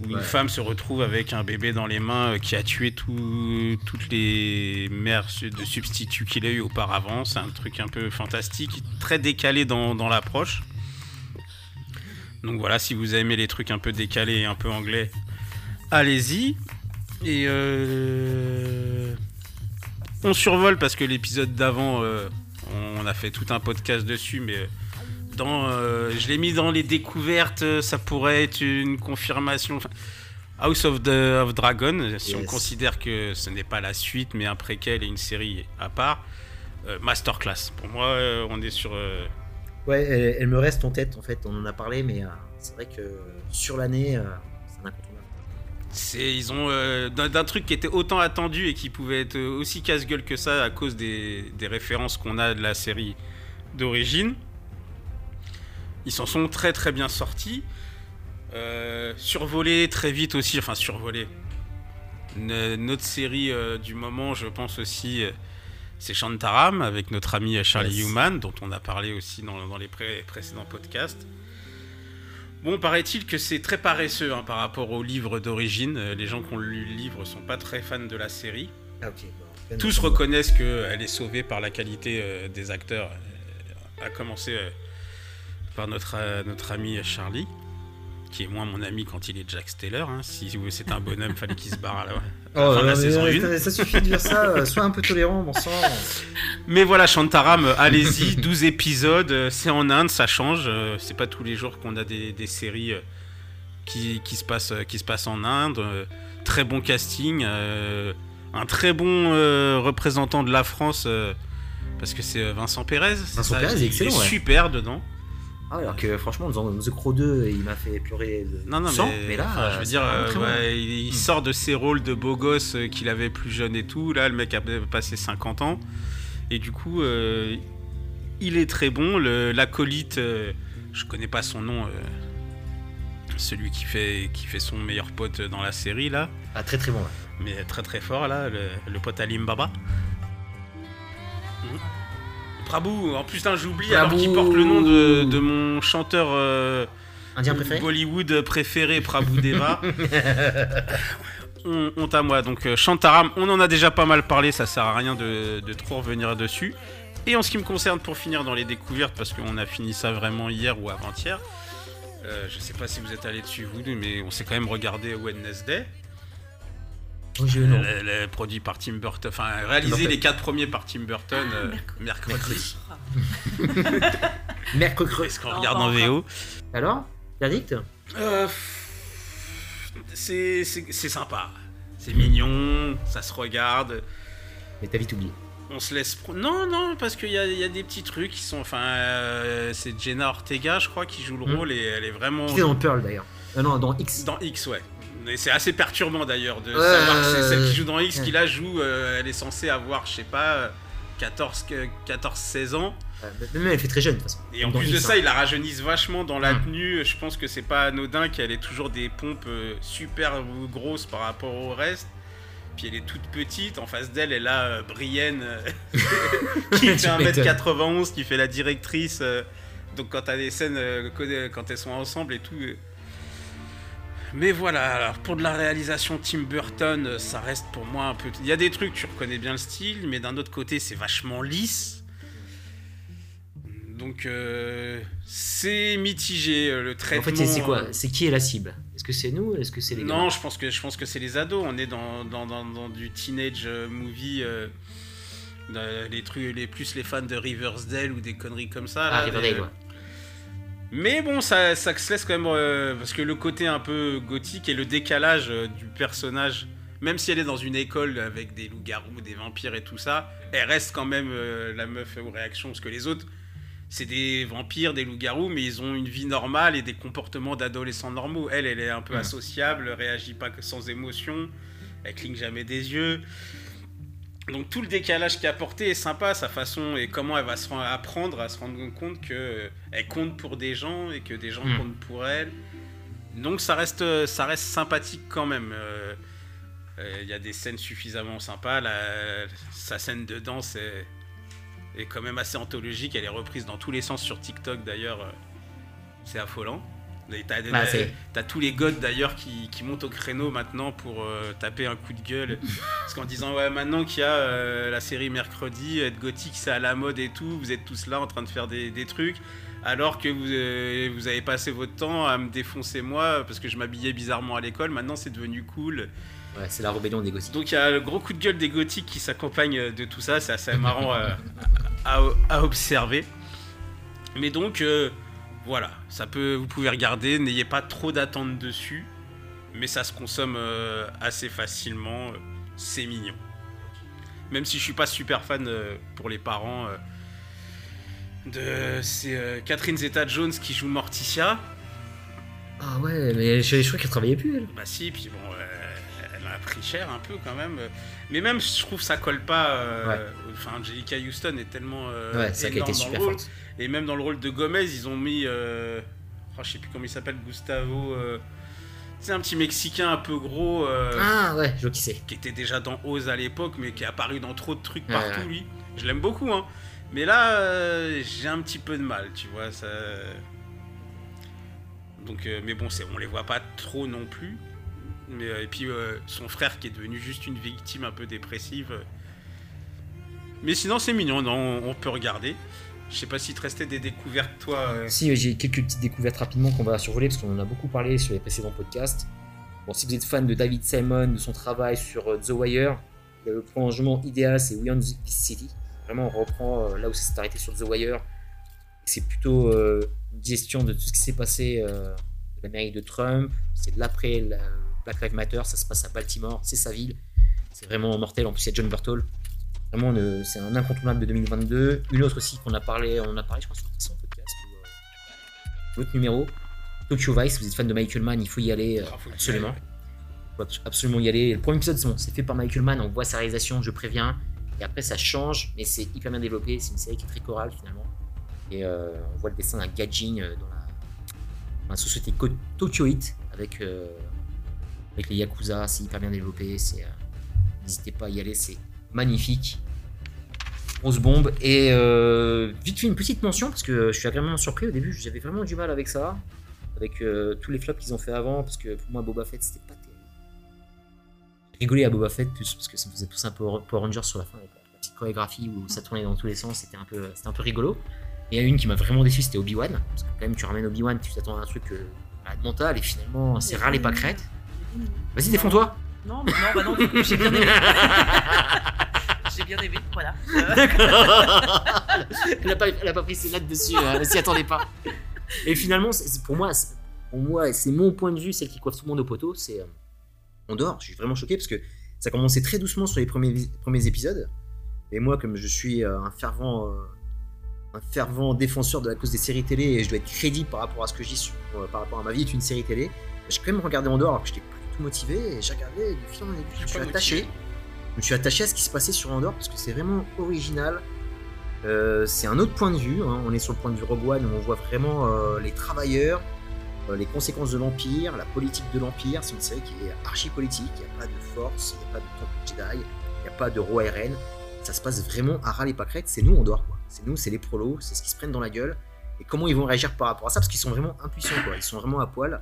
où une femme se retrouve avec un bébé dans les mains euh, qui a tué tout- toutes les mères de substituts qu'il a eu auparavant. C'est un truc un peu fantastique, très décalé dans, dans l'approche. Donc voilà, si vous aimez les trucs un peu décalés et un peu anglais, allez-y. Et euh, on survole parce que l'épisode d'avant, euh, on a fait tout un podcast dessus, mais euh, dans, euh, je l'ai mis dans les découvertes. Ça pourrait être une confirmation. Enfin, House of, the, of Dragon, si on considère que ce n'est pas la suite, mais un préquel et une série à part. masterclass. Pour moi, on est sur. Ouais, elle, elle me reste en tête en fait. On en a parlé, mais c'est vrai que sur l'année, C'est, ils ont euh, d'un, d'un truc qui était autant attendu et qui pouvait être aussi casse-gueule que ça à cause des, des références qu'on a de la série d'origine. Ils s'en sont très très bien sortis. Euh, survolé très vite aussi, enfin survolé. Notre série euh, du moment, je pense aussi, c'est Shantaram avec notre ami Charlie Yes. Human, dont on a parlé aussi dans, dans les pré- précédents podcasts. Bon, paraît-il que c'est très paresseux hein, par rapport au livre d'origine. Euh, Les gens qui ont lu le livre sont pas très fans de la série. Ah, bon, Tous reconnaissent qu'elle est sauvée par la qualité euh, des acteurs, euh, à commencer euh, par notre, euh, notre ami Charlie, qui est moins mon ami quand il est Jack Steller. hein. Si c'est un bonhomme, fallait qu'il se barre à la, à la Oh, fin de la mais, saison euh, 1. ça, suffit de dire ça. euh, sois un peu tolérant, bon sang. Mais voilà, Shantaram, euh, allez-y, 12 épisodes, euh, c'est en Inde, ça change. C'est pas tous les jours qu'on a des, des séries qui, qui se passent, qui se passent en Inde. Très bon casting, un très bon représentant de la France, parce que c'est Vincent Pérez. c'est Vincent Pérez, il excellent, est ouais. super dedans. Ah, alors que franchement, dans The Crow 2, il m'a fait pleurer de Non, non, sang, mais, mais, là, enfin, je veux euh, dire, euh, bon. il, il sort de ses rôles de beau gosse euh, qu'il avait plus jeune et tout. Là, le mec a passé 50 ans. Et du coup, euh, il est très bon. Le- L'acolyte, euh, je connais pas son nom, euh, celui qui fait, qui fait son meilleur pote dans la série, là. Ah, très très bon. ouais. Mais très très fort, là, le, le pote Alim Baba. Mhm. Prabhu, en plus, j'oublie, alors qu'il porte le nom de, de mon chanteur. euh, Indien préféré Bollywood préféré, Prabhu Deva. Hon- Honte à moi. Donc, euh, Shantaram, on en a déjà pas mal parlé, ça sert à rien de, de trop revenir dessus. Et en ce qui me concerne, pour finir dans les découvertes, parce qu'on a fini ça vraiment hier ou avant-hier, euh, je sais pas si vous êtes allé dessus, vous deux, mais on s'est quand même regardé Wednesday, Oh, je- non. le, le produit par Tim Burton, enfin réalisé Burton. les quatre premiers par Tim Burton Ah, euh, mercredi. mercredi. Est-ce qu'on regarde en VO Alors Verdict Euh, c'est c'est- c'est sympa. C'est mignon, ça se regarde. Mais t'as vite oublié. On se laisse. Non, non, parce qu'il y, a- il y a des petits trucs qui sont. Enfin, euh, c'est Jenna Ortega, je crois, qui joue le Mhm. rôle et elle est vraiment. Qui était dans Pearl d'ailleurs. Euh, non, dans X. Dans X, ouais. C'est assez perturbant d'ailleurs de Ouais, savoir que c'est celle qui joue dans X qui là joue. euh, elle est censée avoir, je sais pas, 14-16 ans. Euh, Même elle fait très jeune de toute façon. Et en Dans plus de ça, hein. ils la rajeunissent vachement dans la Mm. tenue. Je pense que c'est pas anodin qu'elle ait toujours des pompes euh, super grosses par rapport au reste. Puis elle est toute petite. En face d'elle, elle a euh, Brienne qui fait m'étonnes. 1m91, qui fait la directrice. donc quand t'as des scènes, quand elles sont ensemble et tout. Mais voilà, alors pour de la réalisation Tim Burton, euh, ça reste pour moi un peu. Il y a des trucs, tu reconnais bien le style, mais d'un autre côté, c'est vachement lisse. Donc euh, c'est mitigé euh, le En traitement. fait, c'est- quoi C'est qui est la cible? Est-ce que c'est nous Est-ce que c'est les Non, je pense que je pense que c'est les ados. On est dans, dans, dans- dans du teenage movie. euh, les trucs, les plus les fans de Riversdale ou des conneries comme ça. Ah, là, Riverdale, des- ouais. Mais bon, ça, ça se laisse quand même euh, parce que le côté un peu gothique et le décalage euh, du personnage, même si elle est dans une école avec des loups-garous, des vampires et tout ça, elle reste quand même euh, la meuf aux réactions parce que les autres. C'est des vampires, des loups-garous, mais ils ont une vie normale et des comportements d'adolescents normaux. Elle, elle est un peu Mm. associable, réagit pas que sans émotion, elle cligne jamais des yeux. Donc tout le décalage qu'il a apporté est sympa, sa façon et comment elle va se rend- apprendre à se rendre compte que euh, elle compte pour des gens et que des gens Mm. comptent pour elle. Donc ça reste, ça reste sympathique quand même. Euh, euh, Il y a des scènes suffisamment sympas. La- sa scène de danse est, est quand même assez anthologique. Elle est reprise dans tous les sens sur TikTok d'ailleurs. C'est affolant. Et T'as tous les gods d'ailleurs qui, qui montent au créneau maintenant pour euh, taper un coup de gueule. Parce qu'en disant ouais maintenant qu'il y a euh, la série mercredi, être gothique c'est à la mode et tout, vous êtes tous là en train de faire des, des trucs. Alors que vous, euh, vous avez passé votre temps à me défoncer moi parce que je m'habillais bizarrement à l'école, maintenant c'est devenu cool. Ouais, c'est la rébellion des gothiques. Donc il y a le gros coup de gueule des gothiques qui s'accompagne de tout ça, c'est assez marrant à, à observer. Mais donc voilà, ça peut, vous pouvez regarder, n'ayez pas trop d'attentes dessus, mais ça se consomme euh, assez facilement, euh, c'est mignon. Même si je suis pas super fan euh, pour les parents de c'est Catherine Zeta-Jones qui joue Morticia. Ah ouais, mais je, je crois qu'elle travaillait plus, elle. Bah si, puis bon, elle a pris cher un peu quand même. Mais même, je trouve ça colle pas. euh, Ouais. Enfin, Angelica Houston est tellement euh, Ouais, c'est qu'elle énorme était dans super le rôle. forte. Et même dans le rôle de Gomez, ils ont mis. Euh, oh, je sais plus comment il s'appelle, Gustavo. euh, c'est un petit Mexicain un peu gros. euh, Ah ouais, je vois qui c'est. qui était déjà dans Oz à l'époque, mais qui est apparu dans trop de trucs Ouais, partout, ouais. lui. Je l'aime beaucoup, hein. Mais là, euh, j'ai un petit peu de mal, tu vois. Ça... Donc, mais bon, c'est, on les voit pas trop non plus. Mais, et puis, son frère qui est devenu juste une victime un peu dépressive. Mais sinon, c'est mignon, non, on, on peut regarder. Je sais pas s'il te restait des découvertes, toi. euh. Si, j'ai quelques petites découvertes rapidement qu'on va survoler parce qu'on en a beaucoup parlé sur les précédents podcasts. Bon, si vous êtes fan de David Simon, de son travail sur euh, The Wire, le prolongement idéal, c'est We Own This City. Vraiment, on reprend euh, là où ça s'est arrêté sur The Wire. C'est plutôt euh, une gestion de tout ce qui s'est passé euh, de l'Amérique de Trump. C'est de l'après la- Black Lives Matter, ça se passe à Baltimore, c'est sa ville. C'est vraiment mortel. En plus, il y a John Berthold. Vraiment, c'est un incontournable de 2022. Une autre aussi qu'on a parlé, on a parlé, je crois, sur le podcast ou euh, l'autre numéro. Tokyo Vice, vous êtes fan de Michael Mann, il faut y aller euh, Ah, faut absolument. Il faut abs- absolument y aller. Le premier épisode, c'est bon, c'est fait par Michael Mann, on voit sa réalisation, je préviens. Et après, ça change, mais c'est hyper bien développé. C'est une série qui est très chorale finalement. Et euh, on voit le dessin d'un gadging euh, dans la, dans la société Tokyoite avec, euh, avec les Yakuza. C'est hyper bien développé. N'hésitez pas à y aller, c'est magnifique. Grosse bombe. Et euh, vite fait une petite mention parce que je suis agréablement surpris au début. J'avais vraiment du mal avec ça. Avec euh, tous les flops qu'ils ont fait avant. Parce que pour moi, Boba Fett, c'était pas terrible. J'ai rigolé à Boba Fett plus parce que ça me faisait pousser un peu Power Rangers sur la fin avec la petite chorégraphie où ça tournait dans tous les sens. C'était un peu, un peu rigolo. Et il y a une qui m'a vraiment déçu, c'était Obi-Wan. Parce que quand même, tu ramènes Obi-Wan, tu t'attends à un truc euh, mental et finalement, c'est rare les pâquerettes. Vas-y, défends-toi. Non, mais non, bah non, du coup, j'ai bien aimé. j'ai bien aimé, voilà. Euh, elle, a pas, elle a pas pris ses notes dessus, euh, elle s'y attendait pas. Et finalement, c'est- pour moi, c'est- pour moi, c'est mon point de vue, celle qui coiffe tout le monde au poteau, c'est euh, on dort. Je suis vraiment choqué parce que ça commençait très doucement sur les premiers, épisodes. Et moi, comme je suis euh, un fervent, un fervent défenseur de la cause des séries télé et je dois être crédible par rapport à ce que je dis par rapport à ma vie est une série télé, j'ai quand même regardé en dehors alors que j'étais motivé et j'ai regardé et du fil en aiguille, je me suis attaché. motivé. Je me suis attaché à ce qui se passait sur Andorre parce que c'est vraiment original. Euh, c'est un autre point de vue. hein. On est sur le point de vue Rogue One où on voit vraiment euh, les travailleurs, euh, les conséquences de l'Empire, la politique de l'Empire. C'est une série qui est archi politique. Il n'y a pas de force, il n'y a pas de temple Jedi, il n'y a pas de roi et reine. Ça se passe vraiment à ras les pâquerettes. C'est nous Andorre. C'est nous, c'est les prolos, c'est ce qui se prennent dans la gueule. Et comment ils vont réagir par rapport à ça? Parce qu'ils sont vraiment impuissants. Quoi. Ils sont vraiment à poil.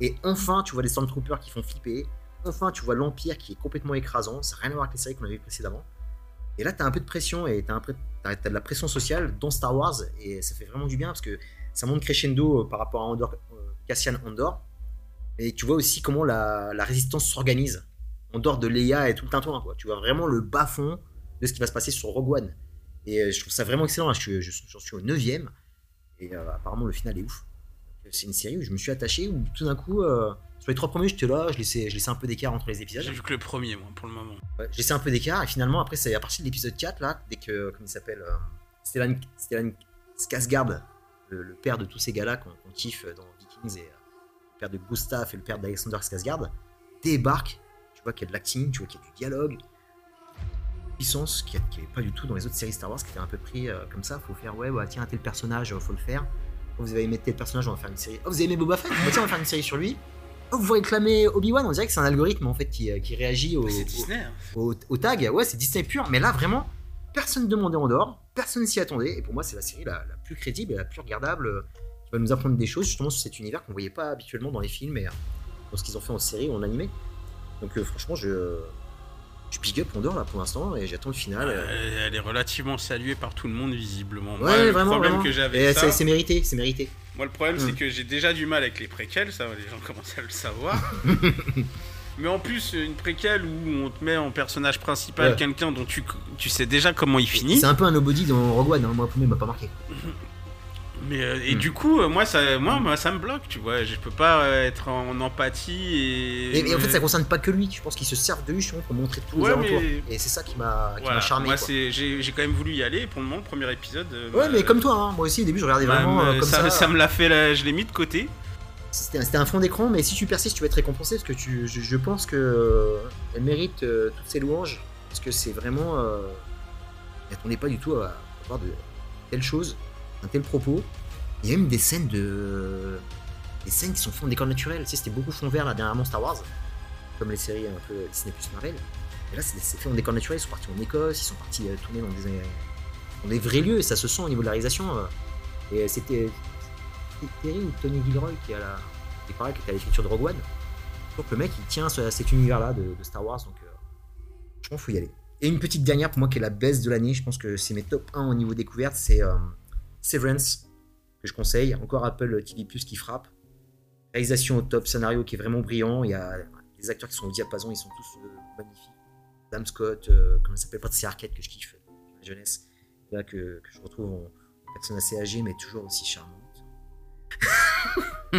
Et enfin, tu vois des Stormtroopers qui font flipper. Enfin, tu vois l'Empire qui est complètement écrasant. Ça n'a rien à voir avec les séries qu'on avait précédemment. Et là, tu as un peu de pression et tu as, de la pression sociale dans Star Wars. Et ça fait vraiment du bien parce que ça monte crescendo euh, par rapport à Andor, euh, Cassian Andor. Et tu vois aussi comment la, résistance s'organise. Andor de Leia et tout le tintouin. Tu vois vraiment le bas-fond de ce qui va se passer sur Rogue One. Et euh, je trouve ça vraiment excellent. Je suis, je, j'en suis au 9 Et apparemment, le final est ouf. C'est une série où je me suis attaché, où tout d'un coup, euh, sur les trois premiers, j'étais là, je laissais, je laissais un peu d'écart entre les épisodes. J'ai vu que le premier, moi, pour le moment. Ouais, je laissais un peu d'écart, et finalement, après, c'est à partir de l'épisode 4, là, dès que, comment il s'appelle, euh, Stellan, Stellan Skarsgård, le, le père de tous ces gars-là qu'on kiffe dans Vikings, et euh, le père de Gustav et le père d'Alexander Skarsgård, débarque, tu vois qu'il y a de l'acting, tu vois qu'il y a du dialogue. puissance qui n'est pas du tout dans les autres séries Star Wars, qui était un peu pris euh, comme ça. Faut faire, ouais, bah, tiens, tel personnage, euh, faut le faire. Oh, vous avez aimé tel personnage, on va faire une série. Oh, vous avez aimé Boba Fett Bah, Tiens, on va faire une série sur lui. Oh, vous réclamez Obi-Wan On dirait que c'est un algorithme en fait qui, euh, qui réagit au, Disney. hein. au, au tag. Ouais, c'est Disney pur, mais là vraiment, personne ne demandait en dehors, personne s'y attendait. Et pour moi, c'est la série la, la plus crédible et la plus regardable euh, qui va nous apprendre des choses justement sur cet univers qu'on voyait pas habituellement dans les films et euh, dans ce qu'ils ont fait en série ou en animé. Donc euh, franchement, je, je big up Andorre là pour l'instant et j'attends le final. euh. Elle, elle est relativement saluée par tout le monde visiblement. Moi, Ouais, le vraiment, problème vraiment. que j'avais c'est mérité, c'est mérité. moi le problème c'est Mm. que j'ai déjà du mal avec les préquels, ça les gens commencent à le savoir. Mais en plus une préquelle où on te met en personnage principal Ouais. quelqu'un dont tu, tu sais déjà comment il finit. C'est un peu un nobody dans Rogue One, hein. moi le premier m'a pas marqué. Mais euh, et Mm. du coup euh, moi ça moi, moi ça me bloque, tu vois, je peux pas euh, être en empathie et Et, et en fait, ça concerne pas que lui, je pense qu'ils se servent de lui justement pour montrer tous Ouais, les alentours. mais- Et c'est ça qui m'a Voilà, charmé. moi j'ai quand même voulu y aller et pour le moment le premier épisode Ouais, m'a- mais comme toi, hein. moi aussi au début je regardais m'a- vraiment comme ça, ça. ça me l'a fait là, je l'ai mis de côté. C'était un fond d'écran, mais si tu persistes, tu vas être récompensé parce que tu, je, je pense que elle mérite toutes ces louanges parce que c'est vraiment. Elle n'attendait pas du tout à, à voir de telles choses, tel propos. Il y a même des scènes de. Des scènes qui sont en décor naturel. Tu sais, c'était beaucoup fond vert là dernièrement Star Wars, comme les séries un peu Disney plus Marvel. Et là, c'est fait en décor naturel. Ils sont partis en Écosse, ils sont partis euh, tourner dans des, dans des vrais lieux et ça se sent au niveau de la réalisation. euh. et c'était c'est Terry ou Tony Gilroy qui a la qui est qui était à l'écriture de Rogue One. Donc le mec il tient cet univers là de, Star Wars donc euh, franchement faut y aller. Et une petite dernière pour moi qui est la baisse de l'année, je pense que c'est mes top 1 au niveau découverte, c'est euh, Severance que je conseille, encore Apple TV Plus qui frappe. Réalisation au top, scénario qui est vraiment brillant, il y a les acteurs qui sont au diapason, ils sont tous euh, magnifiques. Adam Scott, euh, comment ça s'appelle Patricia Arquette que je kiffe, euh, ma jeunesse, là que, que je retrouve en personne assez âgée mais toujours aussi charmante.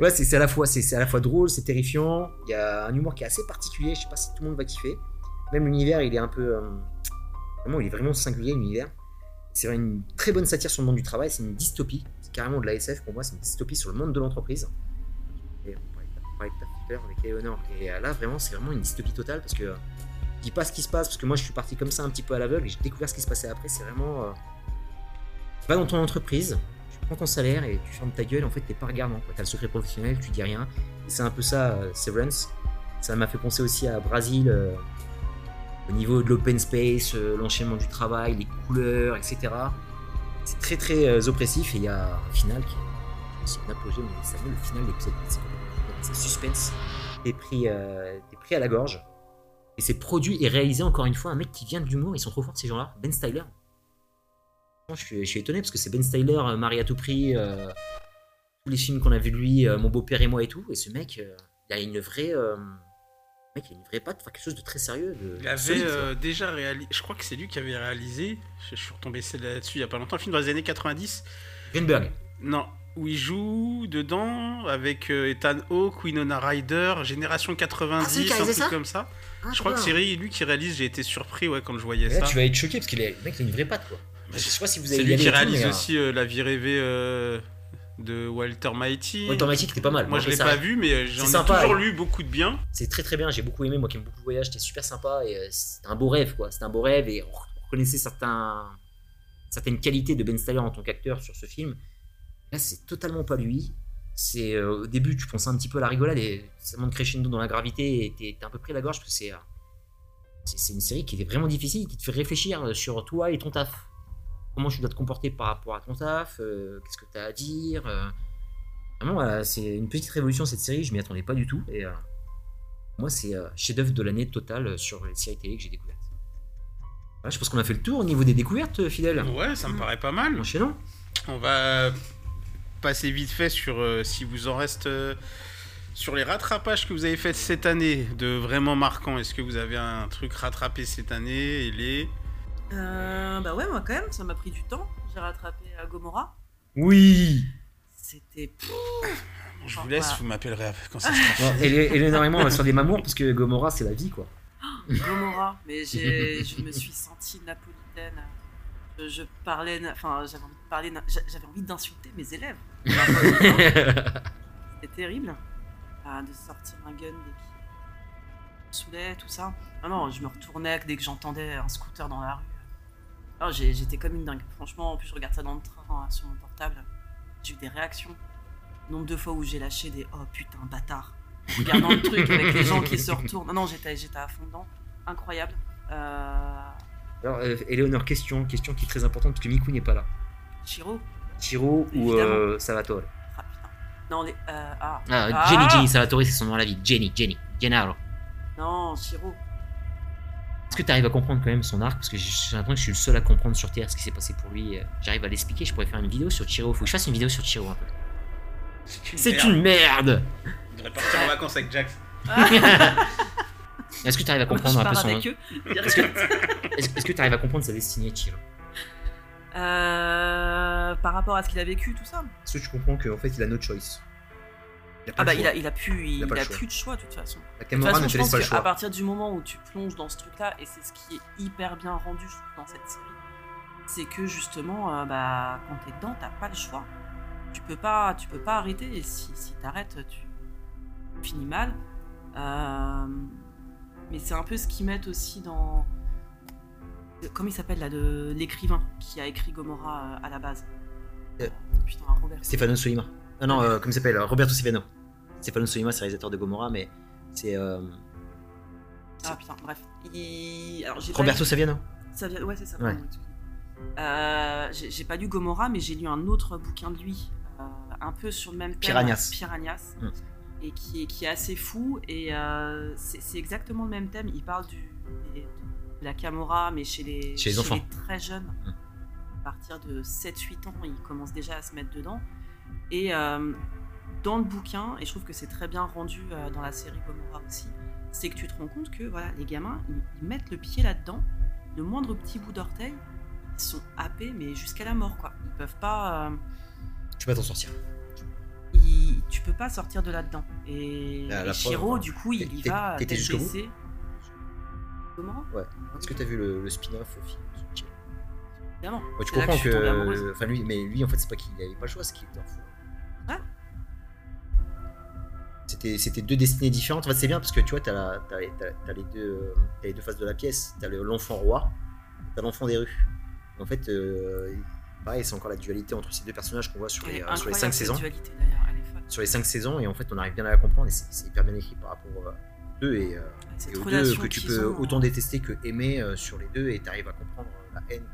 ouais, c'est c'est à la fois c'est c'est à la fois drôle, c'est terrifiant. Il y a un humour qui est assez particulier. Je sais pas si tout le monde va kiffer. Même l'univers, il est un peu euh, vraiment, il est vraiment singulier l'univers. C'est vraiment une très bonne satire sur le monde du travail. C'est une dystopie. C'est carrément de la SF pour moi. C'est une dystopie sur le monde de l'entreprise. Et on parlait tout à avec Eleanor. Et euh, là, vraiment, c'est vraiment une dystopie totale parce que euh, je dis pas ce qui se passe parce que moi, je suis parti comme ça un petit peu à l'aveugle et j'ai découvert ce qui se passait après. C'est vraiment euh, va dans ton entreprise, tu prends ton salaire et tu fermes ta gueule. En fait, t'es pas regardant. T'as le secret professionnel, tu dis rien. Et c'est un peu ça, euh, Severance. Ça m'a fait penser aussi à Brésil, euh, au niveau de l'open space, euh, l'enchaînement du travail, les couleurs, etc. C'est très très euh, oppressif et il y a un final qui est un apogée, mais ça le final de l'épisode. C'est suspense. T'es pris, euh, t'es pris à la gorge. Et c'est produit et réalisé encore une fois un mec qui vient de l'humour. Ils sont trop forts ces gens-là. Ben Styler. Moi, Je suis, étonné parce que c'est Ben Styler, euh, Marie à tout prix, euh, tous les films qu'on a vu de lui, Mon beau-père et moi et tout. Et ce mec, il a une vraie, mec, il a une vraie patte, enfin quelque chose de très sérieux. De, Il avait solide, euh, déjà réalisé, je crois que c'est lui qui avait réalisé, je, je suis retombé là-dessus il y a pas longtemps, un film dans les années 90. Greenberg. Non, où il joue dedans avec euh, Ethan Hawke, Winona Ryder, Génération 90, Ah, c'est lui un truc comme ça. Ah, je crois que c'est lui lui qui réalise, j'ai été surpris ouais, quand je voyais là, ça. tu vas être choqué parce qu'il est, mec, il a une vraie patte quoi. Bah, je sais pas si vous C'est avez lui y qui tout, réalise mais, euh, aussi euh, La vie rêvée euh, de Walter Mighty. Walter Mighty qui était pas mal. Moi je l'ai pas vu, mais j'en ai sympa, toujours ouais. lu beaucoup de bien. C'est très très bien, j'ai beaucoup aimé, moi qui aime beaucoup le voyage, c'était super sympa et euh, c'était un beau rêve quoi, c'était un beau rêve et on reconnaissait certains, certaines qualités de Ben Stiller en tant qu'acteur sur ce film. Là c'est totalement pas lui, c'est euh, au début tu pensais un petit peu à la rigolade et ça monte crescendo dans la gravité et t'es un peu pris à la gorge parce que c'est euh, c'est une série qui est vraiment difficile, qui te fait réfléchir euh, sur toi et ton taf. Comment tu dois te comporter par rapport à ton taf, euh, qu'est-ce que tu as à dire. euh. Vraiment, voilà, c'est une petite révolution cette série, je m'y attendais pas du tout. Et euh, moi, c'est euh, chef-d'œuvre de l'année totale euh, sur les séries télé que j'ai découvertes. Voilà, je pense qu'on a fait le tour au niveau des découvertes, euh, fidèle. Ouais, ça me paraît pas mal. Enchaînons. On va passer vite fait sur euh, si vous en reste euh, sur les rattrapages que vous avez fait cette année de vraiment marquant. Est-ce que vous avez un truc rattrapé cette année et les Euh, bah ouais, moi quand même, ça m'a pris du temps. J'ai rattrapé euh, Gomorrah. Oui C'était. Je Oh, vous laisse, voilà. vous m'appellerez quand ça sera. Elle est, elle est énormément sur des mamours parce que Gomorrah, c'est la vie, quoi. Gomorrah. Mais je me suis sentie napolitaine. Je, je parlais. Enfin, j'avais envie de parler. na- j'a- J'avais envie d'insulter mes élèves. C'était terrible. Ah, de sortir un gun dès qu'ils me saoulait, tout ça. Ah non, je me retournais dès que j'entendais un scooter dans la rue. Ah, j'ai- j'étais comme une dingue. Franchement, en plus, je regarde ça dans le train hein, sur mon portable. J'ai eu des réactions. Nombre de fois où j'ai lâché des oh putain, bâtard. Regardant le truc avec les gens qui se retournent. Non, non, j'étais à fond dedans. Incroyable. Euh, Alors, euh, Eleonore, question, question qui est très importante parce que Miku n'est pas là. Chiro Chiro ou euh, Salvatore Ah putain. Non, les. euh, ah. Ah, Ah Jenny, Jenny Salvatore, c'est son nom à la vie. Jenny, Jenny, Gennaro. Non, Chiro. Est-ce que tu arrives à comprendre quand même son arc? Parce que j'ai l'impression que je suis le seul à comprendre sur Terre ce qui s'est passé pour lui. Euh, J'arrive à l'expliquer, je pourrais faire une vidéo sur Chiro. Faut que je fasse une vidéo sur Chiro un peu. C'est une merde On devrait partir en vacances avec Jax. Est-ce que tu arrives à comprendre un peu son. avec eux. Est-ce que est-ce- est-ce que tu arrives à comprendre sa destinée, Chiro Euh, par rapport à ce qu'il a vécu, tout ça. Est-ce que tu comprends qu'en fait il a no choice? Il Ah bah il a, il a plus, il, Il a plus de choix de toute façon. La De toute caméra façon, ne je pense pas le qu'à partir du moment où tu plonges dans ce truc-là, et c'est ce qui est hyper bien rendu je trouve, dans cette série, c'est que justement, euh, bah, quand t'es dedans, t'as pas le choix. Tu peux pas, tu peux pas arrêter. Et si, si t'arrêtes, tu finis mal. Euh, mais c'est un peu ce qu'ils mettent aussi dans. Comment il s'appelle là, de l'écrivain qui a écrit Gomorrah euh, à la base. Euh, Putain, Robert. Stefano Solima. Ah non, euh, comment il s'appelle Roberto Stefano. Stefano Solima, c'est réalisateur de Gomorrah, mais c'est euh, Ah putain, bref. Il... Alors, Roberto Saviano. Vient... Ouais, c'est ça. Ouais. Euh, j'ai pas lu Gomorrah, mais j'ai lu un autre bouquin de lui, euh, un peu sur le même thème. Piranhas. Piranhas. Mm. Et qui est, qui est assez fou. Et euh, c'est exactement le même thème. Il parle du, des- de la Camorra, mais chez les, Chez les enfants. très jeunes. Mm. À partir de 7-8 ans, ils commencent déjà à se mettre dedans. Et euh, dans le bouquin, et je trouve que c'est très bien rendu euh, dans la série Gomorrah aussi, c'est que tu te rends compte que voilà, les gamins, ils, ils mettent le pied là-dedans, le moindre petit bout d'orteil, ils sont happés, mais jusqu'à la mort, quoi. Ils peuvent pas. euh, Tu vas t'en sortir. ils- tu peux pas sortir de là-dedans. Et, Ah, et Shiro, du coup, il y va t'étais jusqu'au bout Ouais. Est-ce que t'as vu le, le spin-off au film? Évidemment. Tu comprends que. Enfin, lui, mais lui, en fait, c'est pas qu'il avait pas le choix, c'est qu'il était en fou. Ouais. C'était, c'était deux destinées différentes. En fait, c'est bien parce que tu vois, t'as, la- t'as, les- t'as- les, deux, euh, t'as les deux faces de la pièce. T'as le- l'enfant roi, t'as l'enfant des rues. En fait, euh, pareil, c'est encore la dualité entre ces deux personnages qu'on voit sur les, euh, sur les cinq saisons. dualité. Sur les cinq saisons, et en fait, on arrive bien à la comprendre et c'est, c'est hyper bien écrit par rapport euh, aux deux et, euh, et aux deux que tu peux ont, autant euh, détester que aimer euh, sur les deux et t'arrives à comprendre euh, la haine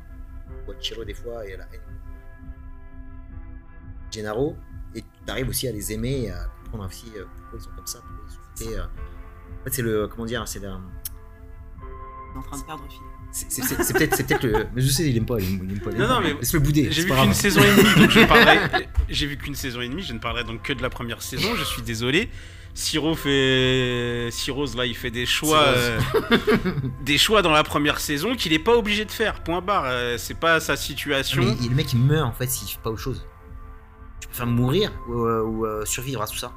de Chiro des fois et la haine Gennaro et t'arrives aussi à les aimer et à comprendre aussi euh, pourquoi ils sont comme ça pourquoi ils sont faits, euh. en fait c'est le comment dire c'est la- Il est en train de perdre le fil. c'est, peut-être c'est peut-être le mais je sais il aime pas il aime, il aime pas il Non, aime non, mais laisse-le bouder J'ai vu qu'une saison et demie, donc je parlerai. J'ai vu qu'une saison et demie, je ne parlerai donc que de la première saison. Je suis désolé. Siro fait, Siroz là, il fait des choix, euh, des choix dans la première saison qu'il n'est pas obligé de faire. Point barre. Euh, c'est pas sa situation. mais il- le mec il meurt en fait s'il fait pas autre chose tu préfères mourir ou, euh, ou, euh, survivre à tout ça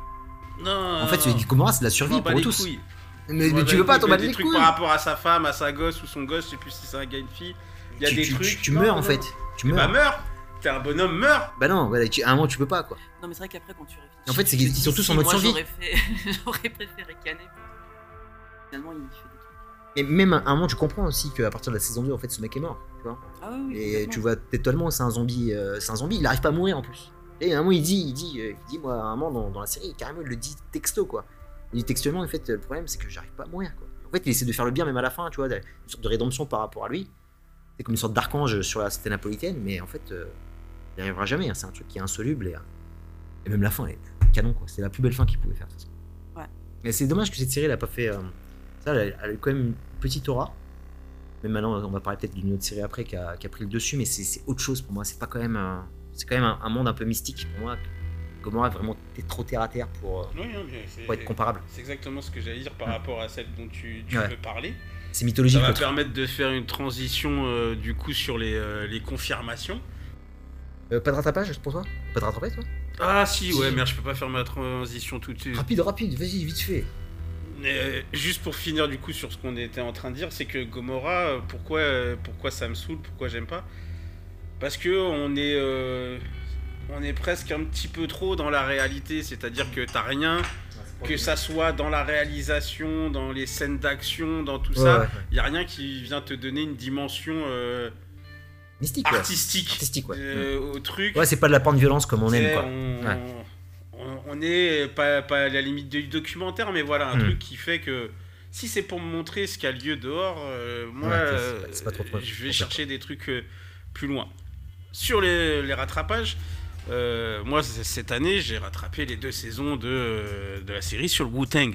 Non. en fait celui qui commence c'est la survie pour les tous couilles. mais, mais tu les veux pas battre des les trucs couilles par rapport à sa femme, à sa gosse ou son gosse, je sais plus si c'est un gars ou une fille. Il y a tu, des tu- trucs. tu- meurs non, en non. fait tu Bah meurs meurs. T'es un bonhomme, meurs. Bah non, voilà, à un moment tu peux pas quoi. Non, mais c'est vrai qu'après, quand tu. En fait, c'est qu'ils sont tous en mode survie. J'aurais, préféré canner. Finalement, il fait des trucs. Et même à un moment tu comprends aussi qu'à partir de la saison 2 en fait ce mec est mort, tu vois. Ah oui. Et tu vois totalement c'est un zombie, euh, c'est un zombie, il arrive pas à mourir en plus. Et à un moment il dit, il dit, euh, il dit moi à un moment dans, dans la série carrément il le dit texto quoi. Il dit textuellement en fait le problème c'est que j'arrive pas à mourir quoi. En fait il essaie de faire le bien même à la fin, tu vois, une sorte de rédemption par rapport à lui. C'est comme une sorte d'archange sur la cité napolitaine, mais en fait euh, il n'y arrivera jamais. hein. C'est un truc qui est insoluble et, et même la fin elle est canon quoi. C'est la plus belle fin qu'il pouvait faire. de toute façon. Ouais. Mais c'est dommage que cette série elle a pas fait. euh, ça, elle a, quand même une petite aura. Mais maintenant, on va parler peut-être d'une autre série après qui a, qui a pris le dessus, mais c'est autre chose pour moi. C'est pas quand même. un- C'est quand même un, un monde un peu mystique pour moi. Gomorrah est vraiment t'es trop terre à terre pour, euh, Oui, non, mais c'est- pour être comparable. C'est exactement ce que j'allais dire par Ouais. rapport à celle dont tu, tu Ouais. veux parler. C'est Ça mythologique. va l'autre. permettre de faire une transition euh, du coup sur les, euh, les confirmations. Euh, pas de rattrapage pour toi? Pas de rattrapage toi? Ah si, ouais, merde, je peux pas faire ma transition tout de suite. Rapide, rapide, vas-y, vite fait. Euh, juste pour finir du coup sur ce qu'on était en train de dire, c'est que Gomorrah, euh, pourquoi, euh, pourquoi ça me saoule, pourquoi j'aime pas? Parce que on est, euh, on est presque un petit peu trop dans la réalité, c'est-à-dire que t'as rien, que ça soit dans la réalisation, dans les scènes d'action, dans tout Ouais, ça, ouais, il y a rien qui vient te donner une dimension euh, Mystique, ouais. artistique, Artistique, ouais. euh, au truc. Ouais, c'est pas de la porn violence comme on aime, quoi. On, Ouais. on- on est pas, pas à la limite du documentaire, mais voilà, un Hmm. truc qui fait que si c'est pour me montrer ce qu'il y a lieu dehors, euh, moi, c'est- euh, c'est pas trop trop- je vais chercher des trucs plus loin. Sur les, les rattrapages, euh, moi, cette année, j'ai rattrapé les deux saisons de, de la série sur le Wu-Tang.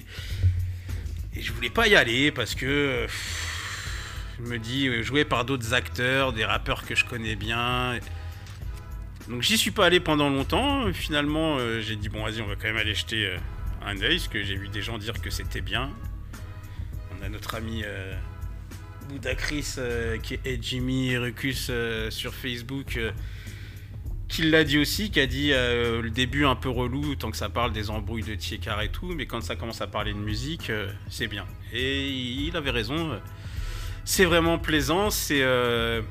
Et je voulais pas y aller parce que pff, je me dis, euh, joué par d'autres acteurs, des rappeurs que je connais bien. Donc j'y suis pas allé pendant longtemps. Finalement, euh, j'ai dit, bon, vas-y, on va quand même aller jeter euh, un œil, parce que j'ai vu des gens dire que c'était bien. On a notre ami euh, qui est Jimmy Rucus sur Facebook, qui l'a dit aussi, qui a dit le début un peu relou, tant que ça parle des embrouilles de Tiekar et tout, mais quand ça commence à parler de musique, c'est bien. Et il avait raison. C'est vraiment plaisant, c'est... euh,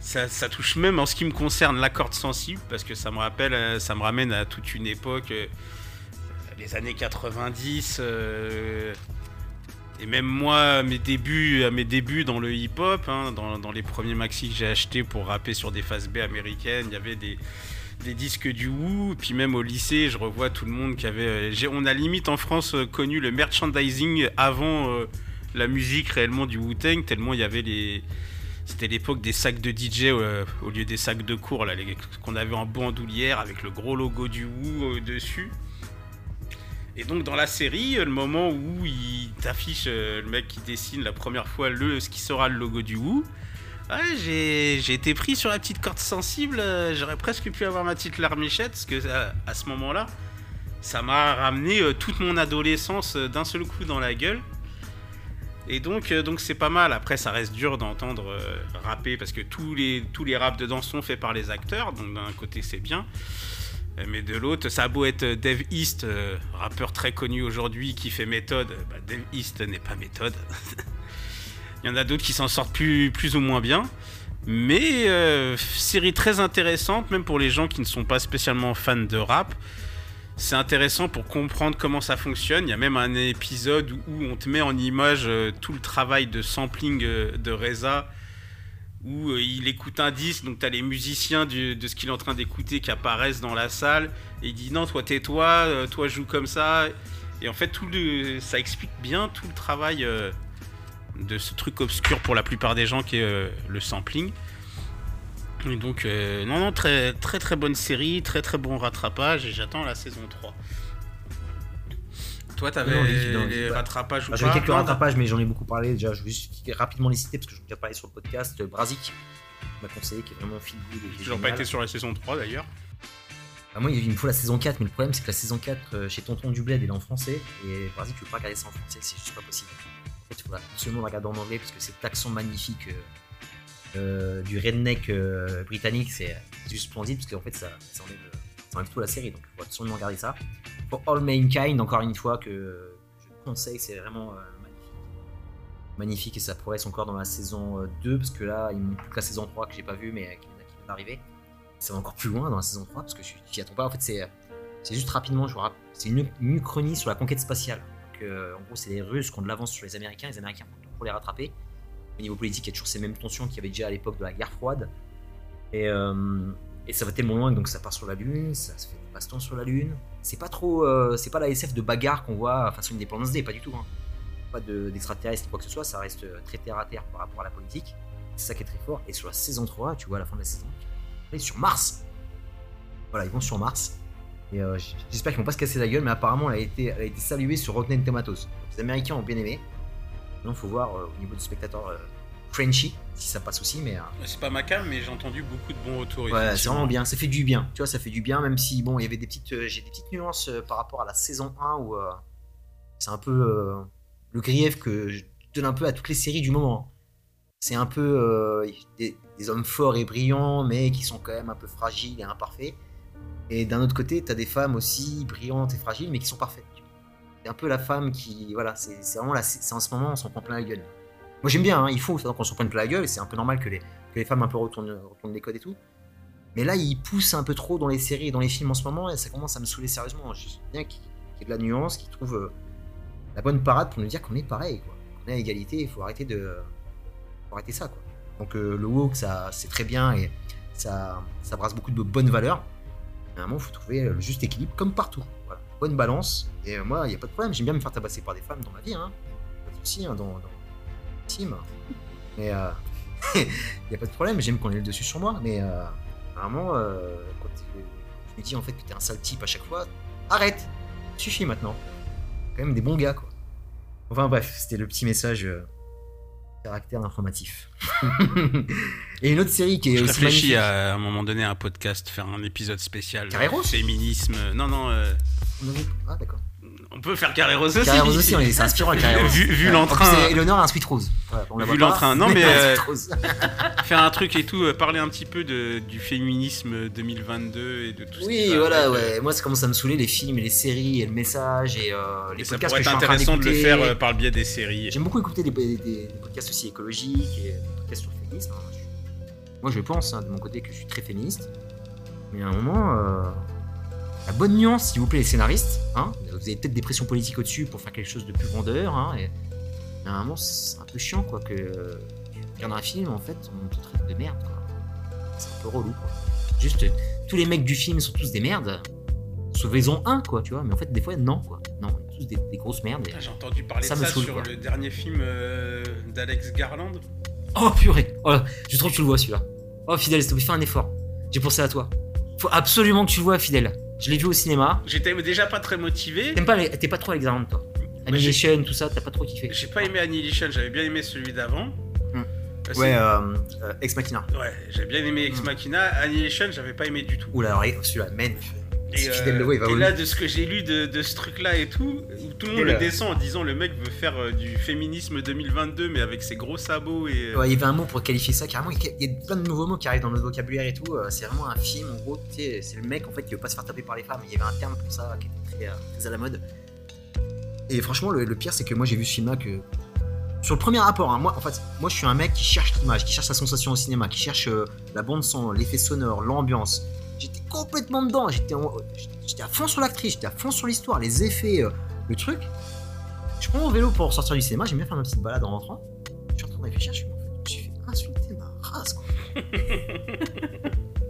ça, touche même en ce qui me concerne la corde sensible parce que ça me rappelle, euh, ça me ramène à toute une époque, euh, les années 90, euh, et même moi, à mes débuts, à mes débuts dans le hip-hop, hein, dans, les premiers maxi que j'ai achetés pour rapper sur des phases B américaines, il y avait des, des disques du Wu, puis même au lycée, je revois tout le monde qui avait, on a limite en France connu le merchandising avant la musique réellement du Wu-Tang, tellement il y avait les c'était l'époque des sacs de DJ euh, au lieu des sacs de cours là, qu'on avait en bandoulière avec le gros logo du Wu euh, dessus. Et donc dans la série, euh, le moment où il t'affiche le mec qui dessine la première fois le ce qui sera le logo du Wu, j'ai été pris sur la petite corde sensible. J'aurais presque pu avoir ma petite larmichette parce que à, ce moment-là, ça m'a ramené toute mon adolescence d'un seul coup dans la gueule. Et donc, euh, donc c'est pas mal. Après, ça reste dur d'entendre euh, rapper parce que tous les, tous les raps dedans sont faits par les acteurs. Donc d'un côté, c'est bien. Euh, Mais de l'autre, ça a beau être Dave East, euh, rappeur très connu aujourd'hui qui fait méthode. Bah, Dave East n'est pas méthode. Il y en a d'autres qui s'en sortent plus, plus ou moins bien. Mais euh, série très intéressante, même pour les gens qui ne sont pas spécialement fans de rap. C'est intéressant pour comprendre comment ça fonctionne. Il y a même un épisode où on te met en image euh, tout le travail de sampling euh, de Reza, où euh, il écoute un disque, donc tu as les musiciens de ce qu'il est en train d'écouter qui apparaissent dans la salle, et il dit non, toi tais-toi, toi joue comme ça. Et en fait, tout ça explique bien tout le travail de ce truc obscur pour la plupart des gens qui est le sampling. Et donc, euh, non, non, très, très très bonne série, très très bon rattrapage, et j'attends la saison 3. Toi, t'avais Non, les- non, les bah, rattrapages ou Ah, J'avais pas quelques rattrapages, mais j'en ai beaucoup parlé. Déjà, je vais juste rapidement les citer parce que j'en ai déjà parlé sur le podcast. Brazik m'a conseillé, qui est vraiment et J'ai toujours pas été sur la saison 3 d'ailleurs. Bah, moi, il me faut la saison 4, mais le problème, c'est que la saison 4 euh, chez Tonton du Bled, elle est en français. Et Brazik, tu peux pas regarder ça en français, c'est juste pas possible. En fait, il faut absolument la regarder en anglais parce que cet accent magnifique euh, euh, du redneck euh, britannique, c'est juste splendide parce qu'en fait, ça, ça, enlève, ça enlève tout la série. Donc, il faut absolument regarder ça. Pour All Mankind, encore une fois, que je conseille, c'est vraiment euh, magnifique. Magnifique et ça progresse encore dans la saison euh, 2 parce que là, il manque plus que la saison 3 que j'ai pas vue mais euh, qui vient d'arriver ça va encore plus loin dans la saison 3 parce que je t'y attends pas. En fait, c'est, juste rapidement, je vous rappelle, c'est une, une uchronie sur la conquête spatiale. Donc, euh, en gros, c'est les Russes qui ont de l'avance sur les Américains, les Américains pour les rattraper. Au niveau politique, il y a toujours ces mêmes tensions qu'il y avait déjà à l'époque de la guerre froide. Et, euh, ça va tellement loin que donc ça part sur la Lune, ça se fait des baston sur la Lune. C'est pas trop, euh, c'est pas la SF de bagarre qu'on voit façon Independence Day, pas du tout. Hein. Pas de, d'extraterrestres quoi que ce soit, ça reste euh, très terre à terre par rapport à la politique. C'est ça qui est très fort. Et sur la saison 3, tu vois à la fin de la saison, et sur Mars. Voilà, ils vont sur Mars. Et j'espère qu'ils vont pas se casser la gueule, mais apparemment elle a été, saluée sur Rotten Tomatoes. Les Américains ont bien aimé. Maintenant, faut voir au niveau du spectateur Frenchy si ça passe aussi, mais euh, C'est pas ma cam, mais j'ai entendu beaucoup de bons retours. ouais, c'est vraiment bien. Ça fait du bien. Tu vois, ça fait du bien, même si bon, il y avait des petites, euh, j'ai des petites nuances euh, par rapport à la saison 1 où c'est un peu le grief que je donne un peu à toutes les séries du moment. C'est un peu euh, des, des hommes forts et brillants, mais qui sont quand même un peu fragiles et imparfaits. Et d'un autre côté, t'as des femmes aussi brillantes et fragiles, mais qui sont parfaites. C'est un peu la femme qui, voilà, c'est vraiment là, c'est en ce moment, on s'en prend plein la gueule. Moi j'aime bien, hein, il faut qu'on s'en prenne plein la gueule, et c'est un peu normal que les, que les femmes un peu retournent, retournent les codes et tout. Mais là, il pousse un peu trop dans les séries et dans les films en ce moment, et ça commence à me saouler sérieusement. Je sais bien qu'il y ait de la nuance, qu'il trouve euh, la bonne parade pour nous dire qu'on est pareil, quoi. Qu'on est à égalité, il faut arrêter de. faut arrêter ça, quoi. Donc euh, le woke, ça, c'est très bien et ça, ça brasse beaucoup de bonnes valeurs. Mais à un moment, il faut trouver le juste équilibre, comme partout. Voilà. Bonne balance. Et moi, il n'y a pas de problème. J'aime bien me faire tabasser par des femmes dans ma vie, hein. Pas de soucis, hein, dans, dans team. Mais euh, il n'y a pas de problème. J'aime qu'on ait le dessus sur moi. Mais euh, moment, euh, quand euh, je me dis en fait que t'es un sale type à chaque fois, arrête. Suffit maintenant. Quand même des bons gars, quoi. Enfin bref, c'était le petit message. euh, caractère informatif. et une autre série qui est Je aussi réfléchis à, à un moment donné à un podcast, faire un épisode spécial. genre Carré Rose Féminisme. Non, non. euh, Ah d'accord. On peut faire Carré Rose aussi. Carré Rose aussi, c'est inspirant Carré Rose. Vu, vu Ouais. l'entrain. C'est- a un sweet rose. Vu l'entrain. Non, mais, euh, faire un truc et tout, euh, parler un petit peu de, du féminisme 2022 et de tout qui Oui, voilà, avec, euh, ouais. Moi, ça commence à me saouler les films et les séries et le message et euh, les Et ça podcasts pourrait que je être suis en train intéressant de le faire par le biais des séries. J'aime beaucoup écouter des, des- des podcasts aussi écologiques et des podcasts sur le féminisme. hein. Moi, je pense hein, de mon côté que je suis très féministe. Mais à un moment, la bonne nuance, s'il vous plaît, les scénaristes. Hein, vous avez peut-être des pressions politiques au-dessus pour faire quelque chose de plus vendeur. Hein, et, et à un moment, c'est un peu chiant, quoi, que euh, tu regardes un film, en fait, on te traite de merde, quoi. C'est un peu relou, quoi. Juste, tous les mecs du film sont tous des merdes. Sauvez-en un, quoi, tu vois. Mais en fait, des fois, non, quoi. Non, tous des, des grosses merdes. Putain, J'ai entendu parler Ça de me ça saoule, sur quoi. le dernier film euh, d'Alex Garland. Oh purée oh, Je trouve que tu le vois celui-là. Oh Fidèle, s'il te plaît, fais un effort. J'ai pensé à toi. Faut absolument que tu le vois, Fidèle. Je l'ai vu au cinéma. J'étais déjà pas très motivé. T'aimes pas les... T'es pas trop Alex Garland, toi Annihilation, tout ça, t'as pas trop kiffé J'ai pas aimé Annihilation, j'avais bien aimé celui d'avant. Hmm. Ouais, euh, euh, Ex Machina. ouais, j'ai bien aimé Ex Hmm. Machina. Annihilation, j'avais pas aimé du tout. Oula, alors, celui-là, man. Et, euh, il va et là, de ce que j'ai lu de, de ce truc-là et tout, où tout le monde Et le là- descend en disant le mec veut faire euh, du féminisme 2022, mais avec ses gros sabots et. euh, Ouais, il y avait un mot pour qualifier ça, carrément. Il y a plein de nouveaux mots qui arrivent dans notre vocabulaire et tout. euh, C'est vraiment un film, en gros, c'est le mec en fait qui veut pas se faire taper par les femmes. Il y avait un terme pour ça qui était très, très à la mode. Et franchement, le, le pire, c'est que moi j'ai vu ce film-là que. Sur le premier rapport, hein, moi, en fait, moi je suis un mec qui cherche l'image, qui cherche la sensation au cinéma, qui cherche euh, la bande-son, l'effet sonore, l'ambiance. Complètement dedans, j'étais en- j'étais à fond sur l'actrice, j'étais à fond sur l'histoire, les effets, euh, le truc. Je prends mon vélo pour sortir du cinéma, j'aime bien faire ma petite balade en rentrant. Je suis en train de réfléchir, je suis, je me suis fait insulter ma race, quoi.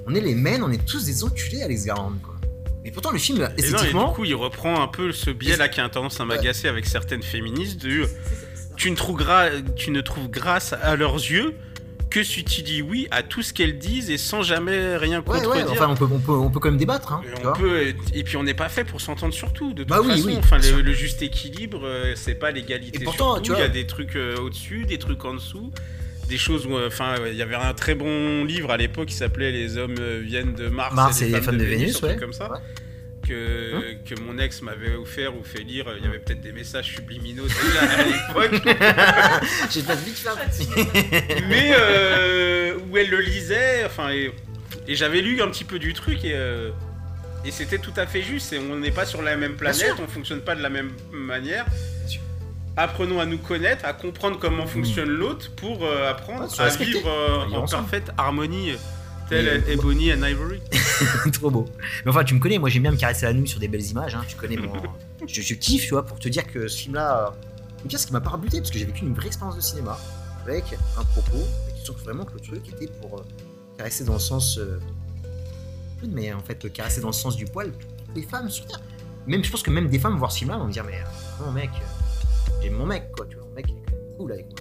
on est les men, on est tous des enculés, Alex Garland, quoi. Mais pourtant, le film, Et non, et du coup, il reprend un peu ce biais-là qui a tendance à m'agacer avec certaines féministes du tu ne, trouves gra- tu ne trouves grâce à leurs yeux que si tu dis oui à tout ce qu'elles disent et sans jamais rien contredire. ouais, enfin, on peut, on, peut, on peut quand même débattre, hein, Et on peut, et puis on n'est pas fait pour s'entendre sur tout. De toute Bah oui, façon, oui, enfin, le, juste équilibre, euh, c'est pas l'égalité. Et pourtant, tu vois- il y a des trucs euh, au-dessus, des trucs en dessous, des choses où, euh, enfin, il y avait un très bon livre à l'époque qui s'appelait Les hommes viennent de Mars, Mars et les femmes de Vénus, ouais. comme ça. Ouais. Que, que mon ex m'avait offert ou fait lire, il y avait peut-être des messages subliminaux déjà à l'époque, J'ai pas petit. mais euh, où elle le lisait, enfin, et, et j'avais lu un petit peu du truc et, euh, et c'était tout à fait juste. Et on n'est pas sur la même planète, on fonctionne pas de la même manière. Apprenons à nous connaître, à comprendre comment fonctionne l'autre pour euh, apprendre à vivre euh, en parfaite harmonie, telle Mais- Ebony and Ivory. Trop beau. Mais enfin, tu me connais, moi j'aime bien me caresser la nuit sur des belles images. Hein. Tu connais mon. je, je kiffe, tu vois, pour te dire que ce film-là. euh, pire, c'est qu'il m'a pas rebuté parce que j'ai vécu une vraie expérience de cinéma avec un propos. Sens que vraiment que le truc était pour euh, caresser dans le sens. euh, mais en fait, caresser dans le sens du poil toutes les femmes sur Terre. Même, je pense que même des femmes voir ce film-là vont me dire, mais euh, mon mec, euh, j'ai mon mec, quoi, tu vois, mon mec, il est quand même cool avec moi.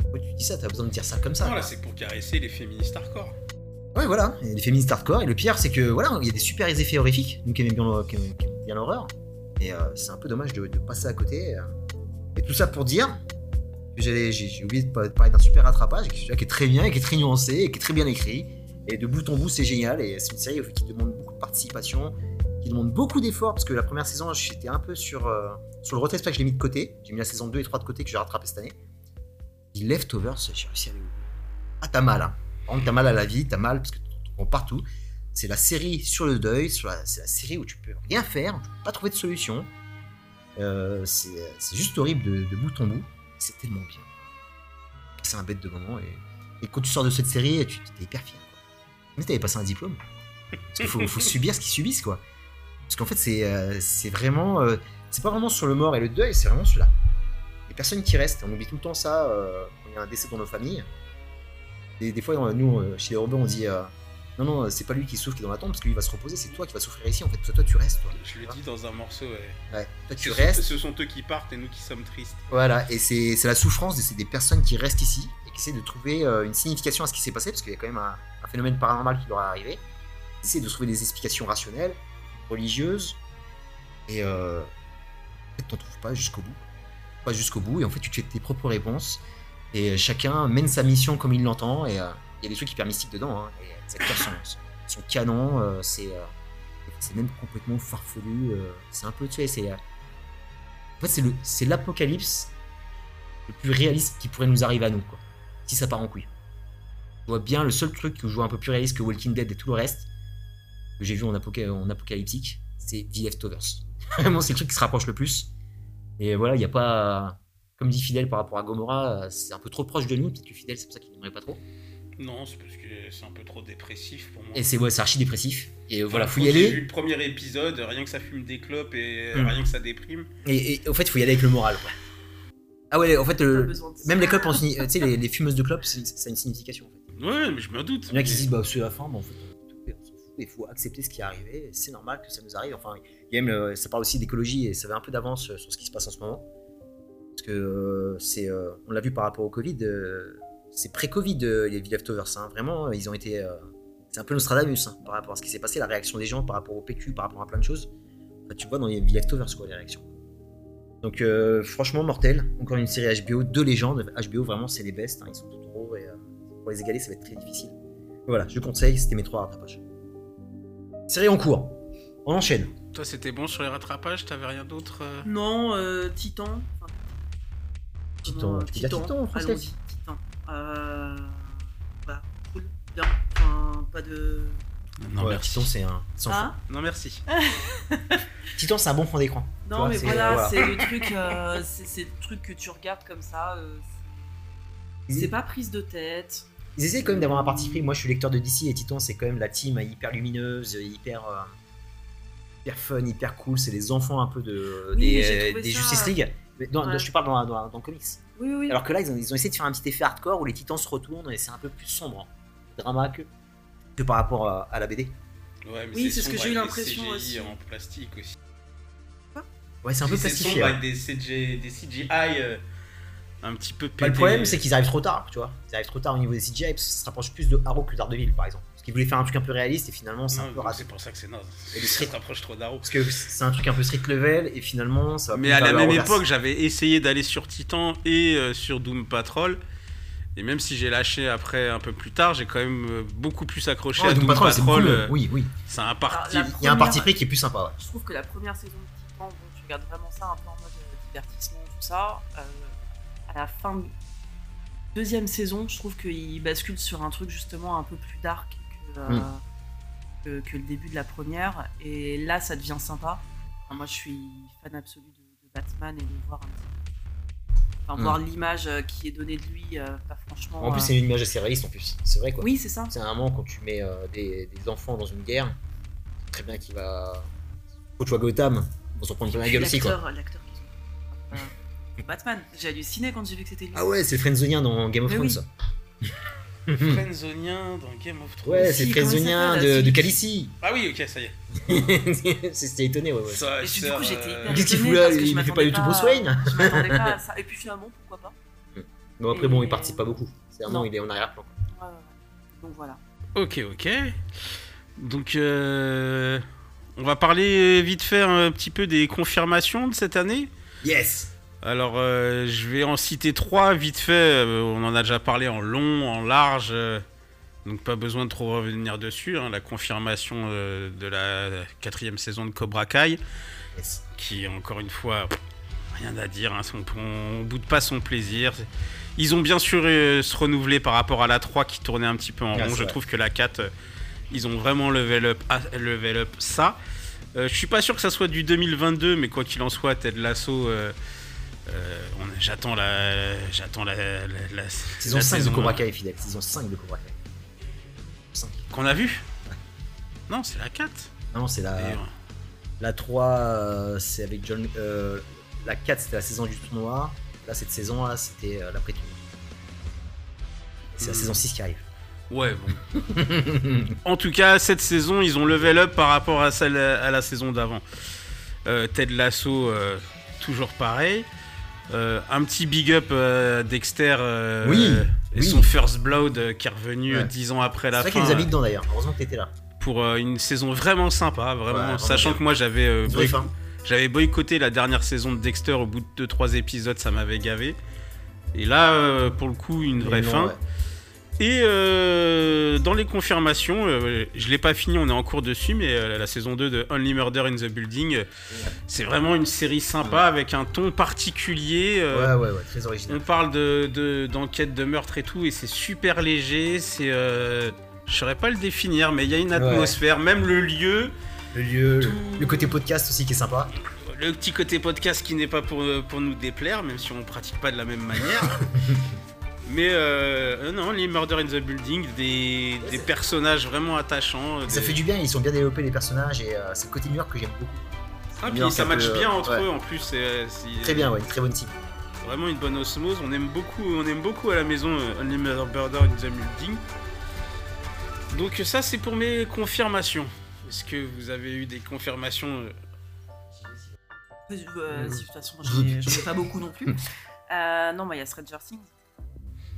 Pourquoi tu dis ça? T'as besoin de dire ça comme ça Non, là, c'est pour caresser les féministes hardcore. Ouais, voilà, et les féministes hardcore. Et le pire, c'est que voilà, il y a des super effets horrifiques, nous qui aimons bien, l'horreur. Et euh, c'est un peu dommage de, passer à côté. euh. Et tout ça pour dire que j'ai oublié de pa- de parler d'un super rattrapage, qui est très bien, qui est très nuancé, et qui est très bien écrit. Et de bout en bout, c'est génial. Et c'est une série qui demande beaucoup de participation, qui demande beaucoup d'efforts, parce que la première saison, j'étais un peu sur, euh, sur le retest, c'est que je l'ai mis de côté. J'ai mis la saison 2 et 3 de côté que j'ai rattrapé cette année. Leftovers, j'ai réussi à bout. Ah, t'as mal, hein. Contre, t'as mal à la vie, t'as mal parce que prends partout. C'est la série sur le deuil, c'est la série où tu peux rien faire, tu peux pas trouver de solution. Euh, c'est juste horrible de, bout en bout. C'est tellement bien. C'est un bête de moment et, quand tu sors de cette série, tu es hyper fier. Mais t'avais passé un diplôme. Parce qu'il faut, subir ce qu'ils subissent, quoi. Parce qu'en fait, c'est euh, vraiment. euh, c'est pas vraiment sur le mort et le deuil, c'est vraiment sur la. Les personnes qui restent. On oublie tout le temps ça quand il y a un décès dans nos familles. Des fois, nous, chez les Urbains, on dit euh, Non, non, c'est pas lui qui souffre qui est dans la tombe, parce que lui va se reposer, c'est toi qui vas souffrir ici, en fait. Toi, toi tu restes, toi. Je le dis dans un morceau, ouais. Ouais. Toi, tu Ce restes. sont, ce sont eux qui partent et nous qui sommes tristes. Voilà, et c'est la souffrance, de- des personnes qui restent ici et qui essaient de trouver euh, une signification à ce qui s'est passé, parce qu'il y a quand même un, un phénomène paranormal qui leur est arrivé. Ils essaient de trouver des explications rationnelles, religieuses, et euh, en fait, t'en trouves pas jusqu'au bout. Pas jusqu'au bout, et en fait, tu te fais tes propres réponses, et chacun mène sa mission comme il l'entend, et euh, il y a des trucs hyper mystiques dedans, hein, et les acteurs sont, sont canons, euh, c'est euh, même complètement farfelu, euh, c'est un peu, tu sais, c'est. euh, en fait, c'est l'apocalypse le plus réaliste qui pourrait nous arriver à nous. Si ça part en couille. Je vois bien le seul truc que je vois un peu plus réaliste que Walking Dead et tout le reste, que j'ai vu en apocalyptique, c'est The Leftovers. Vraiment, c'est le truc qui se rapproche le plus. Et voilà, il n'y a pas. Comme dit Fidel par rapport à Gomorrah, c'est un peu trop proche de nous. Peut-être que Fidel, c'est pour ça qu'il n'aimerait pas trop. Non, c'est parce que c'est un peu trop dépressif pour moi. Et c'est ouais, c'est archi dépressif. Et voilà, Enfin, faut y J'ai vu aller. le premier épisode, rien que ça fume des clopes et Hmm. rien que ça déprime. Et, et, au fait, il faut y aller avec le moral, quoi. Ah ouais, en fait, euh, même les clopes, tu sais, les, les fumeuses de clopes, ça a une signification. En fait. Ouais, mais je me doute. Il y en a qui se disent, bah, c'est la fin, bah, en fait, on, s'en fout, il faut accepter ce qui est arrivé, c'est normal que ça nous arrive. Enfin, il y a même, euh, ça parle aussi d'écologie et ça va un peu d'avance euh, sur ce qui se passe en ce moment. Parce que euh, c'est, euh, on l'a vu par rapport au Covid, euh, c'est pré-Covid, euh, les The Leftovers, hein. vraiment, ils ont été. euh, c'est un peu Nostradamus hein, par rapport à ce qui s'est passé, la réaction des gens par rapport au PQ, par rapport à plein de choses. Enfin, tu vois dans les The Leftovers, quoi, les réactions. Donc, euh, franchement, mortel. Encore une série HBO, deux légendes. HBO, vraiment, c'est les best, hein, ils sont tout gros et euh, pour les égaler, ça va être très difficile. Voilà, je conseille, c'était mes trois rattrapages. Série en cours. On enchaîne. Toi, c'était bon sur les rattrapages, t'avais rien d'autre euh? Non, euh, Titan. Enfin, Titan, Titan en français Titan. Euh... Bah, cool, bien. Enfin, pas de. Non, Ouais, merci. Titan, c'est un. sans Hein Non, merci. Titan, c'est un bon fond d'écran. Non, vois, mais c'est- voilà, voilà. c'est le truc, euh, c'est c'est le truc que tu regardes comme ça. euh, c'est- c'est pas prise de tête. Ils essaient quand même d'avoir un parti pris. Moi, je suis lecteur de DC et Titan, c'est quand même la team hyper lumineuse, hyper, euh, hyper fun, hyper cool. C'est les enfants un peu de, Oui, des, euh, Justice League. Mais non, Ouais. je te parle dans, dans, dans le comics. Oui, oui. Alors que là, ils ont, ils ont essayé de faire un petit effet hardcore où les titans se retournent et c'est un peu plus sombre, hein. drama que, que par rapport à, à la BD. Ouais, mais Oui, c'est ce que j'ai eu l'impression aussi. en plastique aussi. Ouais, c'est un peu C'est plastifié. ouais. avec des, CG, des CGI euh, un petit peu pétés. Bah, le problème, c'est qu'ils arrivent trop tard, tu vois. Ils arrivent trop tard au niveau des CGI parce que ça se rapproche plus de Arrow que d'Ardeville, par exemple. Parce qu'ils voulaient faire un truc un peu réaliste et finalement, c'est un peu c'est pour ça que c'est naze. Et le Ça street- t'approche trop d'Arrow. Parce que c'est un truc un peu street level et finalement, ça va Mais à la même époque, j'avais essayé d'aller sur Titan et euh, sur Doom Patrol. Et même si j'ai lâché après un peu plus tard, j'ai quand même euh, beaucoup plus accroché Ouais, à Doom Doom Patrol, euh, Oui, oui. C'est un parti. Alors, Il y a un parti pris qui est plus sympa, ouais. Je trouve que la première saison de Titan, bon, tu regardes vraiment ça un peu en mode divertissement, tout ça. euh, à la fin de deuxième saison, je trouve qu'il bascule sur un truc justement un peu plus dark euh, Mm. que, que le début de la première. Et là, ça devient sympa. Enfin, moi, je suis fan absolu de, de Batman et de voir un petit Enfin, Mm. voir l'image euh, qui est donnée de lui, euh, pas franchement. En plus, c'est une image assez réaliste en plus. C'est vrai, quoi. Oui, c'est ça. C'est un moment quand tu mets des, des enfants dans une guerre, très bien qu'il va. Tu vois Gotham, vont s'en prendre plein la gueule aussi, quoi. L'acteur Batman. J'ai halluciné quand j'ai vu que c'était lui. Ah ouais, c'est le Frenzonien dans Game of Thrones, oui. ça. Frenzonien dans Game of Thrones. Ouais, Si, c'est comment Frenzonien s'appelle, de, qui- Calici. Ah oui, ok, ça y est. C'était étonné, ouais, ouais. Ça, Et du coup, j'étais euh, hyper- Qu'est-ce qu'il étonné fout là parce que je Il ne fait pas m'attendais du tout Bruce Wayne Je m'attendais pas à ça. Et puis finalement, pourquoi pas Bon, après, bon, il participe pas beaucoup. C'est vraiment, Non. il est en arrière-plan. Ouais, ouais, ouais. Donc voilà. Ok, ok. Donc, euh, on va parler vite fait un petit peu des confirmations de cette année. Yes Alors, euh, je vais en citer trois vite fait. Euh, on en a déjà parlé en long, en large. euh, donc, pas besoin de trop revenir dessus. hein. La confirmation de la quatrième saison de Cobra Kai, Yes. qui, encore une fois, pff, rien à dire. hein. On, on boude pas son plaisir. Ils ont bien sûr se renouveler par rapport à la 3 qui tournait un petit peu en Ah, rond. Je vrai. trouve que la 4, euh, ils ont vraiment level up, ah, level up ça. Je suis pas sûr que ça soit du 2022, mais quoi qu'il en soit, Ted Lasso. euh, euh, j'attends la, j'attends la, la, la- Saison la 5 de saison- Cobra Kai, fidèle. Saison 5 de Cobra Kai. 5. Qu'on a vu Non, c'est la 4. Non, c'est la, la 3, euh, c'est avec John. euh, la 4, c'était la saison du tournoi. Là, cette saison, là, c'était l'après-tournoi. C'est la Hmm. saison 6 qui arrive. Ouais, bon. en tout cas, cette saison, ils ont level up par rapport à, celle, à la saison d'avant. Ted Lasso, toujours pareil. Euh, un petit big up euh, Dexter euh, Oui, et oui. son First Blood euh, qui est revenu Ouais. 10 ans après C'est la vrai fin qu'il nous a mis euh, dedans d'ailleurs. Heureusement que t'étais là. pour une saison vraiment sympa, vraiment, Ouais, vraiment sachant bien. que moi j'avais boy- boycotté la dernière saison de Dexter au bout de 2-3 épisodes, ça m'avait gavé. Et là, pour le coup, une vraie non, fin. ouais. Et euh, dans les confirmations, euh, je l'ai pas fini, on est en cours dessus, mais euh, la saison 2 de Only Murder in the Building, c'est vraiment une série sympa avec un ton particulier. Ouais, ouais, ouais, très original. On parle de de- d'enquête de, meurtre et tout, et c'est super léger. C'est, je saurais pas le définir, mais il y a une atmosphère, même le lieu, Le lieu, le, tout- le côté podcast aussi qui est sympa. le petit côté podcast qui n'est pas pour, pour nous déplaire, même si on pratique pas de la même manière. Mais euh, euh, non, les Murder in the Building, des, des personnages vraiment attachants. Ça fait du bien, ils sont bien développés les personnages et euh, c'est le côté New York que j'aime beaucoup. Ah, puis bien, ça match bien entre ouais. eux en plus. c'est- c'est- Très bien, ouais, une très bonne team. Vraiment une bonne osmose. On aime beaucoup, on aime beaucoup à la maison euh, Only Murder in the Building. Donc ça c'est pour mes confirmations. Est-ce que vous avez eu des confirmations euh, Euh, si, de toute façon, j'en ai, pas beaucoup non plus. Euh, non, il y a Stranger Things.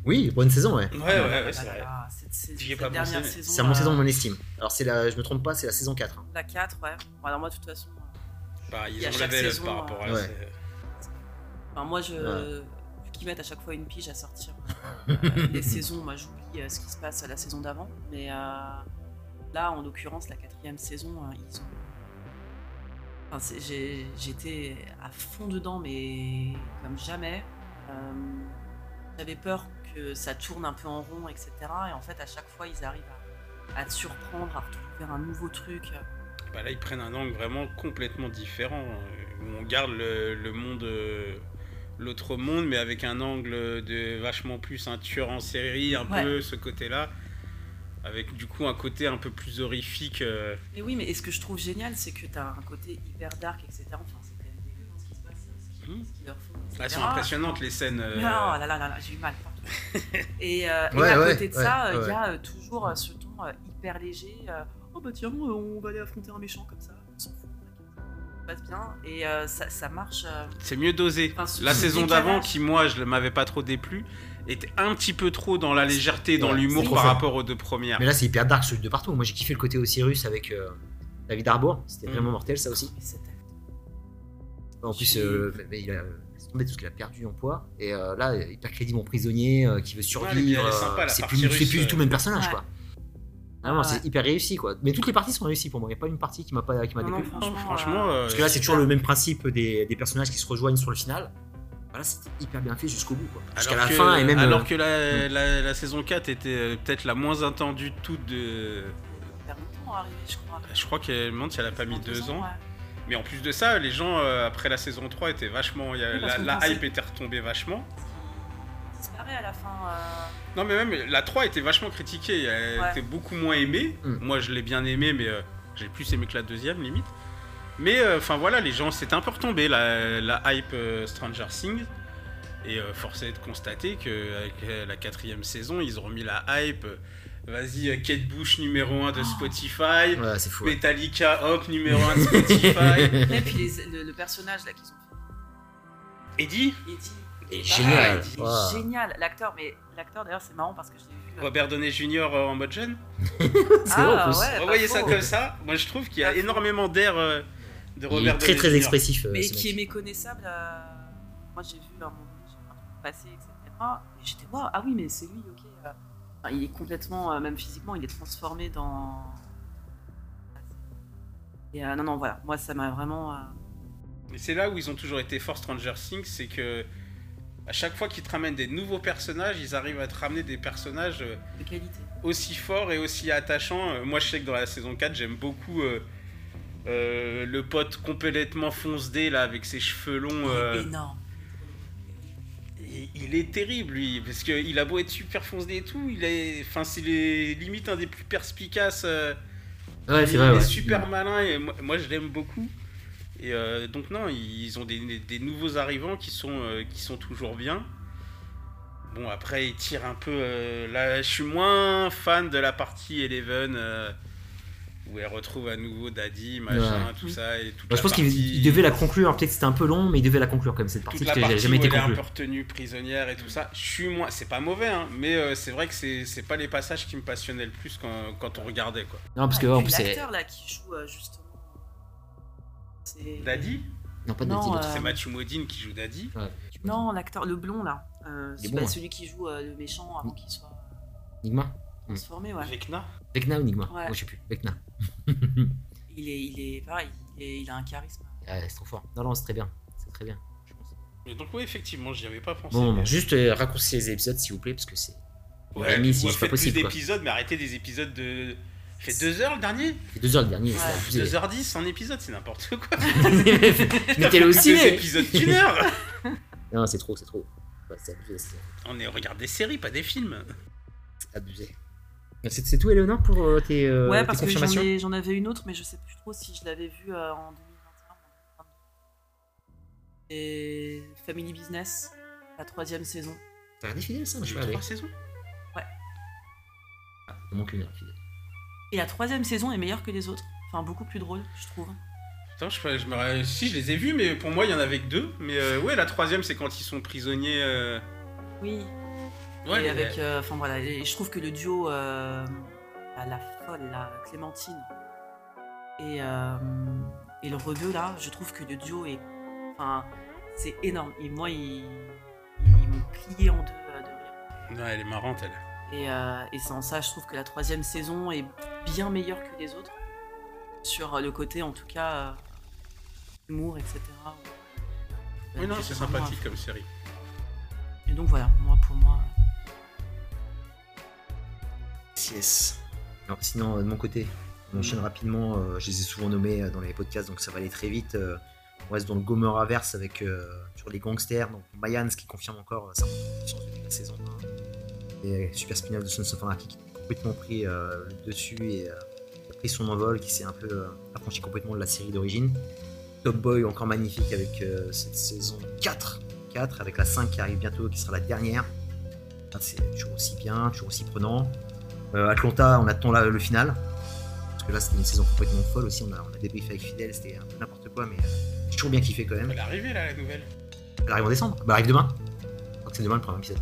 Oui, bonne saison, ouais. Ouais, ouais, ouais, Ah c'est vrai. là, cette, cette- J'y ai cette pas dernière pensé, mais- saison. C'est à mon euh, saison de mon estime. Alors, c'est la, je me trompe pas, c'est la saison 4. hein. La 4, ouais. Bon, alors, moi, de toute façon, euh, Bah, Il ils y a ont chaque level saison, par rapport à ouais. la enfin, moi, je. Ouais. Vu qu'ils mettent à chaque fois une pige à sortir euh, les saisons, moi, j'oublie euh, ce qui se passe à la saison d'avant. Mais euh, là, en l'occurrence, la quatrième saison, euh, ils ont. Enfin, j'ai- J'étais à fond dedans, mais comme jamais. Euh, J'avais peur que ça tourne un peu en rond, etc. Et en fait, à chaque fois, ils arrivent à, à te surprendre, à retrouver un nouveau truc. Bah là, ils prennent un angle vraiment complètement différent. où on garde le, le monde, euh, l'autre monde, mais avec un angle de vachement plus un tueur en série, un Ouais. peu ce côté-là. Avec du coup un côté un peu plus horrifique. euh, Mais oui, mais et ce que je trouve génial, c'est que tu as un côté hyper dark, etc. Enfin, c'est quand même dégueulasse ce qui se passe, ce qu'ils ce qu'ils leur font. Elles etc. sont impressionnantes les scènes. euh, Non, là, là, là, là, j'ai eu mal partout. et, euh, et Ouais, à ouais, côté de ouais, ça, il ouais. y a euh, toujours euh, ce ton euh, hyper léger. euh, oh bah tiens, euh, on va aller affronter un méchant comme ça, on s'en fout. Ça passe bien. Et euh, ça, ça marche. euh, C'est mieux dosé. Enfin, ce- la saison d'avant, qui moi je ne m'avais pas trop déplu, était un petit peu trop dans la légèreté, dans Ouais, l'humour par rapport aux deux premières. Mais là, c'est hyper dark celui de partout. Moi, j'ai kiffé le côté Osiris avec euh, David Harbour. C'était Mm. vraiment mortel, ça aussi. En plus, euh, il a tomber tout ce qu'il a perdu en poids. Et euh, là, hyper crédible en prisonnier euh, qui veut survivre. euh, c'est plus, russe, c'est plus du tout euh. le même personnage, Ouais. quoi. Vraiment, Ah, c'est ouais. hyper réussi, quoi. Mais toutes les parties sont réussies pour moi. Il n'y a pas une partie qui m'a pas qui m'a déplu. franchement, Franchement, euh, Parce que là, c'est toujours le même principe des, des personnages qui se rejoignent sur le final. Voilà, c'était hyper bien fait jusqu'au bout, quoi. Jusqu'à Alors la que- fin et même. Alors euh, que la, la- la saison 4 était euh, peut-être la moins attendue de toutes de. Arriver, je crois. Je crois qu'elle monte si elle a pas mis deux ans. ouais. Mais en plus de ça, les gens euh, après la saison 3 étaient vachement. il y a- Oui, parce la hype était retombée vachement. Disparaît à la fin. euh, Non, mais même la 3 était vachement critiquée. Elle Ouais. était beaucoup moins aimée. Mm. Moi, je l'ai bien aimée, mais euh, j'ai plus aimé que la deuxième, limite. Mais euh, enfin voilà, les gens, c'était un peu retombé la, la hype euh, Stranger Things. Et euh, force est de constater qu'avec la quatrième saison, ils ont remis la hype. Vas-y, euh, Kate Bush numéro 1 de Oh. Spotify. Ouais, c'est fou. ouais. Metallica, hop, numéro 1 de Spotify. Et puis les- le, le personnage là qu'ils ont fait. Eddie, Eddie. Et Ah, génial. il génial, l'acteur, mais l'acteur d'ailleurs c'est marrant parce que je l'ai vu. Robert Downey Jr. euh, en mode jeune. C'est vrai, en plus. ouais, pas va ça comme ça. Moi, je trouve qu'il y a Pas énormément d'air euh, de Il Robert est très Downey très Jr. expressif. euh, Mais qui est méconnaissable. euh, Moi j'ai vu un moment donné, j'ai vu un truc passer, etc. Et j'étais waouh, ah oui, mais c'est lui. Enfin, il est complètement, euh, même physiquement, il est transformé dans. Et euh, non, non, voilà, moi ça m'a vraiment. euh, c'est là où ils ont toujours été forts Stranger Things, c'est que à chaque fois qu'ils te ramènent des nouveaux personnages, ils arrivent à te ramener des personnages de qualité. aussi forts et aussi attachants. Moi, je sais que dans la saison 4, j'aime beaucoup euh, euh, le pote complètement fonce-dé là avec ses cheveux longs. Euh, énorme. Il est terrible lui, parce qu'il a beau être super foncé et tout, il est, enfin c'est les- limite un des plus perspicaces. euh, Ouais, c'est il vrai. est ouais. super malin et moi, moi, je l'aime beaucoup. Et euh, donc non, ils ont des, des nouveaux arrivants qui sont, euh, qui sont toujours bien. Bon après ils tirent un peu. euh, là, je suis moins fan de la partie Eleven où elle retrouve à nouveau Daddy, machin, Ouais. tout ça et toute la je pense qu'il devait la conclure. Peut-être que c'était un peu long, mais il devait la conclure comme cette partie toute parce la jamais où été elle est un conclue. peu retenue prisonnière et tout ça, je suis moins, c'est pas mauvais, hein, mais euh, c'est vrai que c'est c'est pas les passages qui me passionnaient le plus quand, quand on regardait quoi. Non, parce que Ah, en plus, c'est. l'acteur là qui joue euh, justement. C'est. Daddy, Non, pas Daddy, euh, c'est Matthew Modine qui joue Daddy? Ouais. Non, l'acteur, le blond là. Euh, c'est bon, pas hein. celui qui joue euh, le méchant avant qu'il soit Nigma? Transformé, ouais. Vecna. Vecna ou Nigma Ouais. Oh, Je sais plus. Vecna. Il est, il est pareil, il, est- il a un charisme. Ouais, c'est trop fort. Non, non, c'est très bien. C'est très bien. je pense. Et donc oui, effectivement, j'y avais pas pensé. Bon, mais- juste euh, raccourcir les épisodes, s'il vous plaît, parce que c'est. Ouais, ouais, juste pas faites possible. plus d'épisodes, mais arrêtez des épisodes de. Fait 2 heures le dernier C'est deux heures le dernier. Ouais. c'est abusé. 2h10 en épisode, c'est n'importe quoi. Mettez-le aussi. Des épisodes d'une heure Non, c'est trop, c'est trop. Ouais, c'est abusé. C'est On est, regarde des séries, pas des films. c'est abusé. C'est tout, Eleonore, pour euh, tes, euh, ouais, tes parce que j'en confirmations ai- j'en avais une autre, mais je sais plus trop si je l'avais vue euh, en 2021 ou en 2022. Et Family Business, la troisième saison. T'as regardé Fidèle, ça Moi, je regarder. trois saisons. Ah, il manque une Fidèle. Et la troisième saison est meilleure que les autres. Enfin, beaucoup plus drôle, je trouve. Putain, je, je me... Si, je les ai vus, mais pour moi, il y en avait que deux. Mais euh, ouais, la troisième, c'est quand ils sont prisonniers. euh, Oui. Ouais, et avec, euh, enfin voilà, et je trouve que le duo, euh, à la folle, la Clémentine et, euh, et le rebeu là, je trouve que le duo est, enfin, c'est énorme. Et moi, ils, ils m'ont plié en deux de rire. Ouais, elle est marrante, elle. Et, euh, et sans ça, je trouve que la troisième saison est bien meilleure que les autres sur le côté, en tout cas, euh, humour, etc. Oui, non, c'est sympathique comme série. Et donc voilà, moi pour moi. Yes. Alors, sinon, euh, de mon côté, on enchaîne rapidement. euh, je les ai souvent nommés euh, dans les podcasts, donc ça va aller très vite. on reste dans le Gomer Averse avec euh, sur les gangsters. Donc Mayans qui confirme encore sa participation depuis la saison 1. Et super spin-off de Sons of Anarchy qui a complètement pris le dessus et a pris son envol, qui s'est un peu affranchi complètement de la série d'origine. Top Boy encore magnifique avec cette saison 4. 4 avec la 5 qui arrive bientôt, qui sera la dernière. C'est toujours aussi bien, toujours aussi prenant. Euh, Atlanta, on attend là, le final. Parce que là, c'était une saison complètement folle aussi. On a, on a débriefé avec Fidel, c'était un peu n'importe quoi, mais euh, j'ai toujours bien kiffé quand même. Elle est arrivée là, la nouvelle. Elle arrive en décembre. Bah, elle arrive demain. Je crois que c'est demain le premier épisode.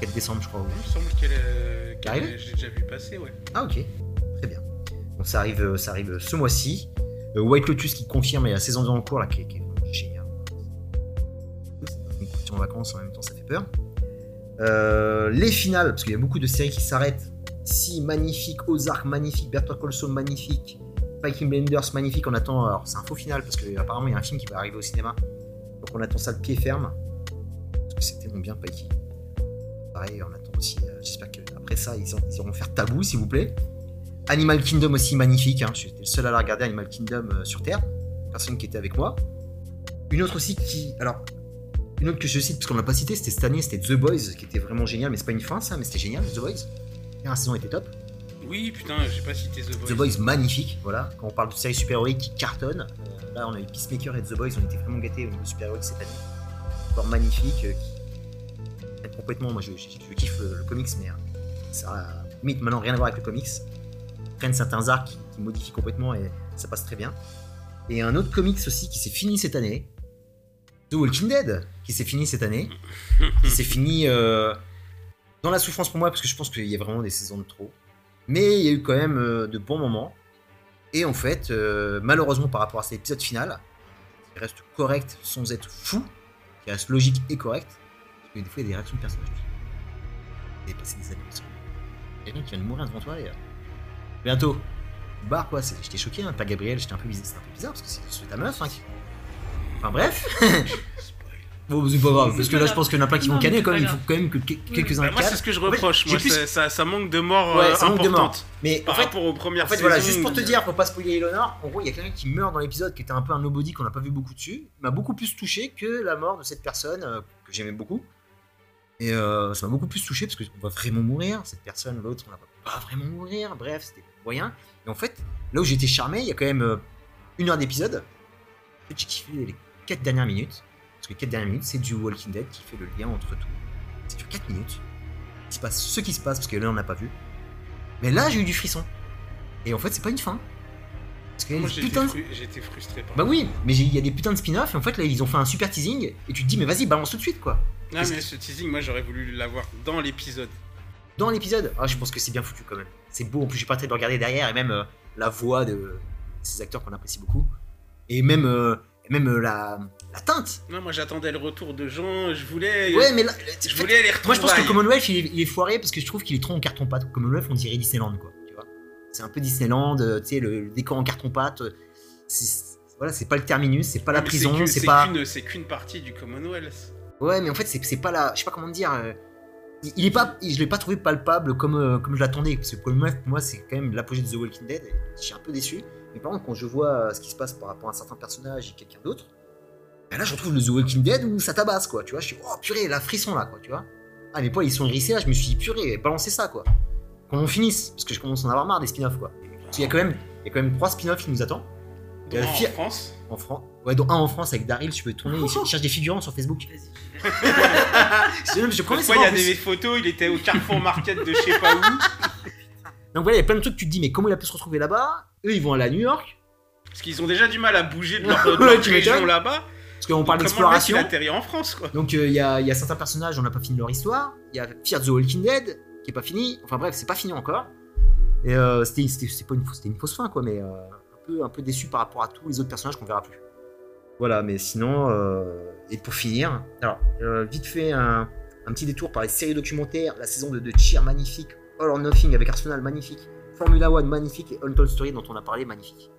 4 décembre, je crois. Il me semble qu'elle est. Arrivée est- J'ai déjà vu passer, ouais. Ah, ok. Très bien. Donc, ça arrive, euh, ça arrive ce mois-ci. Euh, White Lotus qui confirme, et la saison 2 en cours, là, qui est, qui est vraiment génial. Une question en vacances en même temps, ça fait peur. Euh, les finales, parce qu'il y a beaucoup de séries qui s'arrêtent. Si magnifique, Ozark magnifique, Call Saul magnifique, Viking Blenders magnifique. On attend, alors c'est un faux final parce que apparemment il y a un film qui va arriver au cinéma. Donc on attend ça de pied ferme. Parce que c'est tellement bien Pikey. Pareil, on attend aussi. euh, J'espère qu'après ça, ils, ils iront faire tabou, s'il vous plaît. Animal Kingdom aussi magnifique. Hein. J'étais le seul à la regarder, Animal Kingdom euh, sur Terre. Personne qui était avec moi. Une autre aussi qui. Alors, une autre que je cite, parce qu'on l'a pas cité, c'était cette année, c'était The Boys, qui était vraiment génial, mais c'est pas une fin ça, mais c'était génial, The Boys. La dernière saison était top. Oui, putain, j'ai pas cité The Boys. The Boys magnifique, voilà. Quand on parle de séries super-héroïques qui cartonnent, euh, là on a eu Peacemaker et The Boys, on était vraiment gâtés au niveau super-héroïque cette année. Encore magnifique, euh, qui complètement, moi je, je- je kiffe le, le comics, mais euh, ça a limite maintenant rien à voir avec le comics. Ils prennent certains arcs qui, qui modifient complètement et ça passe très bien. Et un autre comics aussi qui s'est fini cette année, The Walking Dead, qui s'est fini cette année, qui s'est fini euh, dans la souffrance pour moi parce que je pense qu'il y a vraiment des saisons de trop. Mais il y a eu quand même euh, de bons moments. Et en fait, euh, malheureusement par rapport à cet épisode final, qui reste correct sans être fou, qui reste logique et correct, parce que des fois il y a des réactions de personnages. Avez passé des années ensemble. Il y a quelqu'un qui vient de mourir devant toi et. bientôt. Barre quoi, j'étais choqué, hein. Père Gabriel, j'étais un peu bizarre, un peu bizarre parce que c'est c'est ta meuf, hein. qui- Enfin bref. Spoil. Bon, c'est pas grave, parce que là, je pense qu'il y en a plein qui Non, vont canner quand même. Il faut quand même que que- quelques-uns Bah, moi, c'est ce que je En fait, reproche. Moi, plus- ça, manque de morts Ouais, euh, ça manque de importantes. Mais en fait, rapport aux premières En fait, voilà, juste pour te où- dire, pour pas spoiler Eleanor, en gros, il y a quelqu'un qui meurt dans l'épisode qui était un peu un nobody qu'on n'a pas vu beaucoup dessus. Il m'a beaucoup plus touché que la mort de cette personne euh, que j'aimais beaucoup. Et euh, ça m'a beaucoup plus touché parce qu'on va vraiment mourir. Cette personne, l'autre, on la voit pas vraiment mourir. Bref, c'était moyen. Et en fait, là où j'étais charmé, il y a quand même euh, une heure d'épisode. En fait, j'ai kiffé les 4 dernières minutes. Parce que les 4 dernières minutes, c'est du Walking Dead qui fait le lien entre tout. C'est sur 4 minutes. Il se passe ce qui se passe parce que là, on n'a pas vu. Mais là, j'ai eu du frisson. Et en fait, c'est pas une fin. Parce que Moi, putains fru- été frustré par Bah oui, mais il y a des putains de spin-off et en fait là ils ont fait un super teasing et tu te dis mais vas-y balance tout de suite quoi. Non, mais ce teasing, moi, j'aurais voulu l'avoir dans l'épisode. Dans l'épisode, ah je pense que c'est bien foutu quand même. C'est beau, en plus j'ai pas arrêté de regarder derrière et même euh, la voix de ces acteurs qu'on apprécie beaucoup. Et même, euh, même euh, la, la teinte. Non, moi, j'attendais le retour de gens. Je voulais. Ouais mais là, Je en fait, voulais les moi je pense que Commonwealth il est, il est foiré parce que je trouve qu'il est trop en carton pâte. Commonwealth on dirait Disneyland quoi. Tu vois. C'est un peu Disneyland, euh, tu sais le, le décor en carton pâte. euh, Voilà, c'est pas le terminus, c'est pas la Mais prison, c'est pas. qu'une- C'est qu'une partie du Commonwealth. Ouais, mais en fait, c'est pas la. Je sais pas comment dire. euh, il, il est pas, je l'ai pas trouvé palpable comme, euh, comme je l'attendais. Parce que Commonwealth, pour moi, c'est quand même l'apogée de The Walking Dead. Je suis un peu déçu. Mais par contre, quand je vois euh, ce qui se passe par rapport à un certain personnage et quelqu'un d'autre, ben là, je retrouve le The Walking Dead où ça tabasse, quoi. Tu vois, je suis, oh purée, la frisson là, quoi, tu vois. Ah, mes poils, ils sont hérissés là, je me suis dit, purée, balancez ça, quoi. Qu'on en finisse, parce que je commence à en avoir marre des spin-offs, quoi. Parce qu'il y a quand même, il y a quand même trois spin-offs qui nous attendent. Euh, en fi- France. En France. Ouais, dont un en France avec Daryl, tu peux tourner. Il cherche des figurants sur Facebook. Vas-y. Je, je connais Fois, ça il y a plus. des photos, il était au Carrefour Market de je sais pas où. Donc voilà, il y a plein de trucs, tu te dis, mais comment il a pu se retrouver là-bas? Eux, ils vont aller à New York. Parce qu'ils ont déjà du mal à bouger de leur, de leur région là-bas. Parce qu'on parle d'exploration. en France, quoi. Donc euh, il y, a, il y a certains personnages, on n'a pas fini leur histoire. Il y a Fear the Walking Dead, qui est pas fini. Enfin bref, c'est pas fini encore. Et euh, c'était pas une, une fausse fin, quoi, mais euh, un, peu, un peu déçu par rapport à tous les autres personnages qu'on verra plus. Voilà, mais sinon, et pour finir, alors, vite fait, un, un petit détour par les séries documentaires, la saison de, de Cheer magnifique, All or Nothing avec Arsenal magnifique, Formula One magnifique et Untold Story dont on a parlé magnifique.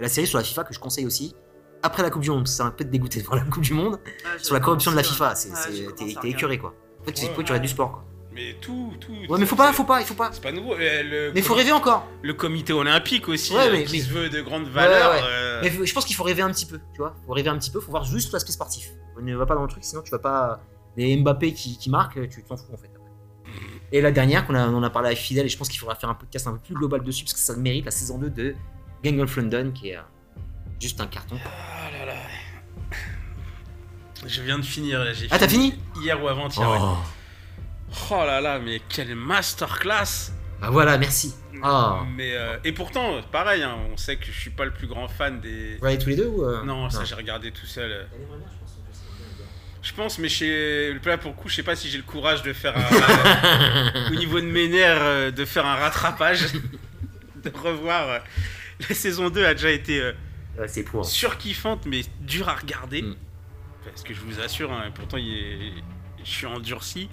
La série sur la FIFA que je conseille aussi, après la Coupe du Monde, m'a un peu dégoûté de voir la Coupe du Monde, Ah, sur la corruption de la FIFA, c'est, c'est- t'es, t'es écœuré quoi. En fait, c'est Ouais. tu aurais du sport quoi. Mais tout, tout. Ouais, mais faut pas, faut pas, il faut pas. C'est pas nouveau. euh, Le, Mais faut rêver encore. le comité olympique aussi, Ouais, euh, mais- qui mais- se veut de grande valeur. Ouais, ouais. euh, Mais je pense qu'il faut rêver un petit peu, tu vois. Faut rêver un petit peu, faut voir juste l'aspect sportif. Ne va pas dans le truc, sinon tu vas pas. Les Mbappé qui, qui marquent, tu t'en fous en fait. Et la dernière, qu'on a, on en a parlé avec Fidèle, et je pense qu'il faudra faire un podcast un peu plus global dessus, parce que ça mérite la saison 2 de Gang of London, qui est euh, juste un carton. Ah là là. Je viens de finir. là, J'ai Ah, t'as fini Hier ou avant-hier. ouais. Oh là là, mais quelle masterclass Bah voilà, merci. Oh. Mais euh, et pourtant, pareil, hein, on sait que je suis pas le plus grand fan des. Vous regardez tous les deux ou euh, Non, ça j'ai regardé tout seul. Je pense, mais chez là pour le coup, je sais pas si j'ai le courage de faire un, au niveau de mes nerfs, euh, de faire un rattrapage, de revoir. euh, La saison 2 a déjà été euh, Ouais, c'est pour. surkiffante, mais dure à regarder. Mm. Parce que je vous assure, hein, pourtant il est- je suis endurci.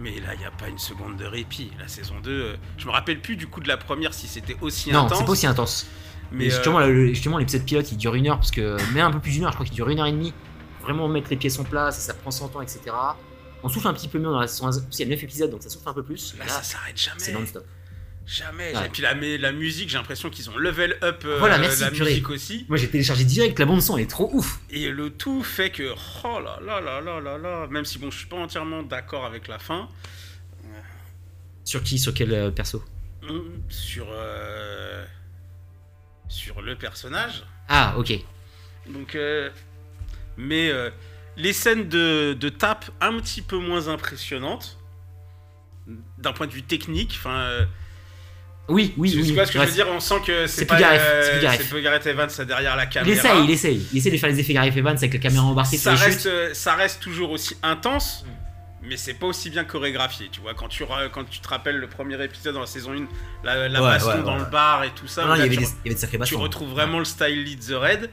Mais là, il n'y a pas une seconde de répit. La saison 2, euh, je me rappelle plus du coup de la première si c'était aussi Non, intense. c'est pas aussi intense. Mais Mais euh, justement, justement, l'épisode pilote il dure une heure, parce que. Mais un peu plus d'une heure, je crois qu'il dure une heure et demie. Vraiment mettre les pieds en place, ça prend son temps, etc. On souffle un petit peu mieux dans la saison 1. Il y a 9 épisodes, donc ça souffle un peu plus. là, Là, ça s'arrête jamais. c'est non-stop. Jamais. Ouais. Et puis la, la musique, j'ai l'impression qu'ils ont level up euh, Voilà, merci, la purée. musique aussi. Moi j'ai téléchargé direct, la bande son elle est trop ouf. Et le tout fait que, oh là là là là là là, même si bon, je suis pas entièrement d'accord avec la fin, Sur qui Sur quel euh, perso? Hum, sur euh, sur le personnage. Ah, ok. Donc, mais euh, les scènes de, de tape un petit peu moins impressionnantes d'un point de vue technique. Enfin, euh, Oui, oui, tu oui. vois ce que je veux dire On sent que c'est pas Gareth, euh, c'est plus Gareth. Evans derrière la Il caméra. essaye, il essaye. Il essaie de faire les effets Gareth Evans avec la caméra embarquée sur ça les reste, chutes. euh, ça reste toujours aussi intense, Mm. Mais c'est pas aussi bien chorégraphié. Tu vois, quand tu, quand tu te rappelles le premier épisode dans la saison 1, la, la Ouais, baston ouais, dans ouais. le bar et tout ça, Non, non, il y là, avait tu, des- il y avait de sacrés tu bastons. retrouves vraiment le style Lead the Red,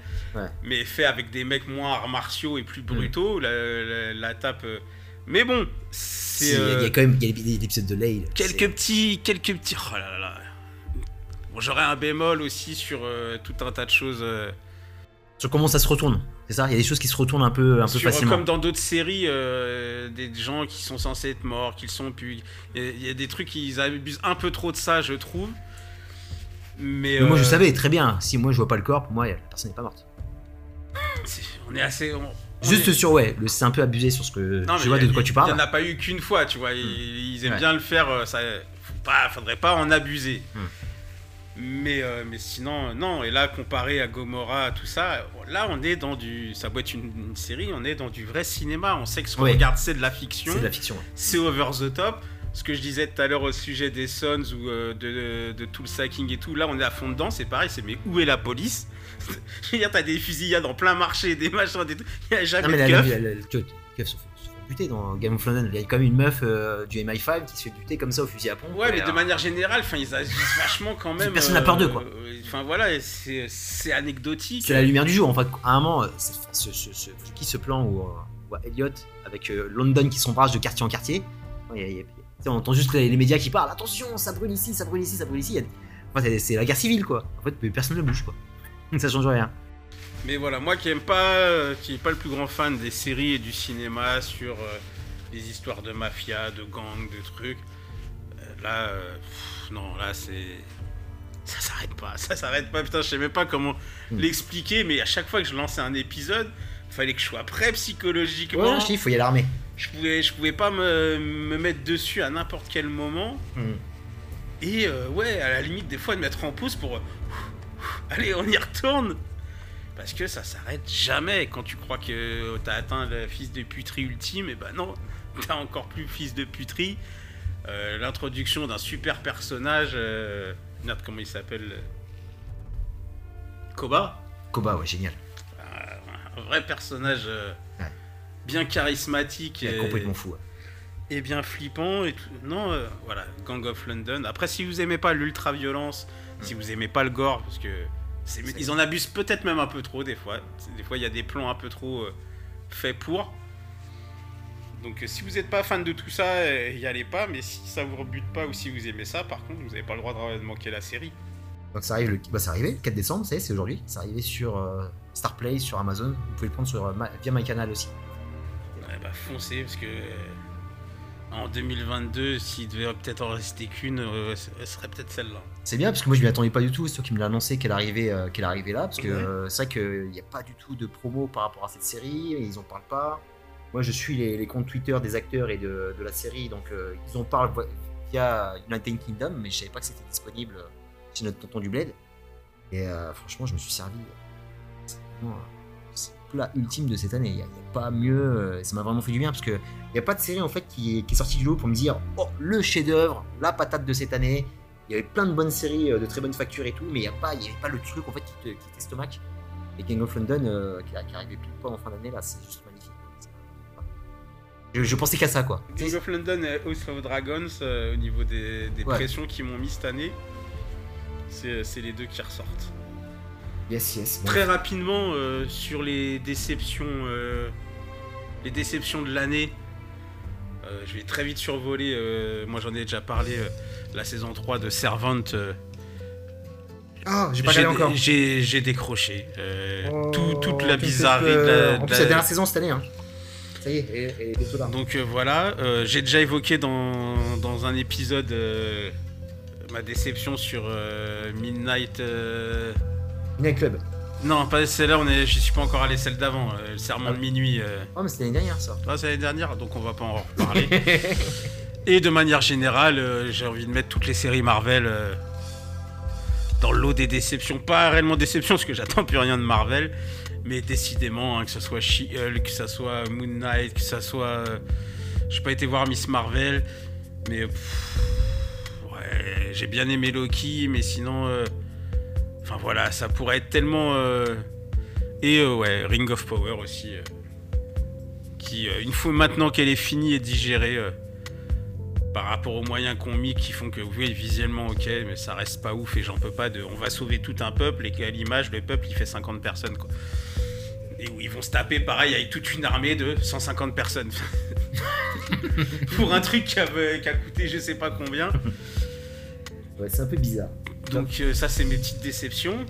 mais fait avec des mecs moins arts martiaux et Mm. plus brutaux. La, la- la tape. euh, Mais bon, c'est. Il y a- il y euh, a quand même épisodes de Lale. quelques petits, quelques petits. Oh là là là. Bon, j'aurais un bémol aussi sur euh, tout un tas de choses. euh, Sur comment ça se retourne. C'est ça Il y a des choses qui se retournent un peu, un peu Sur- facilement. comme dans d'autres séries, euh, des gens qui sont censés être morts, qu'ils sont plus. Il y a- il y, a des trucs, ils abusent un peu trop de ça, je trouve. Mais, Mais moi, je euh, savais très bien. Si moi, je vois pas le corps, pour moi, la personne n'est pas morte. On est assez. on- Juste est- sur, ouais, c'est un peu abusé sur ce que Non, je vois il a- de quoi tu Il parles. n'y en a pas eu qu'une fois, tu vois. Ils, ils aiment Ouais. bien le faire. euh, Ça, faut pas, faudrait pas en abuser. Hmm. Mais, euh, mais sinon, non. Et là, comparé à Gomorrah, tout ça, là, on est dans du. Ça doit être une, une série, on est dans du vrai cinéma. On sait que ce qu'on Oui. regarde, c'est de la fiction. C'est de la fiction. ouais. c'est over the top. Ce que je disais tout à l'heure au sujet des Sons ou euh, de, de tout le sacking et tout, là on est à fond dedans, c'est pareil, c'est mais où est la police? Je veux dire, t'as des fusillades en plein marché, des machins, des trucs, il n'y a Non, jamais mais de la, keuf. la, la- la- se se buter dans Game of Thrones. Il y a quand même une meuf euh, du MI5 qui se fait buter comme ça au fusil à pompe. Ouais, mais de manière générale, enfin, ils agissent vachement quand même. Personne n'a peur d'eux, quoi. euh, Enfin voilà, c'est anecdotique. C'est la lumière du jour. En fait, à un moment, euh, enfin, ce, ce, ce- qui ce plan où, on voit Elliot avec euh, London qui s'embrasse de quartier en quartier Il y a- il y a- tu sais, On entend juste les, les médias qui parlent attention, ça brûle ici, ça brûle ici, ça brûle ici. Enfin, c'est la guerre civile quoi. En fait, personne ne bouge quoi. Ça change rien. Mais voilà, moi qui aime pas, euh, qui est pas le plus grand fan des séries et du cinéma sur euh, les histoires de mafia, de gangs, de trucs, euh, là, pff, non, là c'est, ça s'arrête pas, ça s'arrête pas. Putain, je sais même pas comment Mm. l'expliquer, mais à chaque fois que je lançais un épisode, fallait que je sois prêt psychologiquement. Ouais, il faut y aller armé. je pouvais, je pouvais pas me, me mettre dessus à n'importe quel moment. Mm. Et ouais, à la limite, des fois, de mettre en pause pour. allez, on y retourne Parce que ça s'arrête jamais. Quand tu crois que t'as atteint le fils de puterie ultime, et ben non, t'as encore plus fils de puterie. Euh, L'introduction d'un super personnage. Euh, merde, comment il s'appelle euh, Koba Koba, ouais, génial. Un vrai personnage euh, Ouais. bien charismatique. Et- complètement fou. ouais. et bien flippant et tout. Non, euh, voilà, Gang of London. Après, si vous aimez pas l'ultra-violence, si vous aimez pas le gore, parce que ils en abusent peut-être même un peu trop des fois. Des fois, il y a des plans un peu trop euh, faits pour. Donc, euh, si vous n'êtes pas fan de tout ça, euh, y allez pas. Mais si ça vous rebute pas ou si vous aimez ça, par contre, vous n'avez pas le droit de manquer la série. Donc ça arrive, le... bah, arrivé, le 4 décembre, c'est aujourd'hui. C'est arrivé sur euh, Starplay, sur Amazon. Vous pouvez le prendre sur, via MyCanal aussi. Ouais, bah, foncez, parce que en 2022, s'il devait peut-être en rester qu'une, euh, ce serait peut-être celle-là. C'est bien parce que moi je m'y attendais pas du tout, toi qui me l'as annoncé qu'elle arrivait, euh, qu'elle arrivait là, parce que euh, c'est vrai qu'il n'y a pas du tout de promo par rapport à cette série, ils en parlent pas. Moi je suis les, les comptes Twitter des acteurs et de, de la série, donc euh, ils en parlent via United Kingdom, mais je savais pas que c'était disponible chez notre tonton du Bled. Et franchement je me suis servi. C'est vraiment, plat ultime de cette année, il n'y a, pas mieux, euh, ça m'a vraiment fait du bien parce que il n'y a pas de série en fait qui est, qui est sortie du lot pour me dire oh le chef-d'œuvre, la patate de cette année. Il y avait plein de bonnes séries euh, de très bonne facture et tout, mais il n'y pas, avait pas le truc en fait qui, te, qui t'estomaque. Et Gang of London euh, qui, qui arrivait pile poil en fin d'année là, c'est juste magnifique. Je, je pensais qu'à ça quoi. Gang of London et House of Dragons, euh, au niveau des, des Ouais. pressions qu'ils m'ont mis cette année, c'est c'est les deux qui ressortent. Yes yes. Bon. Très rapidement, euh, sur les déceptions, euh, les déceptions de l'année, euh, je vais très vite survoler, moi j'en ai déjà parlé, la saison 3 de Servant. euh, Ah, j'ai pas regardé encore. J'ai décroché. Oh, tout- toute la bizarrerie de la- En de plus, la- c'est la dernière saison cette année. Hein. Ça y est, et, là. Donc voilà, j'ai déjà évoqué dans, dans un épisode ma déception sur Midnight. Euh, Midnight Club. Non, pas celle-là, on est, j'y suis pas encore allé, celle d'avant, euh, le serment Ah. de minuit. euh. Oh, mais c'était l'année dernière ça. Ah, c'est l'année dernière, donc on va pas en reparler. Et de manière générale, euh, j'ai envie de mettre toutes les séries Marvel dans l'eau des déceptions. Pas réellement déception, parce que j'attends plus rien de Marvel. Mais décidément, hein, que ce soit She-Hulk, que ce soit Moon Knight, que ce soit. j'ai pas été voir Miss Marvel, mais. pff, ouais, j'ai bien aimé Loki, mais sinon. Voilà, ça pourrait être tellement. euh, Et euh, ouais, Ring of Power aussi. euh, qui, une fois maintenant qu'elle est finie et digérée, par rapport aux moyens qu'on mis, qui font que oui, visuellement ok, mais ça reste pas ouf et j'en peux pas de. On va sauver tout un peuple et qu'à l'image, le peuple il fait 50 personnes. Et où ils vont se taper pareil avec toute une armée de 150 personnes. Pour un truc qui a, qui a coûté je sais pas combien. Ouais, c'est un peu bizarre. Donc euh, ça c'est mes petites déceptions.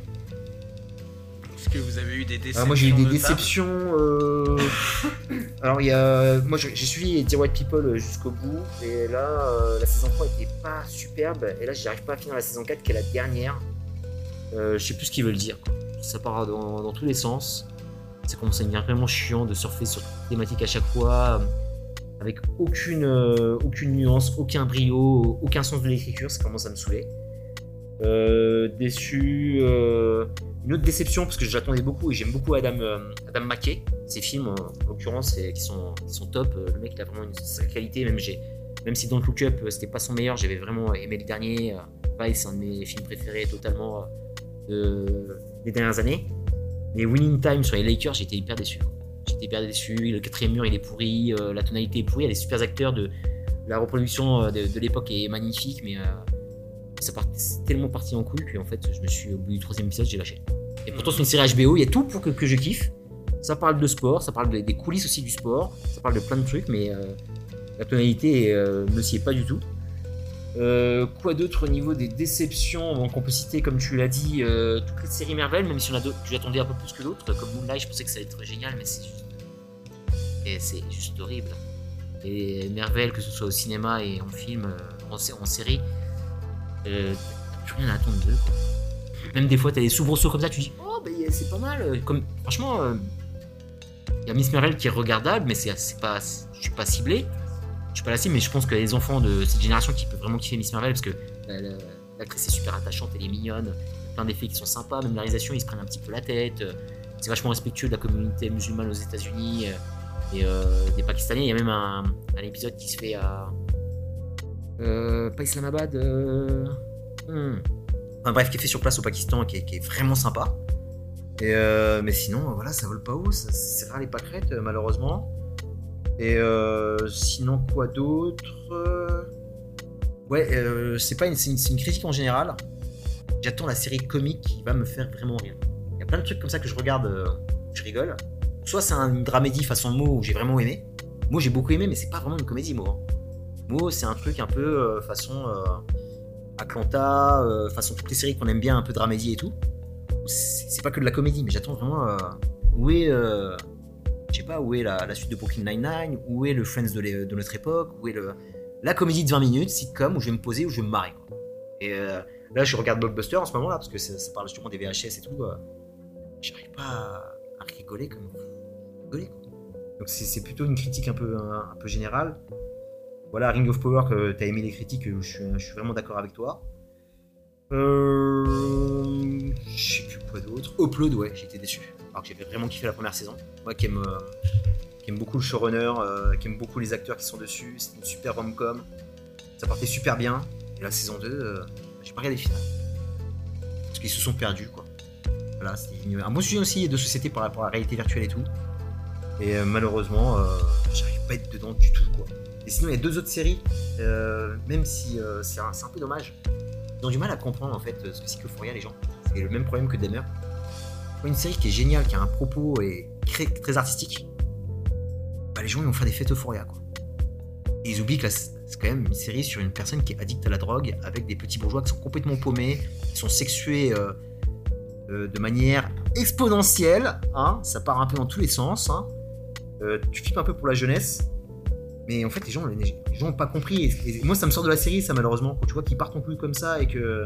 Ce que vous avez eu des déceptions Ah, moi j'ai eu des notables déceptions. euh, Alors il y a, moi j'ai suivi Dear White People jusqu'au bout et là euh, la saison 3 était pas superbe et là j'arrive pas à finir la saison 4 qui est la dernière. Euh, je sais plus ce qu'ils veulent dire. quoi. Ça part dans, dans tous les sens. Ça commence à devenir vraiment chiant de surfer sur toutes les thématiques à chaque fois avec aucune, aucune nuance, aucun brio, aucun sens de l'écriture. Ça commence à me saouler. Euh, déçu. euh, une autre déception parce que j'attendais beaucoup et j'aime beaucoup Adam, euh, Adam McKay. Ses films, en l'occurrence, qui sont, qui sont top. Le mec, il a vraiment une sacrée qualité. Même, j'ai, même si Look Up, c'était pas son meilleur, j'avais vraiment aimé le dernier. Vice, c'est un de mes films préférés totalement de- des dernières années. Mais Winning Time sur les Lakers, j'étais hyper déçu. J'étais hyper déçu. Le quatrième mur, il est pourri. la tonalité est pourrie. Il y a des super acteurs. De, la reproduction de, de l'époque est magnifique, mais euh, ça part tellement parti en couille. Puis en fait, je me suis, au bout du troisième épisode, j'ai lâché. Et pourtant, c'est une série HBO. Il y a tout pour que, que je kiffe. Ça parle de sport, ça parle de- des coulisses aussi du sport, ça parle de plein de trucs, mais euh, la tonalité euh, ne s'y est pas du tout. Euh, quoi d'autre au niveau des déceptions? Donc on peut citer, comme tu l'as dit, toutes les séries Marvel, même si on a que j'attendais un peu plus que d'autres, comme Moonlight, je pensais que ça allait être génial, mais c'est juste, c'est juste horrible. Et Marvel, que ce soit au cinéma et en film, en série, euh, t'as plus rien à attendre d'eux. quoi. Même des fois, t'as des soubresauts comme ça, tu dis oh, ben c'est pas mal. Comme, franchement, il y a Miss Marvel qui est regardable, mais c'est pas, je suis pas ciblé. Je suis pas la cible, mais je pense que les enfants de cette génération qui peuvent vraiment kiffer Miss Marvel parce que la- l'actrice est super attachante, elle est mignonne, plein d'effets qui sont sympas, même la réalisation, ils se prennent un petit peu la tête. euh, C'est vachement respectueux de la communauté musulmane aux États-Unis euh, et euh, des Pakistanais. Il y a même un, un épisode qui se fait à. Euh, pas Islamabad. euh, hmm. Enfin bref, qui est fait sur place au Pakistan, qui est, qui est vraiment sympa. Et euh, mais sinon, voilà, ça vole pas haut, ça- c'est rare les pâquerettes, malheureusement. Et sinon, quoi d'autre Ouais, c'est pas une, une, critique en général. J'attends la série comique qui va me faire vraiment rire. Il y a plein de trucs comme ça que je regarde, je rigole. Soit c'est une dramédie façon Mo où j'ai vraiment aimé. Moi j'ai beaucoup aimé, mais c'est pas vraiment une comédie, Mo. hein. C'est un truc un peu euh, façon euh, Atlanta, euh, façon toutes les séries qu'on aime bien, un peu dramédie et tout. C'est pas que de la comédie, mais j'attends vraiment où est, je sais pas, où est la, suite de Brooklyn Nine-Nine, où est le Friends de, notre époque, où est la comédie de 20 minutes, sitcom, où je vais me poser, où je vais me marrer. Et là, je regarde Blockbuster en ce moment là, parce que ça, parle justement des VHS et tout. J'arrive pas à, rigoler comme vous. Donc c'est plutôt une critique un peu générale. Voilà, Ring of Power, que t'as aimé les critiques, je suis, je suis vraiment d'accord avec toi. Euh, je sais plus quoi d'autre. Upload, ouais, j'étais déçu. Alors que j'avais vraiment kiffé la première saison. Moi qui aime, euh, qui aime beaucoup le showrunner, euh, qui aime beaucoup les acteurs qui sont dessus, c'est une super rom-com. Ça partait super bien. Et la saison 2, euh, j'ai pas regardé le final. Parce qu'ils se sont perdus, quoi. Voilà, c'était un bon sujet aussi de société par rapport à la réalité virtuelle et tout. Et euh, malheureusement, euh, j'arrive pas à être dedans du tout, quoi. Et sinon, il y a deux autres séries, euh, même si euh, c'est un, peu dommage. Ils ont du mal à comprendre en fait euh, ce que c'est que Euphoria, les gens. C'est le même problème que Dahmer. Une série qui est géniale, qui a un propos et très, artistique. Bah, les gens ils vont faire des fêtes Euphoria, quoi. Et ils oublient que c'est quand même une série sur une personne qui est addicte à la drogue, avec des petits bourgeois qui sont complètement paumés, qui sont sexués de manière exponentielle. Hein, ça part un peu dans tous les sens. Hein. Tu flippes un peu pour la jeunesse. Mais en fait, les gens les, gens n'ont pas compris. Et, moi, ça me sort de la série, ça, malheureusement. Quand tu vois qu'ils partent en couille comme ça et que.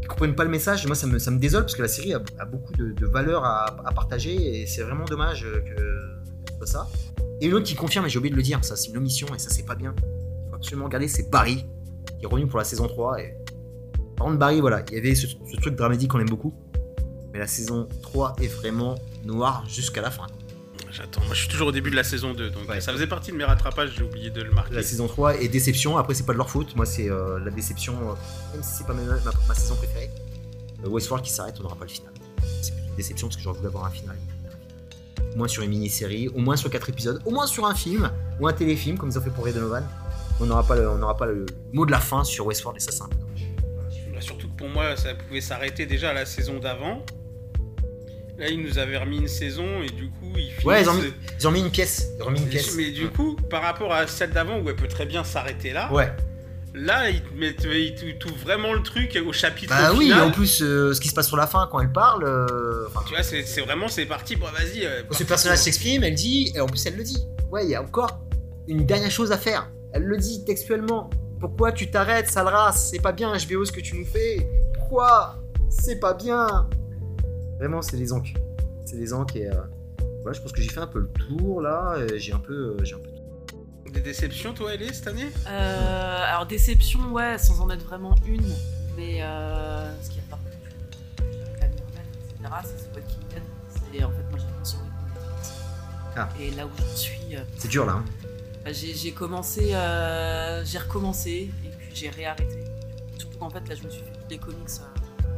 Ils comprennent pas le message, moi ça me, ça me désole parce que la série a, beaucoup de, de valeurs à, partager et c'est vraiment dommage que soit ça. Et une autre qui confirme, et j'ai oublié de le dire, ça c'est une omission et ça c'est pas bien. Il faut absolument regarder, c'est Barry, qui est revenu pour la saison 3. Et... Par contre, Barry, voilà, il y avait ce, ce truc dramatique qu'on aime beaucoup. Mais la saison 3 est vraiment noire jusqu'à la fin. J'attends. Moi, je suis toujours au début de la saison 2, donc Ouais. ça faisait partie de mes rattrapages, j'ai oublié de le marquer. La saison 3 est déception, après c'est pas de leur faute, moi c'est euh, la déception, euh, même si c'est pas ma, ma- ma saison préférée. Euh, Westworld qui s'arrête, on n'aura pas le final. C'est une déception parce que j'aurais voulu avoir un final. Au moins sur une mini-série, au moins sur 4 épisodes, au moins sur un film, ou un téléfilm comme ils ont fait pour Ray Donovan. On n'aura pas, le, on pas le mot de la fin sur Westworld et ça c'est un peu dommage. Bah, Surtout que pour moi, ça pouvait s'arrêter déjà à la saison d'avant. Là, ils nous avaient remis une saison et du coup, ils finissent... Ouais, ils ont mis, ils ont mis une pièce. Ils ont mis une pièce. Mais du coup, par rapport à celle d'avant où elle peut très bien s'arrêter là, Ouais, Là, il te met- il te- il t'ouvre vraiment le truc au chapitre Bah oui, et final. en plus, euh, ce qui se passe sur la fin quand elle parle. euh, enfin, Tu vois, c'est vraiment, c'est parti, bon, vas-y. euh, Quand ce personnage s'exprime, elle dit, et en plus elle le dit. Ouais, il y a encore une dernière chose à faire. Elle le dit textuellement. Pourquoi tu t'arrêtes, sale race? C'est pas bien, HBO, ce que tu nous fais. Pourquoi? C'est pas bien. Vraiment, c'est les anques. C'est les anques et. euh, voilà, je pense que j'ai fait un peu le tour là. et J'ai un peu. euh, j'ai un peu... Des déceptions, toi, Ellie, cette année? Euh, alors déception, ouais, sans en être vraiment une, mais euh, ce qui a pas etc. C'est Walking Dead. C'est en fait moi j'ai sur Netflix. Ah. Et là où j'en suis, euh, C'est dur là. hein. bah, j'ai commencé, euh, j'ai recommencé et puis j'ai réarrêté. Surtout qu'en fait là je me suis fait les comics. euh,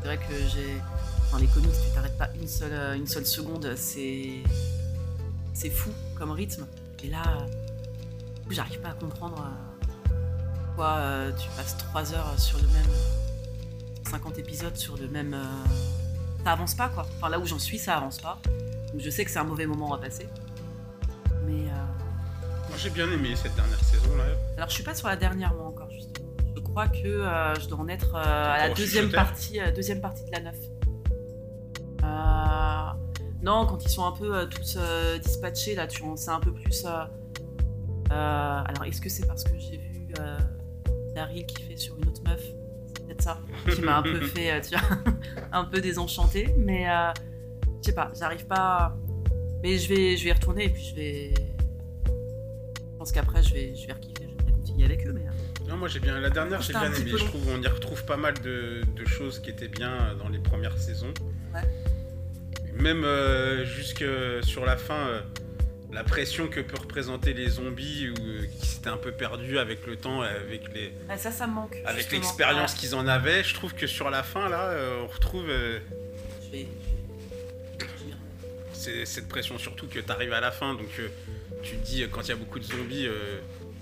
c'est vrai que j'ai, enfin les comics tu t'arrêtes pas une seule, euh, une seule seconde, c'est, c'est fou comme rythme. Et là, j'arrive pas à comprendre euh, pourquoi euh, tu passes 3 heures sur le même. 50 épisodes sur le même. Ça avance pas quoi. Enfin, là où j'en suis, ça avance pas. Donc je sais que c'est un mauvais moment à passer. Mais. euh, Moi, j'ai bien aimé cette dernière saison, là. Alors je suis pas sur la dernière moi encore, justement. Je crois que euh, je dois en être euh, à la deuxième partie, deuxième partie de la 9. Non, quand ils sont un peu euh, tous euh, dispatchés, là, tu en sais un peu plus. euh, Alors, est-ce que c'est parce que j'ai vu Daryl qui fait sur une autre meuf? C'est peut-être ça qui m'a un peu fait, tu vois, un peu désenchanté. Mais je sais pas, j'arrive pas. Mais je vais, je vais y retourner et puis je vais. Je pense qu'après, je vais, je vais rekiffer, je vais continuer avec eux. Mais Non, moi, j'ai bien. La dernière, j'ai bien aimé. Je trouve on y retrouve pas mal de, de choses qui étaient bien dans les premières saisons. Ouais. Même euh, jusque sur la fin, euh, la pression que peut représenter les zombies, ou euh, qui s'étaient un peu perdus avec le temps, avec les. ah, ça, ça me manque. Avec l'expérience Ouais. qu'ils en avaient, je trouve que sur la fin, là, euh, on retrouve euh, Je vais- je vais- je vais- c'est- cette pression, surtout que tu arrives à la fin, donc euh, tu te dis, quand il y a beaucoup de zombies, euh,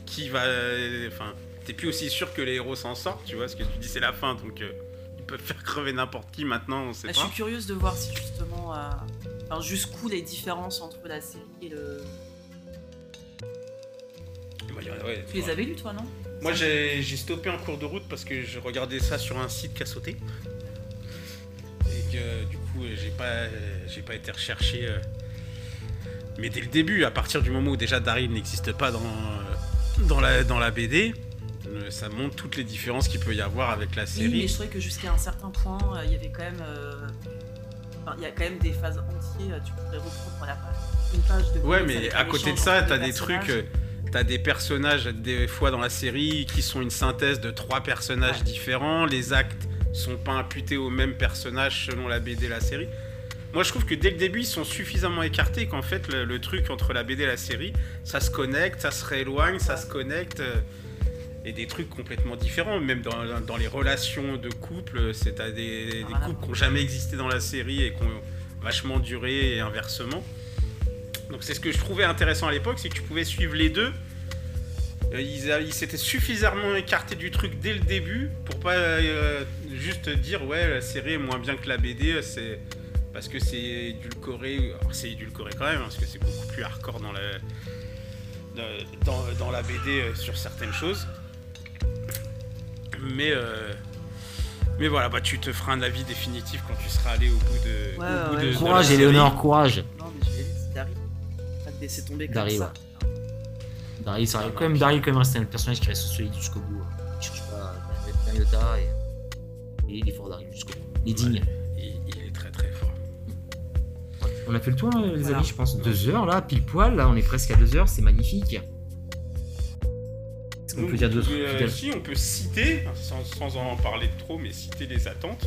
qui va. euh, Enfin, t'es plus aussi sûr que les héros s'en sortent, tu vois, parce que tu dis c'est la fin, donc peuvent faire crever n'importe qui maintenant, on sait Bah, je pas. suis curieuse de voir si justement, euh, enfin, jusqu'où les différences entre la série et le. Ouais, ouais, Tu les ouais. avais lus toi, non? Moi j'ai j'ai stoppé en cours de route parce que je regardais ça sur un site qui a sauté. Et que du coup euh, j'ai pas, euh, j'ai pas été recherché. Mais dès le début, à partir du moment où déjà Daryl n'existe pas dans, dans, la, dans la BD, euh, ça montre toutes les différences qu'il peut y avoir avec la Oui, série. mais je trouvais que jusqu'à un certain point, euh, il y avait quand même. euh, il y a quand même des phases entières. Tu pourrais reprendre la page, une page de. Ouais, mais à côté de ça, t'as des trucs. euh, T'as des personnages, des fois dans la série, qui sont une synthèse de trois personnages Ouais. différents. Les actes sont pas imputés au même personnage selon la BD et la série. Moi, je trouve que dès le début, ils sont suffisamment écartés qu'en fait, le, le truc entre la BD et la série, ça se connecte, ça se rééloigne, ça se connecte. Et des trucs complètement différents. Même dans, dans les relations de couple, c'est t'as des, des Voilà. couples qui n'ont jamais existé dans la série et qui ont vachement duré et inversement. Donc c'est ce que je trouvais intéressant à l'époque, c'est que tu pouvais suivre les deux. Euh, Ils, s'étaient suffisamment écartés du truc dès le début pour pas euh, juste dire ouais la série est moins bien que la BD, c'est parce que c'est édulcoré. Alors c'est édulcoré quand même, hein, parce que c'est beaucoup plus hardcore dans la dans, dans la BD euh, sur certaines choses. Mais euh, mais voilà, bah tu te feras un avis définitif quand tu seras allé au bout de, Ouais, au bout ouais, de- ouais. de Courage. Éléonore, courage. Non, mais je vais c'est. Pas de laisser tomber comme Daryl, ça. Daryl, ça quand même, Daryl, quand même, c'est un personnage qui reste solide jusqu'au bout. Il cherche pas à mettre un iota et, et il est fort, Daryl, jusqu'au bout. Il est digne. Il, il est très très fort. On a fait le tour, euh, les Voilà. amis, je pense. Deux heures, là, pile poil. Là, on est presque à deux heures, c'est magnifique. Donc, peut dire d'autres euh, Si, on peut citer, sans, sans en parler de trop, mais citer les attentes.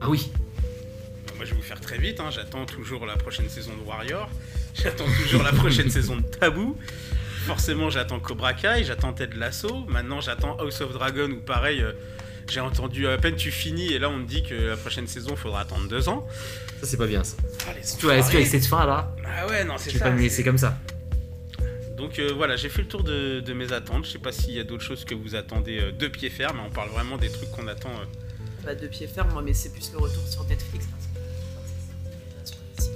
Ah oui, Euh, Moi, je vais vous faire très vite. hein, J'attends toujours la prochaine saison de Warrior. J'attends toujours la prochaine saison de Taboo. Forcément, j'attends Cobra Kai. J'attends Ted Lasso. Maintenant, j'attends House of Dragon. Où pareil, euh, j'ai entendu à peine tu finis et là, on me dit que la prochaine saison, faudra attendre deux ans. ça c'est pas bien ça. Ah, les Tu vois, est-ce enfoirés. qu'avec cette fin là, Ah ouais, non, c'est tu ça. pas me c'est- laisser comme ça Donc euh, voilà, j'ai fait le tour de, de mes attentes. Je sais pas s'il y a d'autres choses que vous attendez euh, de pied ferme, mais on parle vraiment des trucs qu'on attend. euh, Pas de pied ferme, moi, mais c'est plus le retour sur Netflix. Parce que que c'est sur les sites,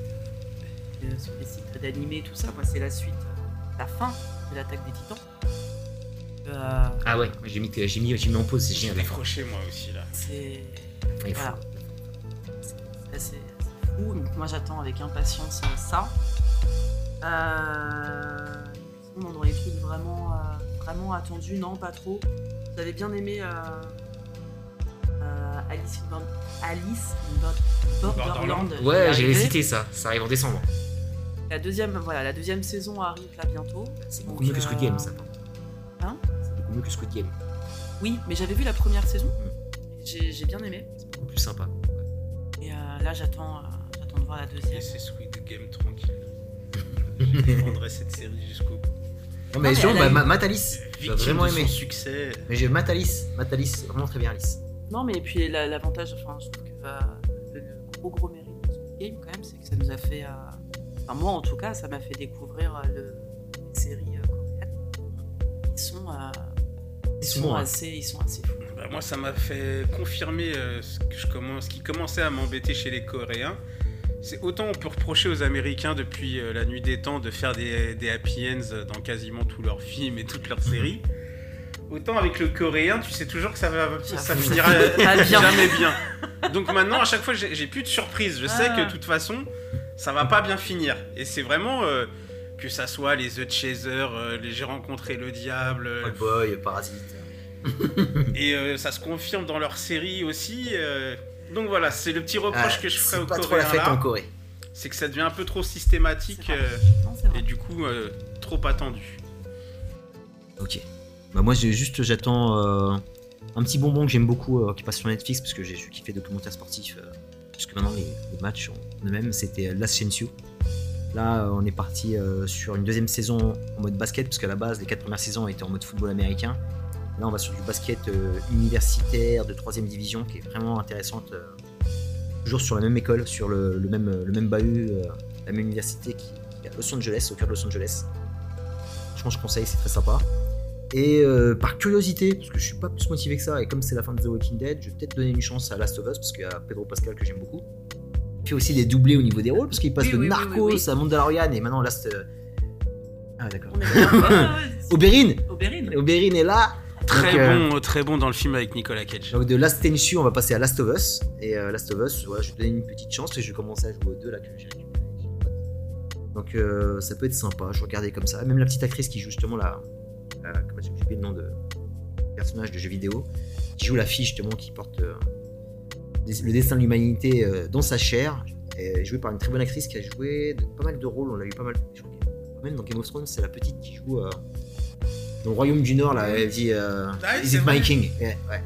euh, sur les sites d'animé, tout ça. Moi, c'est la suite, euh, la fin de l'attaque des titans. euh, Ah ouais, j'ai mis, j'ai mis, j'ai mis en pause, J'ai décroché moi aussi là. c'est Enfin, voilà. C'est assez, assez fou. Donc moi j'attends avec impatience euh, ça. Euh, sinon, dans les trucs vraiment, euh, vraiment attendus, non, pas trop. J'avais bien aimé euh, euh, Alice in Alice in Bor- Borderland. Ouais, J'y ai j'allais arrivé. citer ça, ça arrive en décembre. La deuxième, voilà, la deuxième saison arrive là bientôt. C'est beaucoup mieux que Squid euh, Game, ça. Hein? C'est beaucoup mieux que Squid Game. Oui, mais j'avais vu la première saison. Mm. J'ai j'ai bien aimé. C'est beaucoup plus sympa. Et euh, là, j'attends, euh, j'attends de voir la deuxième. Laissez Squid Game tranquille. Je défendrai cette série jusqu'au bout. Non, mais mais genre, bah, eu- Ma- Matt Alice, j'ai Victime vraiment de son aimé. succès. Mais j'ai Alice, c'est vraiment très bien Alice. Non, mais puis la- l'avantage, enfin, je trouve que euh, le, le gros gros mérite de Squid Game, quand même, c'est que ça nous a fait. euh, Enfin, moi, en tout cas, ça m'a fait découvrir euh, le, les séries euh, coréennes. Ils sont, euh, ils sont, sont bons, hein. assez, ils sont assez fous. Bah, moi, ça m'a fait confirmer euh, ce, que je commence, ce qui commençait à m'embêter chez les Coréens. C'est autant on peut reprocher aux Américains depuis euh, la nuit des temps de faire des, des happy ends dans quasiment tous leurs films et toutes leurs séries. Autant avec le coréen, tu sais toujours que ça, va, ça Ça finira bien. jamais bien. Donc maintenant, à chaque fois, j'ai plus de surprise. Je sais Ah. que de toute façon, ça va pas bien finir. Et c'est vraiment euh, que ça soit les The Chaser, euh, les J'ai rencontré le diable, euh, Boy, Parasite. et euh, ça se confirme dans leur série aussi. Donc voilà, c'est le petit reproche Ah, que je ferai c'est aux pas trop la fête en Corée. c'est que ça devient un peu trop systématique C'est euh, Non, c'est et du coup euh, trop attendu. Ok. Bah moi j'ai juste j'attends euh, un petit bonbon que j'aime beaucoup euh, qui passe sur Netflix parce que j'ai kiffé documentaire sportif. Euh, jusque maintenant les, les matchs en eux-mêmes c'était l'Ascencio. Là euh, on est parti euh, sur une deuxième saison en mode basket parce qu'à la base les quatre premières saisons étaient en mode football américain. Là on va sur du basket euh, universitaire de troisième division qui est vraiment intéressante. euh, toujours sur la même école, sur le, le même, le même bahut, euh, la même université qui, qui est à Los Angeles, au cœur de Los Angeles. Franchement je conseille, c'est très sympa. Et euh, par curiosité, parce que je suis pas plus motivé que ça, et comme c'est la fin de The Walking Dead, je vais peut-être donner une chance à Last of Us, parce qu'il y a Pedro Pascal que j'aime beaucoup. Il fait aussi des doublés au niveau des rôles, parce qu'il passe Oui, de oui, Narcos oui, à Mandalorian, et maintenant Last. Ah d'accord. Oberyn. Oberyn est là Très Donc, euh, bon, très bon dans le film avec Nicolas Cage. Donc de Last Tenchu, on va passer à Last of Us. Et euh, Last of Us, voilà, je vais donner une petite chance, et je vais commencer à jouer aux deux là que j'ai récupéré. Donc euh, ça peut être sympa, je regardais comme ça. Même la petite actrice qui joue justement la. la comment j'ai oublié le nom de personnage de jeu vidéo, qui joue la fille justement qui porte euh, le destin de l'humanité euh, dans sa chair, et jouée par une très bonne actrice qui a joué de- pas mal de rôles, on l'a eu pas mal. je crois que- Même dans Game of Thrones, c'est la petite qui joue euh, dans le Royaume du Nord, là, elle dit euh, Ah, Is c'est it my king Ouais, ouais.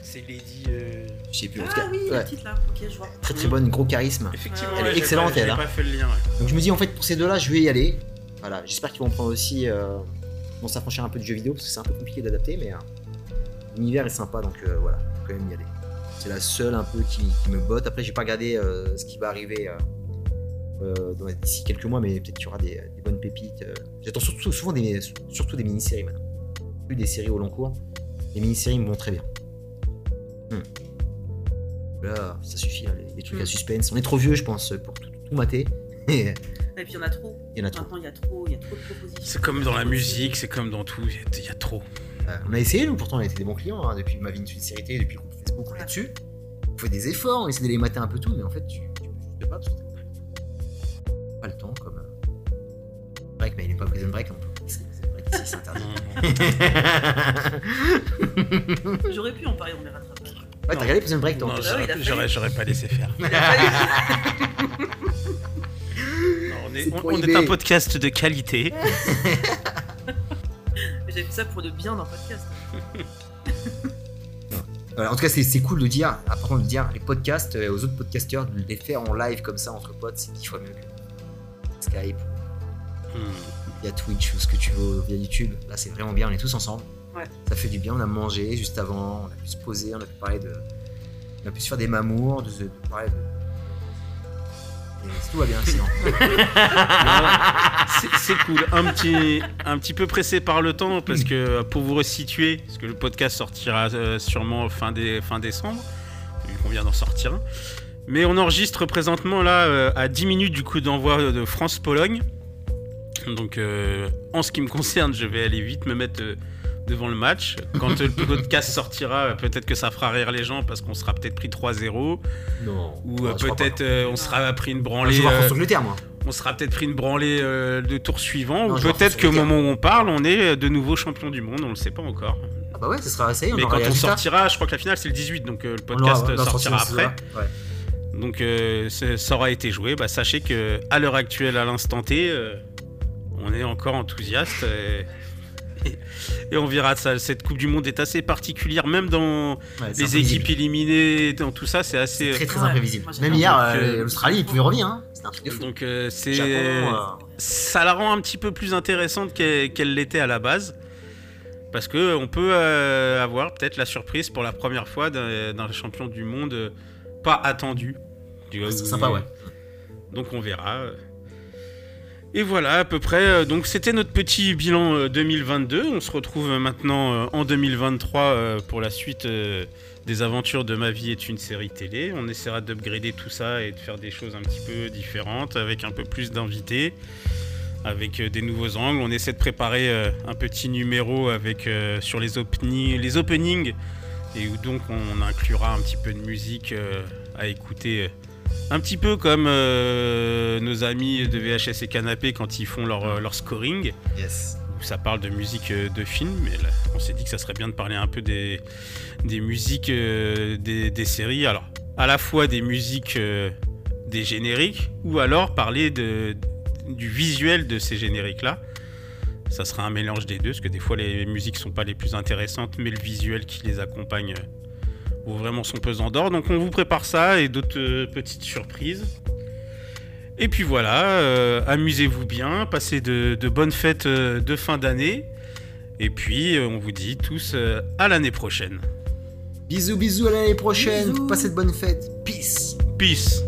C'est Lady. euh, Je sais plus. en tout cas, Ah oui, ouais. la petite là. Ok, je vois. Très très bonne, gros charisme. Effectivement, Elle est excellente, pas- elle, J'ai hein. pas fait le lien. ouais. Donc je me dis en fait pour ces deux-là, je vais y aller. Voilà, j'espère qu'ils vont prendre aussi, euh, vont s'affranchir un peu du jeu vidéo parce que c'est un peu compliqué d'adapter, mais euh, l'univers est sympa donc euh, voilà, faut quand même y aller. C'est la seule un peu qui, qui me botte. Après, j'ai pas regardé euh, ce qui va arriver d'ici quelques mois, mais peut-être qu'il y aura des, des bonnes pépites. euh. J'attends surtout souvent des, surtout des mini-séries maintenant. Plus des séries au long cours. Les mini-séries me vont très bien. Hmm. Là, ça suffit, hein, les, les trucs à Hmm. suspense. On est trop vieux, je pense, pour tout, tout mater. Et puis il y en a trop. il y en a trop. Maintenant, il y a trop, il y a trop de propositions. C'est comme dans la musique, c'est comme dans tout, il y a- il y, a trop. Euh, on a essayé, nous, pourtant, on a été des bons clients hein, depuis ma vie de sincérité, depuis le groupe Facebook, on est dessus. On fait des efforts, on essaie de les mater un peu tout, mais en fait, tu, tu peux juste pas parce que pas le temps, comme. euh, Break, mais il est pas Prison Break, on peut Prison Break ici, c'est interdit. J'aurais pu en parler dans mes rattrapages. Ouais, t'as regardé Prison Break, toi. Ah j'aurais pas laissé faire. On est, on- on un podcast de qualité. J'ai fait ça pour le bien d'un podcast. Voilà, en tout cas, c'est cool de dire, important de dire, les podcasts, euh, aux autres podcasteurs, de les faire en live comme ça entre potes, c'est dix fois mieux que Skype, Hmm. via Twitch ou ce que tu veux, via YouTube. Là, c'est vraiment bien, on est tous ensemble. Ouais. Ça fait du bien, on a mangé juste avant, on a pu se poser, on a pu parler de. On a pu se faire des mamours, de, parler de. Et tout va bien sinon. C'est- cool. Un petit, un petit peu pressé par le temps parce que pour vous resituer, parce que le podcast sortira euh, sûrement fin, dé- fin décembre, vu qu'on vient d'en sortir un. Mais on enregistre présentement là euh, à 10 minutes du coup d'envoi de France-Pologne. Donc, euh, en ce qui me concerne, je vais aller vite me mettre euh, devant le match. Quand le podcast sortira, peut-être que ça fera rire les gens parce qu'on sera peut-être pris 3-0. Non. Ou euh, peut-être euh, on sera pris une Moi, branlée. Je vais euh, moi. on sera peut-être pris une branlée de tour suivant. Non, ou peut-être qu'au moment où on parle, on est de nouveau champion du monde. On le sait pas encore. Ah bah ouais, ce sera on Mais quand on sortira, je crois que la finale c'est le 18, donc le podcast sortira après. Ouais. Donc euh, ça aura été joué. Bah, sachez que à l'heure actuelle, à l'instant T, euh, on est encore enthousiaste. Et, et- et on verra ça. Cette Coupe du Monde est assez particulière, même dans Ouais, les imprévisible. équipes éliminées, dans tout ça, c'est assez. Très très Ouais. imprévisible. Même hier, euh, euh, l'Australie, ils pouvaient revenir. Hein. C'était un truc de fou. Donc euh, c'est euh, ça la rend un petit peu plus intéressante qu'elle l'était à la base. Parce que on peut euh, avoir peut-être la surprise pour la première fois d'un d'un champion du monde euh, pas attendu. C'est sympa, ouais. Donc on verra. Et voilà à peu près. euh, Donc c'était notre petit bilan euh, 2022. On se retrouve euh, maintenant euh, en 2023 euh, pour la suite euh, des aventures de ma vie est une série télé. On essaiera d'upgrader tout ça et de faire des choses un petit peu différentes avec un peu plus d'invités, avec euh, des nouveaux angles. On essaie de préparer euh, un petit numéro avec euh, sur les openings et où donc on inclura un petit peu de musique euh, à écouter. euh, un petit peu comme euh, nos amis de VHS et Canapé quand ils font leur, leur scoring, Yes. où ça parle de musique de film. Mais là, on s'est dit que ça serait bien de parler un peu des, des musiques euh, des, des séries. Alors, à la fois des musiques euh, des génériques, ou alors parler de, du visuel de ces génériques-là. Ça sera un mélange des deux, parce que des fois les musiques sont pas les plus intéressantes, mais le visuel qui les accompagne euh, vaut vraiment son pesant d'or. Donc on vous prépare ça et d'autres euh, petites surprises. Et puis voilà, euh, amusez-vous bien, passez de, de bonnes fêtes euh, de fin d'année. Et puis euh, on vous dit tous euh, à l'année prochaine. Bisous, bisous, à l'année prochaine. Bisous. Passez de bonnes fêtes. Peace. Peace